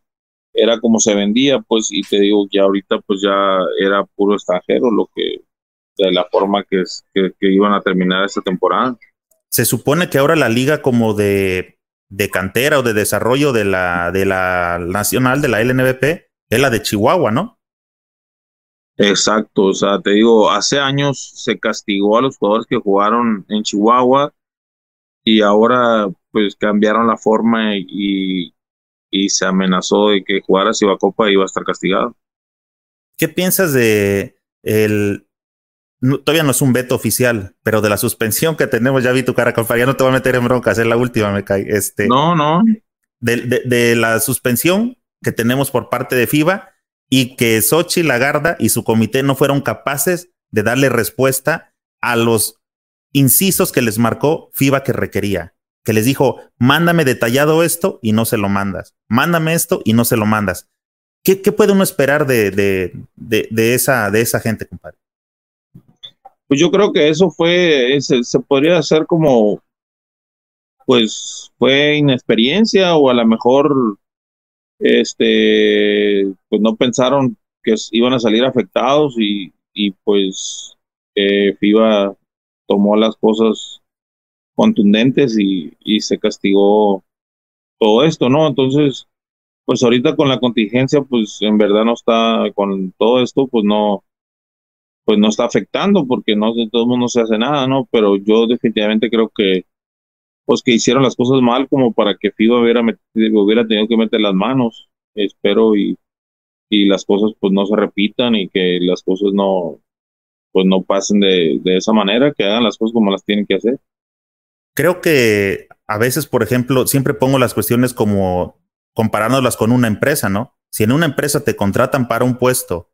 era como se vendía, pues, y te digo que ahorita pues ya era puro extranjero lo que, de la forma que, que, que iban a terminar esta temporada. Se supone que ahora la liga como de de cantera o de desarrollo de la, de la nacional, de la LNBP, es la de Chihuahua, ¿no? Exacto, o sea, te digo, hace años se castigó a los jugadores que jugaron en Chihuahua y ahora pues cambiaron la forma y, y se amenazó de que jugara Copa iba a estar castigado. ¿Qué piensas de el, todavía no es un veto oficial, pero de la suspensión que tenemos, ya vi tu cara, compadre, ya no te voy a meter en broncas, es la última, me cae. Este, no, no. De, de, la suspensión que tenemos por parte de FIBA y que Sochi Lagarda y su comité no fueron capaces de darle respuesta a los incisos que les marcó FIBA que requería. que les dijo, mándame detallado esto y no se lo mandas, mándame esto y no se lo mandas. ¿Qué, qué puede uno esperar de, de, de, esa, de esa gente, compadre? Pues yo creo que eso fue, se, se podría hacer como, pues fue inexperiencia o a lo mejor, este, pues no pensaron que iban a salir afectados y, y pues eh, FIBA tomó las cosas contundentes y, y se castigó todo esto, ¿no? Entonces, pues ahorita con la contingencia, pues en verdad no está, con todo esto, pues no, pues no está afectando porque no de todo el mundo se hace nada, ¿no? Pero yo definitivamente creo que, pues que hicieron las cosas mal como para que FIBA hubiera, hubiera tenido que meter las manos, espero, y, y las cosas pues no se repitan y que las cosas no, pues no pasen de, de esa manera, que hagan las cosas como las tienen que hacer. Creo que a veces, por ejemplo, siempre pongo las cuestiones como comparándolas con una empresa, ¿no? Si en una empresa te contratan para un puesto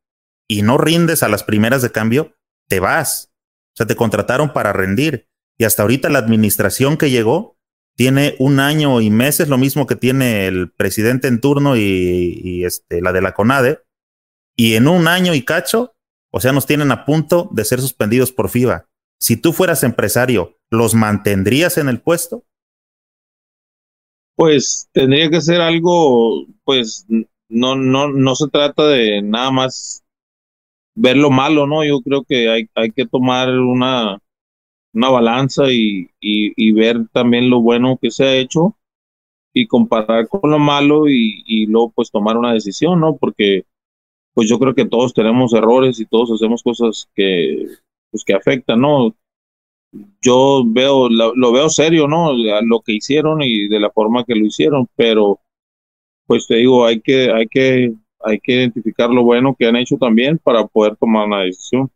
y no rindes a las primeras de cambio, te vas. O sea, te contrataron para rendir. Y hasta ahorita la administración que llegó tiene un año y meses, lo mismo que tiene el presidente en turno y, este, la de la CONADE. Y en un año y cacho, o sea, nos tienen a punto de ser suspendidos por FIBA. Si tú fueras empresario, ¿los mantendrías en el puesto? Pues tendría que ser algo, pues no, no, no se trata de nada más ver lo malo, ¿no? Yo creo que hay, hay que tomar una, una balanza y, y, ver también lo bueno que se ha hecho y comparar con lo malo y, y luego pues tomar una decisión, ¿no? Porque pues yo creo que todos tenemos errores y todos hacemos cosas que pues que afectan, ¿no? yo veo, lo, veo serio, ¿no? Lo que hicieron y de la forma que lo hicieron, pero pues te digo, hay que, hay que, hay que identificar lo bueno que han hecho también para poder tomar una decisión.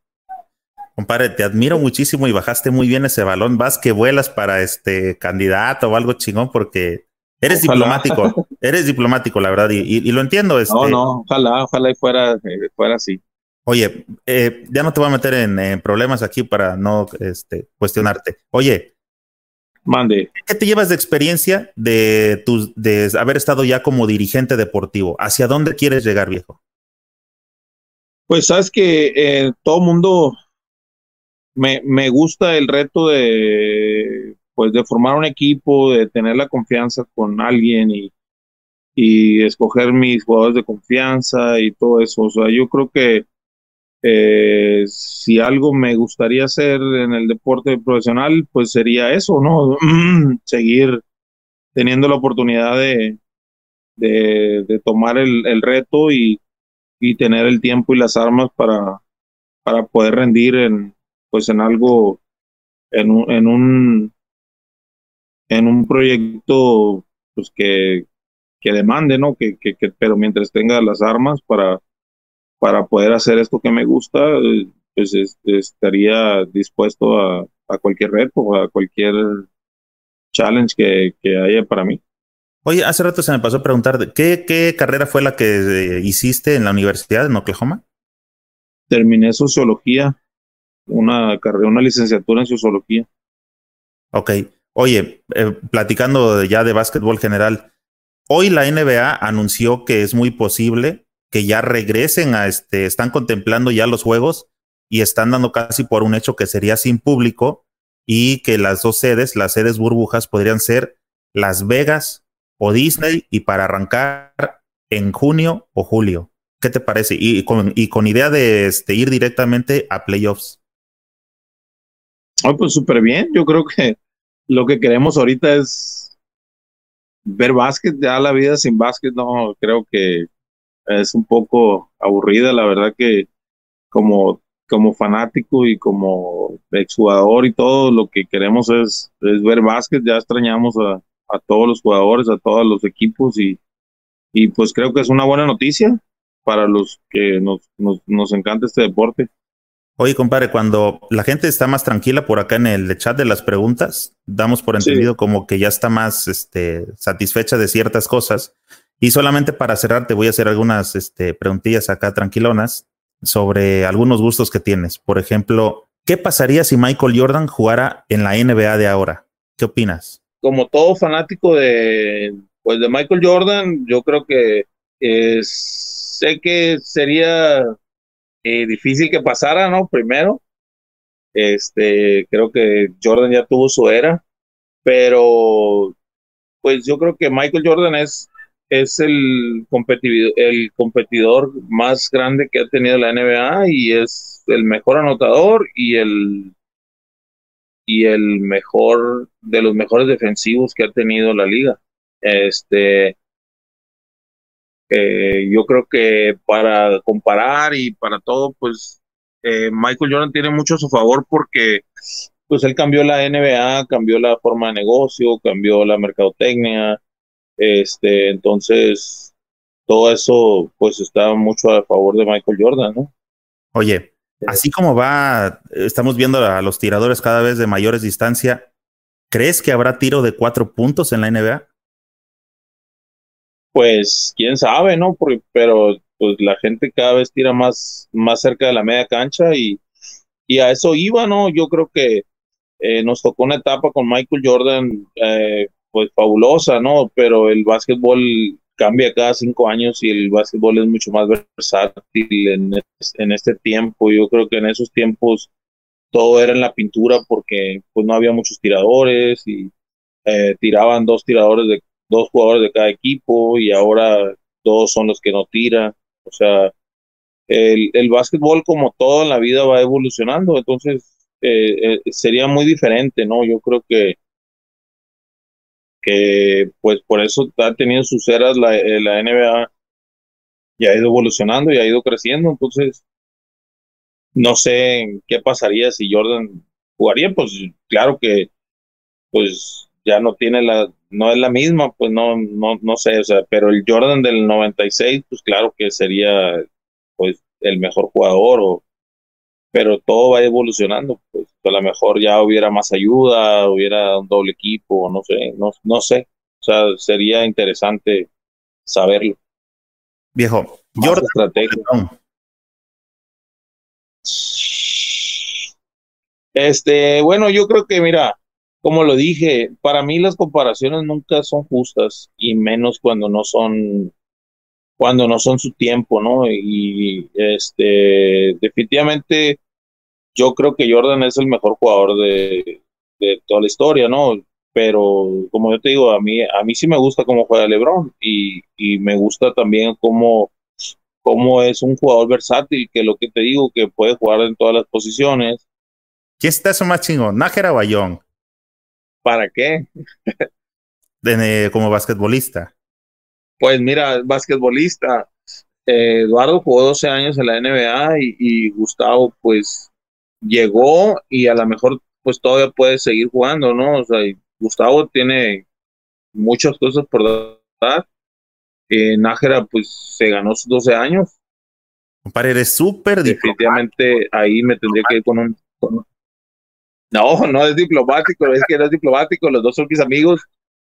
Compadre, te admiro muchísimo y bajaste muy bien ese balón. Vas que vuelas para este candidato o algo chingón porque eres diplomático, [laughs] eres diplomático, la verdad, y, lo entiendo. Este... No, no, ojalá, ojalá y fuera, eh, fuera así. Oye, eh, ya no te voy a meter en, problemas aquí para no este, cuestionarte. Oye, mande. ¿Qué te llevas de experiencia de, tu, de haber estado ya como dirigente deportivo? ¿Hacia dónde quieres llegar, viejo? Pues sabes que eh, todo mundo me, me gusta el reto de pues de formar un equipo, de tener la confianza con alguien y, y escoger mis jugadores de confianza y todo eso. O sea, yo creo que eh, si algo me gustaría hacer en el deporte profesional, pues sería eso, ¿no? [clears throat] Seguir teniendo la oportunidad de, de, tomar el, el reto y, y, tener el tiempo y las armas para, para poder rendir en, pues en algo, en un, en un, en un proyecto pues que, que demande, ¿no? Que, que, que, pero mientras tenga las armas para, para poder hacer esto que me gusta, pues estaría dispuesto a, a, cualquier reto, a cualquier challenge que, que, haya para mí. Oye, hace rato se me pasó a preguntar, ¿qué, qué carrera fue la que eh, hiciste en la universidad en Oklahoma? Terminé sociología, una carrera, una licenciatura en sociología. Ok. Oye, eh, platicando ya de básquetbol general, hoy la NBA anunció que es muy posible que ya regresen a este, están contemplando ya los juegos y están dando casi por un hecho que sería sin público y que las dos sedes, las sedes burbujas, podrían ser Las Vegas o Disney y para arrancar en junio o julio. ¿Qué te parece? Y con, y con idea de este, ir directamente a playoffs. Oh, pues súper bien. Yo creo que lo que queremos ahorita es ver básquet. Ya la vida sin básquet, no creo que es un poco aburrida, la verdad que como, como fanático y como exjugador y todo, lo que queremos es, es ver básquet, ya extrañamos a, a, todos los jugadores, a todos los equipos y, y pues creo que es una buena noticia para los que nos, nos, nos encanta este deporte. Oye, compadre, cuando la gente está más tranquila por acá en el chat de las preguntas, damos por entendido como que ya está más este, satisfecha de ciertas cosas. Y solamente para cerrar, te voy a hacer algunas este, preguntillas acá tranquilonas sobre algunos gustos que tienes. Por ejemplo, ¿qué pasaría si Michael Jordan jugara en la NBA de ahora? ¿Qué opinas? como todo fanático de, pues de Michael Jordan, yo creo que sé que sería eh, difícil que pasara, ¿no? Primero, este, creo que Jordan ya tuvo su era, pero pues yo creo que Michael Jordan es, es el, competidor, el competidor más grande que ha tenido la NBA y es el mejor anotador y el y el mejor de los mejores defensivos que ha tenido la liga. Este, eh, yo creo que para comparar y para todo, pues eh, Michael Jordan tiene mucho a su favor porque pues él cambió la NBA, cambió la forma de negocio, cambió la mercadotecnia, este, entonces todo eso pues está mucho a favor de Michael Jordan, ¿no? Oye, así como va, estamos viendo a los tiradores cada vez de mayores distancia, ¿crees que habrá tiro de cuatro puntos en la NBA? Pues quién sabe, ¿no? pero pues la gente cada vez tira más, más cerca de la media cancha y, y a eso iba, ¿no? Yo creo que eh, nos tocó una etapa con Michael Jordan, eh, pues fabulosa, ¿no? Pero el básquetbol cambia cada cinco años y el básquetbol es mucho más versátil en, en este tiempo. Yo creo que en esos tiempos todo era en la pintura porque pues no había muchos tiradores y eh, tiraban dos tiradores de dos jugadores de cada equipo y ahora todos son los que no tiran. O sea, el, el básquetbol como todo en la vida va evolucionando, entonces eh, eh, sería muy diferente, ¿no? Yo creo que, que pues por eso ha tenido sus eras la, eh, la NBA y ha ido evolucionando y ha ido creciendo, entonces no sé qué pasaría si Jordan jugaría, pues claro que pues ya no tiene la, no es la misma, pues no, no, no sé, o sea, pero el Jordan del 96, pues claro que sería pues el mejor jugador o pero todo va evolucionando, pues a lo mejor ya hubiera más ayuda, hubiera un doble equipo, no sé, no, no sé, o sea, sería interesante saberlo. Viejo, Jordan. Este, bueno, yo creo que, mira, como lo dije, para mí las comparaciones nunca son justas y menos cuando no son cuando no son su tiempo, ¿no? Y este definitivamente yo creo que Jordan es el mejor jugador de, toda la historia, ¿no? Pero como yo te digo, a mí, a mí sí me gusta cómo juega LeBron y, me gusta también cómo, cómo es un jugador versátil, que lo que te digo, que puede jugar en todas las posiciones. ¿Quién está eso más chingón, Nájera Bayón? ¿Para qué? como basquetbolista. Pues mira, basquetbolista. Eh, Eduardo jugó 12 años en la NBA y, y Gustavo, pues llegó y a lo mejor pues todavía puede seguir jugando, ¿no? O sea, Gustavo tiene muchas cosas por dar. Eh, Nájera pues se ganó sus 12 años. Compadre, eres súper Definitivamente ahí me tendría que ir con un, No, no es diplomático, es que no es diplomático, los dos son mis amigos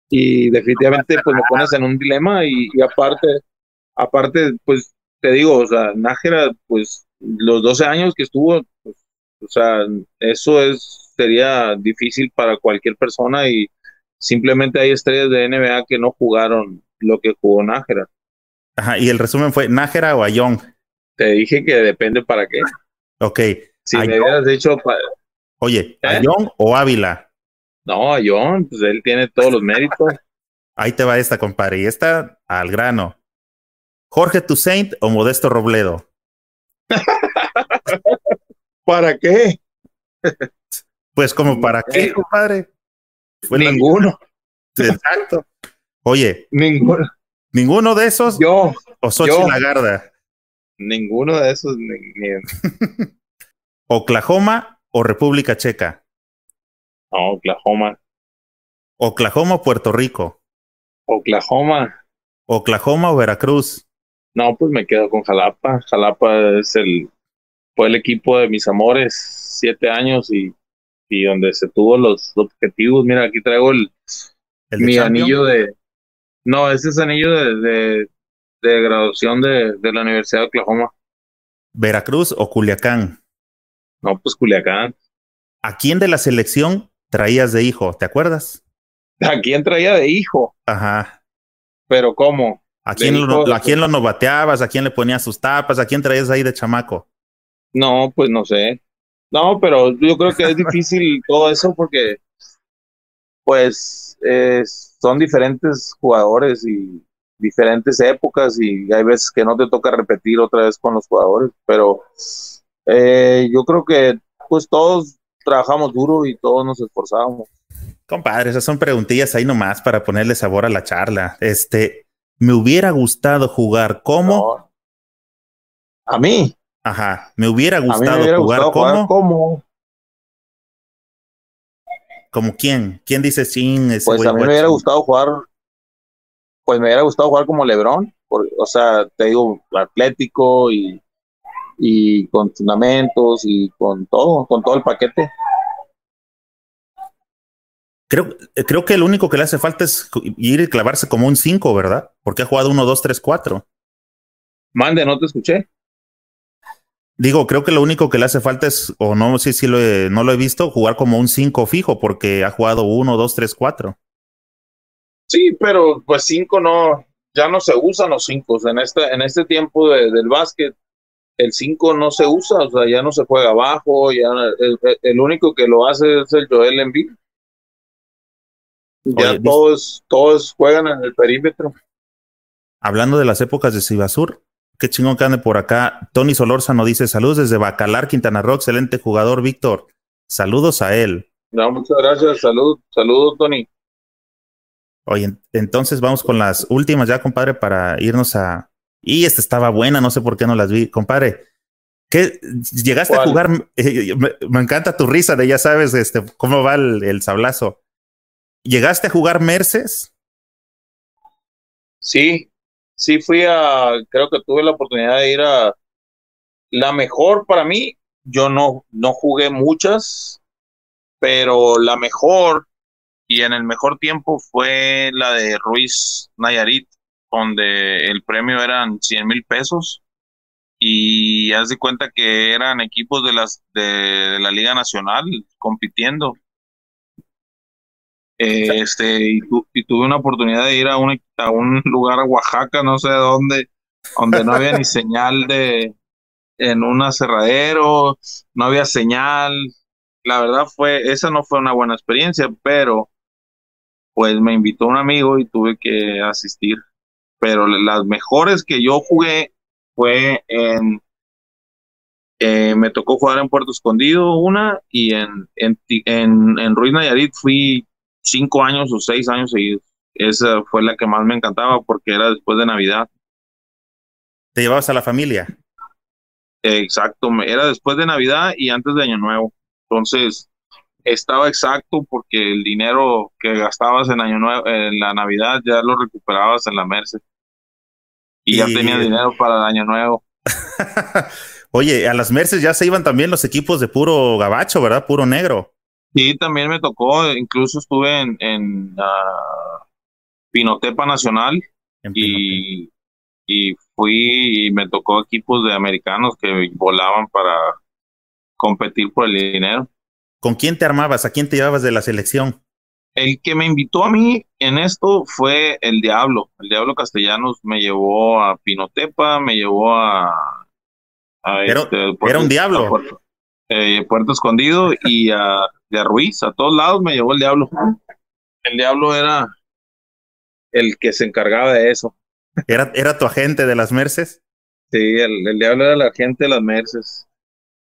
y definitivamente pues me pones en un dilema y, y aparte, aparte pues te digo, o sea, Nájera pues los 12 años que estuvo, pues o sea, eso es sería difícil para cualquier persona y simplemente hay estrellas de NBA que no jugaron lo que jugó Nájera. Ajá, y el resumen fue Nájera o Ayón. Te dije que depende para qué. [laughs] Ok. Si me hubieras dicho. Oye, ¿Eh? ¿Ayón o Ávila? No, Ayón, pues él tiene todos los méritos. [laughs] Ahí te va esta, compadre. Y esta al grano. ¿Jorge Toussaint o Modesto Robledo? [laughs] ¿Para qué? Pues como para qué, compadre. ninguno. Exacto. Oye. Ninguno. ¿Ninguno de esos? Yo. ¿O Xochitl Lagarda? Ninguno de esos. [laughs] ¿Oklahoma o República Checa? No, Oklahoma. ¿Oklahoma o Puerto Rico? Oklahoma. ¿Oklahoma o Veracruz? No, pues me quedo con Jalapa. Jalapa es el fue el equipo de mis amores, siete años y, y donde se tuvo los objetivos. Mira, aquí traigo el, mi anillo de... No, ese es anillo de, de, graduación de, de la Universidad de Oklahoma. ¿Veracruz o Culiacán? No, pues Culiacán. ¿A quién de la selección traías de hijo? ¿Te acuerdas? ¿A quién traía de hijo? Ajá. ¿Pero cómo? ¿A quién, lo, ¿A quién lo novateabas? ¿A quién le ponías sus tapas? ¿A quién traías ahí de chamaco? No, pues no sé. No, pero yo creo que es difícil todo eso porque, pues, son diferentes jugadores y diferentes épocas y hay veces que no te toca repetir otra vez con los jugadores, pero eh, yo creo que pues todos trabajamos duro y todos nos esforzamos. Compadre, esas son preguntillas ahí nomás para ponerle sabor a la charla. Este, me hubiera gustado jugar como. A mí. Ajá, me hubiera gustado jugar, como. como. ¿Como quién? ¿Quién dice sin? Pues a mí me hubiera gustado jugar. Pues me hubiera gustado jugar como Lebron. o sea, te digo, atlético y, y con fundamentos y con todo, con todo el paquete. Creo, creo que el único que le hace falta es ir y clavarse como un 5, ¿verdad? Porque ha jugado 1, 2, 3, 4. Mande, no te escuché. Digo, creo que lo único que le hace falta es, o no sé si lo no lo he visto, jugar como un 5 fijo, porque ha jugado 1, 2, 3, 4. Sí, pero pues 5 no, ya no se usan los 5. En este, en este tiempo del básquet, el 5 no se usa, o sea, ya no se juega abajo, ya el, el único que lo hace es el Joel Embiid. Ya todos, todos juegan en el perímetro. Hablando de las épocas de Sibasur, qué chingón que ande por acá. Tony Solórzano dice: Saludos desde Bacalar, Quintana Roo, excelente jugador, Víctor. Saludos a él. No, muchas gracias. Salud, saludos, Tony. Oye, entonces vamos con las últimas ya, compadre, para irnos a. Y esta estaba buena, no sé por qué no las vi, compadre. ¿Qué llegaste a jugar? [laughs] Eh, me, encanta tu risa de ya sabes este cómo va el, el sablazo. ¿Llegaste a jugar Merces? Sí, sí fui a, creo que tuve la oportunidad de ir a la mejor para mí. Yo no, no jugué muchas, pero la mejor y en el mejor tiempo fue la de Ruiz Nayarit, donde el premio eran 100 mil pesos y haz de cuenta que eran equipos de las de la Liga Nacional compitiendo este, y, tuve una oportunidad de ir a un, a un lugar a Oaxaca, no sé dónde, donde no había ni [laughs] señal de en un aserradero, no había señal. La verdad fue, esa no fue una buena experiencia, pero pues me invitó un amigo y tuve que asistir. Pero las mejores que yo jugué fue en eh, me tocó jugar en Puerto Escondido una y en, en, en, en Ruiz Nayarit fui cinco años o seis años seguidos. Esa fue la que más me encantaba porque era después de Navidad. ¿Te llevabas a la familia? Exacto, era después de Navidad y antes de Año Nuevo. Entonces, estaba exacto porque el dinero que gastabas en Año Nuevo, en la Navidad, ya lo recuperabas en la Merced. Y, ya tenía dinero para el Año Nuevo. [laughs] Oye, a las Merces ya se iban también los equipos de puro gabacho, ¿verdad? Puro negro. Sí, también me tocó, incluso estuve en, en Pinotepa Nacional y, y fui y me tocó equipos de americanos que volaban para competir por el dinero. ¿Con quién te armabas? ¿A quién te llevabas de la selección? El que me invitó a mí en esto fue el Diablo. El Diablo Castellanos me llevó a Pinotepa, me llevó a... este, era un diablo. Eh, Puerto Escondido y a, de Ruiz, a todos lados me llevó el diablo. El diablo era el que se encargaba de eso. ¿Era, era tu agente de las Merces? Sí, el, diablo era el agente de las Merces,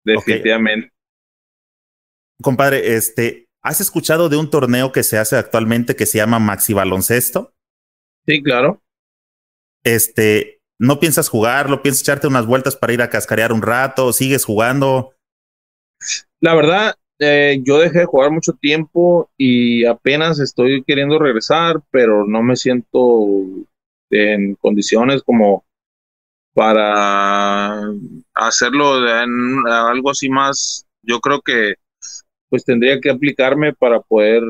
definitivamente. Compadre, este, ¿has escuchado de un torneo que se hace actualmente que se llama Maxi Baloncesto? Sí, claro. Este, ¿no piensas jugarlo? ¿Piensas echarte unas vueltas para ir a cascarear un rato? ¿Sigues jugando? La verdad, eh, yo dejé de jugar mucho tiempo y apenas estoy queriendo regresar, pero no me siento en condiciones como para hacerlo en algo así más. Yo creo que pues tendría que aplicarme para poder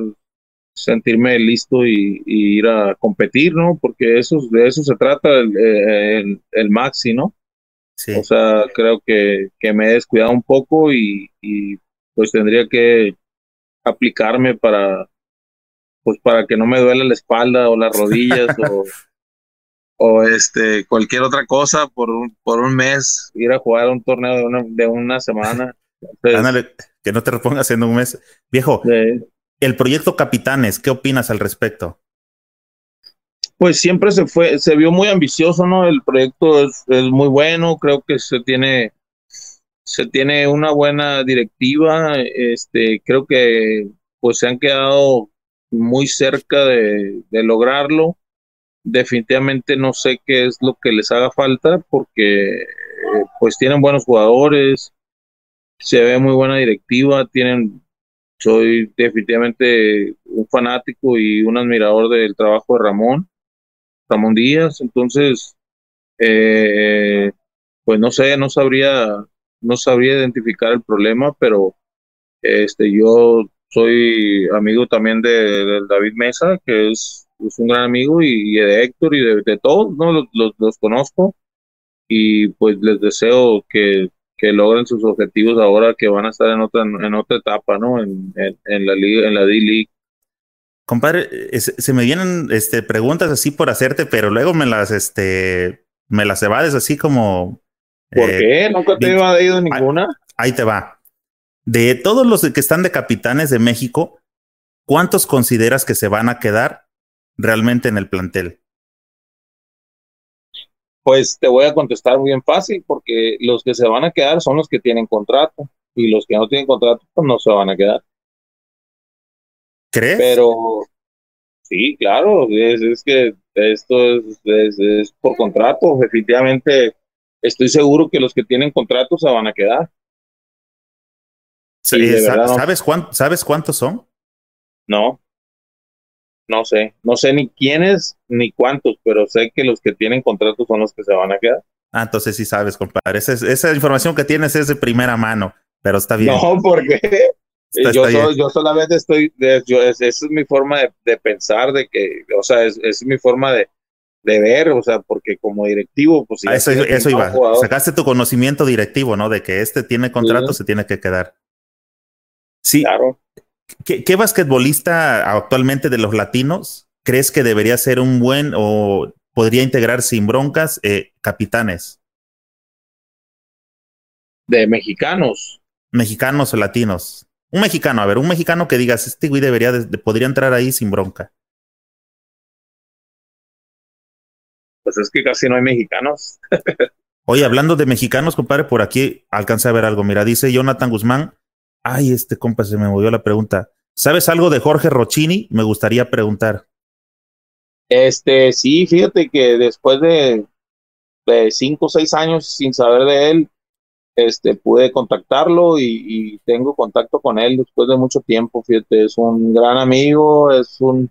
sentirme listo y, ir a competir, ¿no? Porque eso, de eso se trata el, el, maxi, ¿no? Sí. O sea, creo que, que me he descuidado un poco y, y pues tendría que aplicarme para pues para que no me duele la espalda o las rodillas o, [laughs] o este cualquier otra cosa por un, por un mes, ir a jugar un torneo de una, de una semana. que no te repongas en un mes. Viejo, el proyecto Capitanes, ¿qué opinas al respecto? Pues siempre se fue, se vio muy ambicioso, ¿no? El proyecto es, es muy bueno, creo que se tiene, se tiene una buena directiva, este, creo que pues se han quedado muy cerca de, de lograrlo. Definitivamente no sé qué es lo que les haga falta porque pues tienen buenos jugadores, se ve muy buena directiva, tienen, soy definitivamente un fanático y un admirador del trabajo de Ramón, Ramón Díaz, entonces, eh, pues no sé, no sabría, no sabría identificar el problema, pero este, yo soy amigo también de, David Mesa, que es, un gran amigo, y, de Héctor y de, todos, ¿no? Los, conozco y pues les deseo que, logren sus objetivos ahora que van a estar en otra, en otra etapa, ¿no? En, la en la D-League. Compadre, se me vienen este, preguntas así por hacerte, pero luego me las, este, me las evades así como. ¿Por eh, qué? ¿Nunca te he evadido ninguna? Ahí te va. De todos los que están de capitanes de México, ¿cuántos consideras que se van a quedar realmente en el plantel? Pues te voy a contestar bien fácil, porque los que se van a quedar son los que tienen contrato y los que no tienen contrato pues no se van a quedar. ¿Crees? Pero sí, claro, es, que esto es, es, por contrato. Efectivamente, estoy seguro que los que tienen contrato se van a quedar. ¿sabes, ¿Sabes cuántos son? No, no sé. No sé ni quiénes ni cuántos, pero sé que los que tienen contratos son los que se van a quedar. Ah, entonces sí sabes, compadre. Esa, esa información que tienes es de primera mano, pero está bien. No, porque yo, yo, solamente estoy, yo, esa es mi forma de, pensar, de que, o sea, es, es mi forma de, de ver, o sea, porque como directivo, pues... Eso, eso iba. Sacaste tu conocimiento directivo, ¿no? De que este tiene contrato, se tiene que quedar. Sí. Claro. ¿Qué, basquetbolista actualmente de los latinos crees que debería ser un buen o podría integrar sin broncas eh, capitanes? De mexicanos. Mexicanos o latinos. Un mexicano, a ver, un mexicano que digas, este güey debería, podría entrar ahí sin bronca. Pues es que casi no hay mexicanos. [laughs] Oye, hablando de mexicanos, compadre, por aquí alcancé a ver algo. Mira, dice Jonathan Guzmán, Ay, este compa se me movió la pregunta. ¿Sabes algo de Jorge Rochini? Me gustaría preguntar. Este, sí, fíjate que después de, de cinco o seis años sin saber de él, este, pude contactarlo y, tengo contacto con él después de mucho tiempo. Fíjate, es un gran amigo, es un,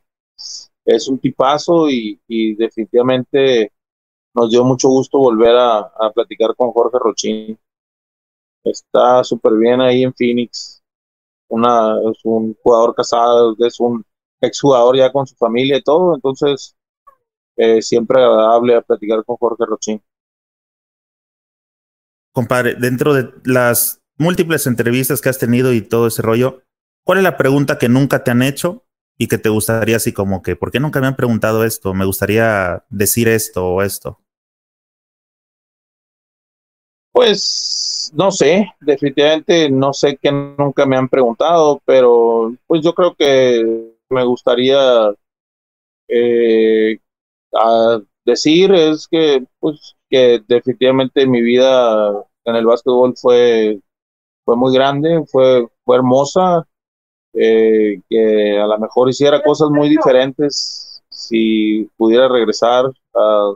es un tipazo y, definitivamente nos dio mucho gusto volver a, a platicar con Jorge Rochini está súper bien ahí en Phoenix. Una, es un jugador casado, es un exjugador ya con su familia y todo, entonces eh, siempre agradable platicar con Jorge Rochín. Compadre, dentro de las múltiples entrevistas que has tenido y todo ese rollo, ¿cuál es la pregunta que nunca te han hecho y que te gustaría así como que, ¿por qué nunca me han preguntado esto? Me gustaría decir esto o esto. Pues no sé, definitivamente no sé que nunca me han preguntado, pero pues yo creo que me gustaría eh, decir es que pues que definitivamente mi vida en el básquetbol fue fue muy grande, fue fue hermosa, eh, que a lo mejor hiciera cosas muy diferentes si pudiera regresar a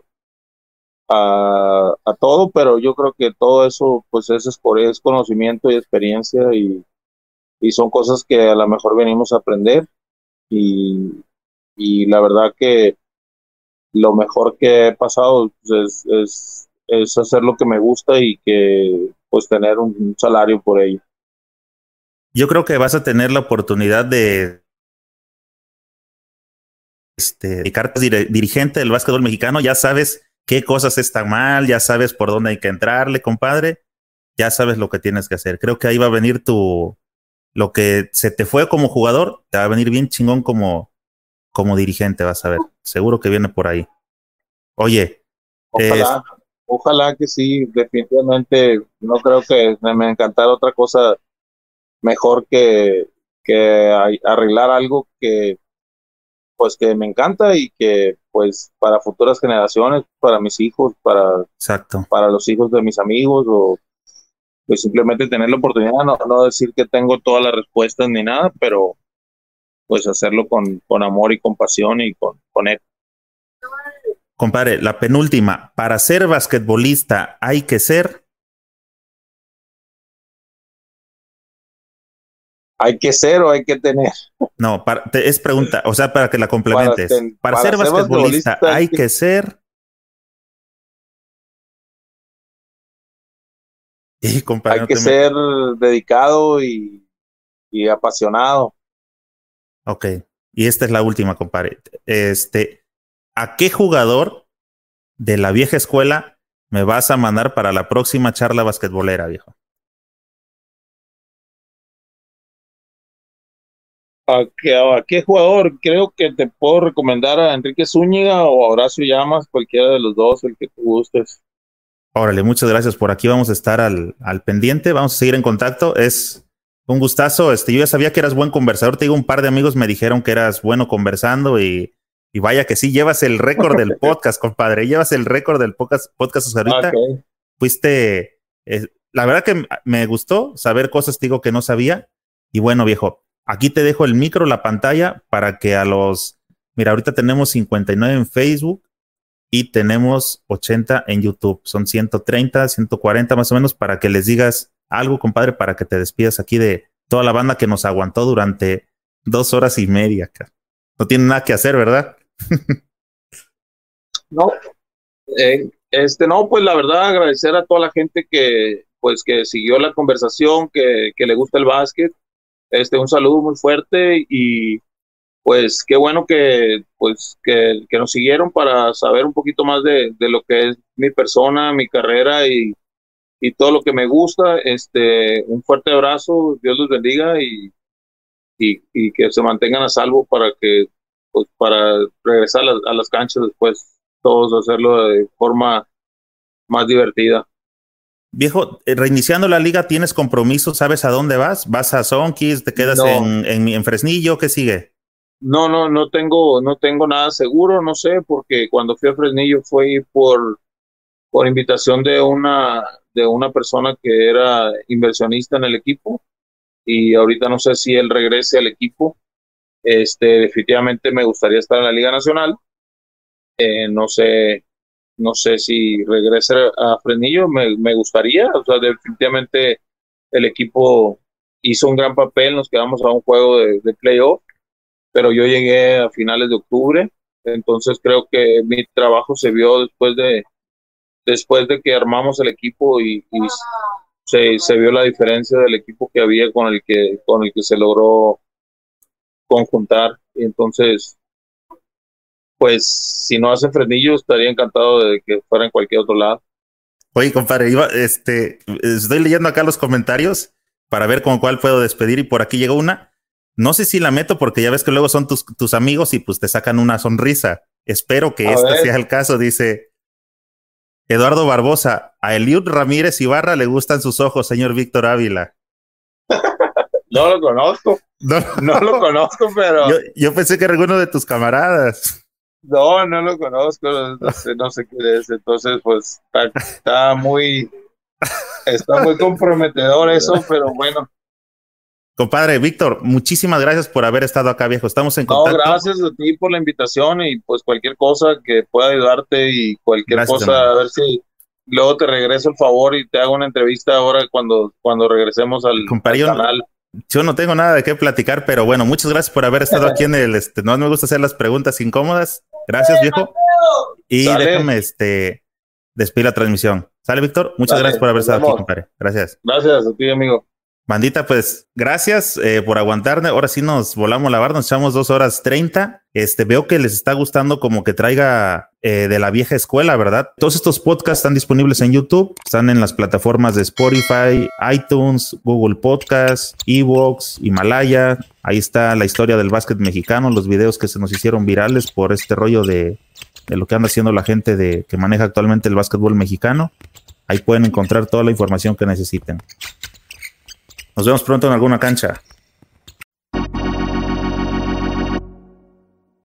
a, todo, pero yo creo que todo eso pues es, es conocimiento y experiencia y, y, son cosas que a lo mejor venimos a aprender y, y la verdad que lo mejor que he pasado pues, es, es, es, hacer lo que me gusta y que pues tener un salario por ello. Yo creo que vas a tener la oportunidad de este, dirigente del básquetbol mexicano, ya sabes qué cosas están mal, ya sabes por dónde hay que entrarle, compadre, ya sabes lo que tienes que hacer. Creo que ahí va a venir tu, lo que se te fue como jugador, te va a venir bien chingón como, como dirigente, vas a ver. Seguro que viene por ahí. Oye. Ojalá, ojalá que sí, definitivamente. No creo que me encantara otra cosa mejor que, que arreglar algo que pues que me encanta y que pues para futuras generaciones, para mis hijos, para, Exacto. para los hijos de mis amigos o pues simplemente tener la oportunidad, no, no decir que tengo todas las respuestas ni nada, pero pues hacerlo con, con amor y compasión y con, con él. Compadre, la penúltima, para ser basquetbolista hay que ser ¿Hay que ser o hay que tener? No, es pregunta, o sea, para que la complementes. Para, ser, basquetbolista, hay que, ser. hay que ser dedicado y, y, apasionado. Ok, y esta es la última, compadre. Este, ¿a qué jugador de la vieja escuela me vas a mandar para la próxima charla basquetbolera, viejo? ¿A qué, jugador? Creo que te puedo recomendar a Enrique Zúñiga o a Horacio Llamas, cualquiera de los dos, el que tú gustes. Órale, muchas gracias por aquí. Vamos a estar al, al pendiente, vamos a seguir en contacto. Es un gustazo. Este, yo ya sabía que eras buen conversador. Te digo, un par de amigos me dijeron que eras bueno conversando y, y vaya que sí, llevas el récord del [laughs] podcast, compadre. Llevas el récord del podcast, podcast ahorita. Fuiste, eh, la verdad que me gustó saber cosas, digo, que no sabía. Y bueno, viejo, Aquí te dejo el micro, la pantalla, para que a los... Mira, ahorita tenemos 59 en Facebook y tenemos 80 en YouTube. Son 130, 140 más o menos para que les digas algo, compadre, para que te despidas aquí de toda la banda que nos aguantó durante dos horas y media. No tiene nada que hacer, ¿verdad? [laughs] no, eh, este no, pues la verdad agradecer a toda la gente que pues que siguió la conversación, que, que le gusta el básquet este, un saludo muy fuerte y pues qué bueno que, pues, que, que nos siguieron para saber un poquito más de, de, lo que es mi persona, mi carrera y, y todo lo que me gusta. Este, un fuerte abrazo, Dios los bendiga y, y, y que se mantengan a salvo para que, pues, para regresar a, a las canchas después, todos hacerlo de forma más divertida. Viejo, eh, reiniciando la liga, ¿tienes compromiso? ¿Sabes a dónde vas? ¿Vas a Sonkis? ¿Te quedas en, en, Fresnillo? ¿Qué sigue? No, no, no tengo, no tengo nada seguro, no sé, porque cuando fui a Fresnillo fue por, por invitación de una, de una persona que era inversionista en el equipo y ahorita no sé si él regrese al equipo. Este, definitivamente me gustaría estar en la Liga Nacional. Eh, no sé, no sé si regrese a Frenillo, me, me gustaría, o sea, definitivamente el equipo hizo un gran papel, nos quedamos a un juego de, de playoff, pero yo llegué a finales de octubre, entonces creo que mi trabajo se vio después de después de que armamos el equipo y, se, se, vio la diferencia del equipo que había con el que con el que se logró conjuntar y entonces pues si no hace frenillo, estaría encantado de que fuera en cualquier otro lado. Oye, compadre, iba, este, estoy leyendo acá los comentarios para ver con cuál puedo despedir y por aquí llegó una. No sé si la meto porque ya ves que luego son tus, tus amigos y pues te sacan una sonrisa. Espero que este sea el caso, dice Eduardo Barbosa. A Eliud Ramírez Ibarra le gustan sus ojos, señor Víctor Ávila. [laughs] no lo conozco. No, no lo conozco, pero. Yo, yo pensé que era alguno de tus camaradas. No, no lo conozco, no sé, no sé qué es, entonces pues está, muy, está muy comprometedor eso, pero bueno. Compadre Víctor, muchísimas gracias por haber estado acá, viejo. Estamos en contacto. No, gracias a ti por la invitación y pues cualquier cosa que pueda ayudarte y cualquier cosa, a ver si luego te regreso el favor y te hago una entrevista ahora cuando, cuando regresemos al, canal. Yo no tengo nada de qué platicar, pero bueno, muchas gracias por haber estado aquí en el, este, no me gusta hacer las preguntas incómodas. Gracias, viejo. Y déjame este despedir la transmisión. ¿Sale, Víctor? Muchas gracias por haber estado aquí, compadre. Gracias. Gracias a ti, amigo. Bandita, pues gracias eh, por aguantarme. Ahora sí nos volamos la barra, nos echamos dos horas treinta. Este, veo que les está gustando como que traiga eh, de la vieja escuela, ¿verdad? Todos estos podcasts están disponibles en YouTube, están en las plataformas de Spotify, iTunes, Google Podcasts, Evox, Himalaya. Ahí está la historia del básquet mexicano, los videos que se nos hicieron virales por este rollo de, de lo que anda haciendo la gente de, que maneja actualmente el básquetbol mexicano. Ahí pueden encontrar toda la información que necesiten. Nos vemos pronto en alguna cancha.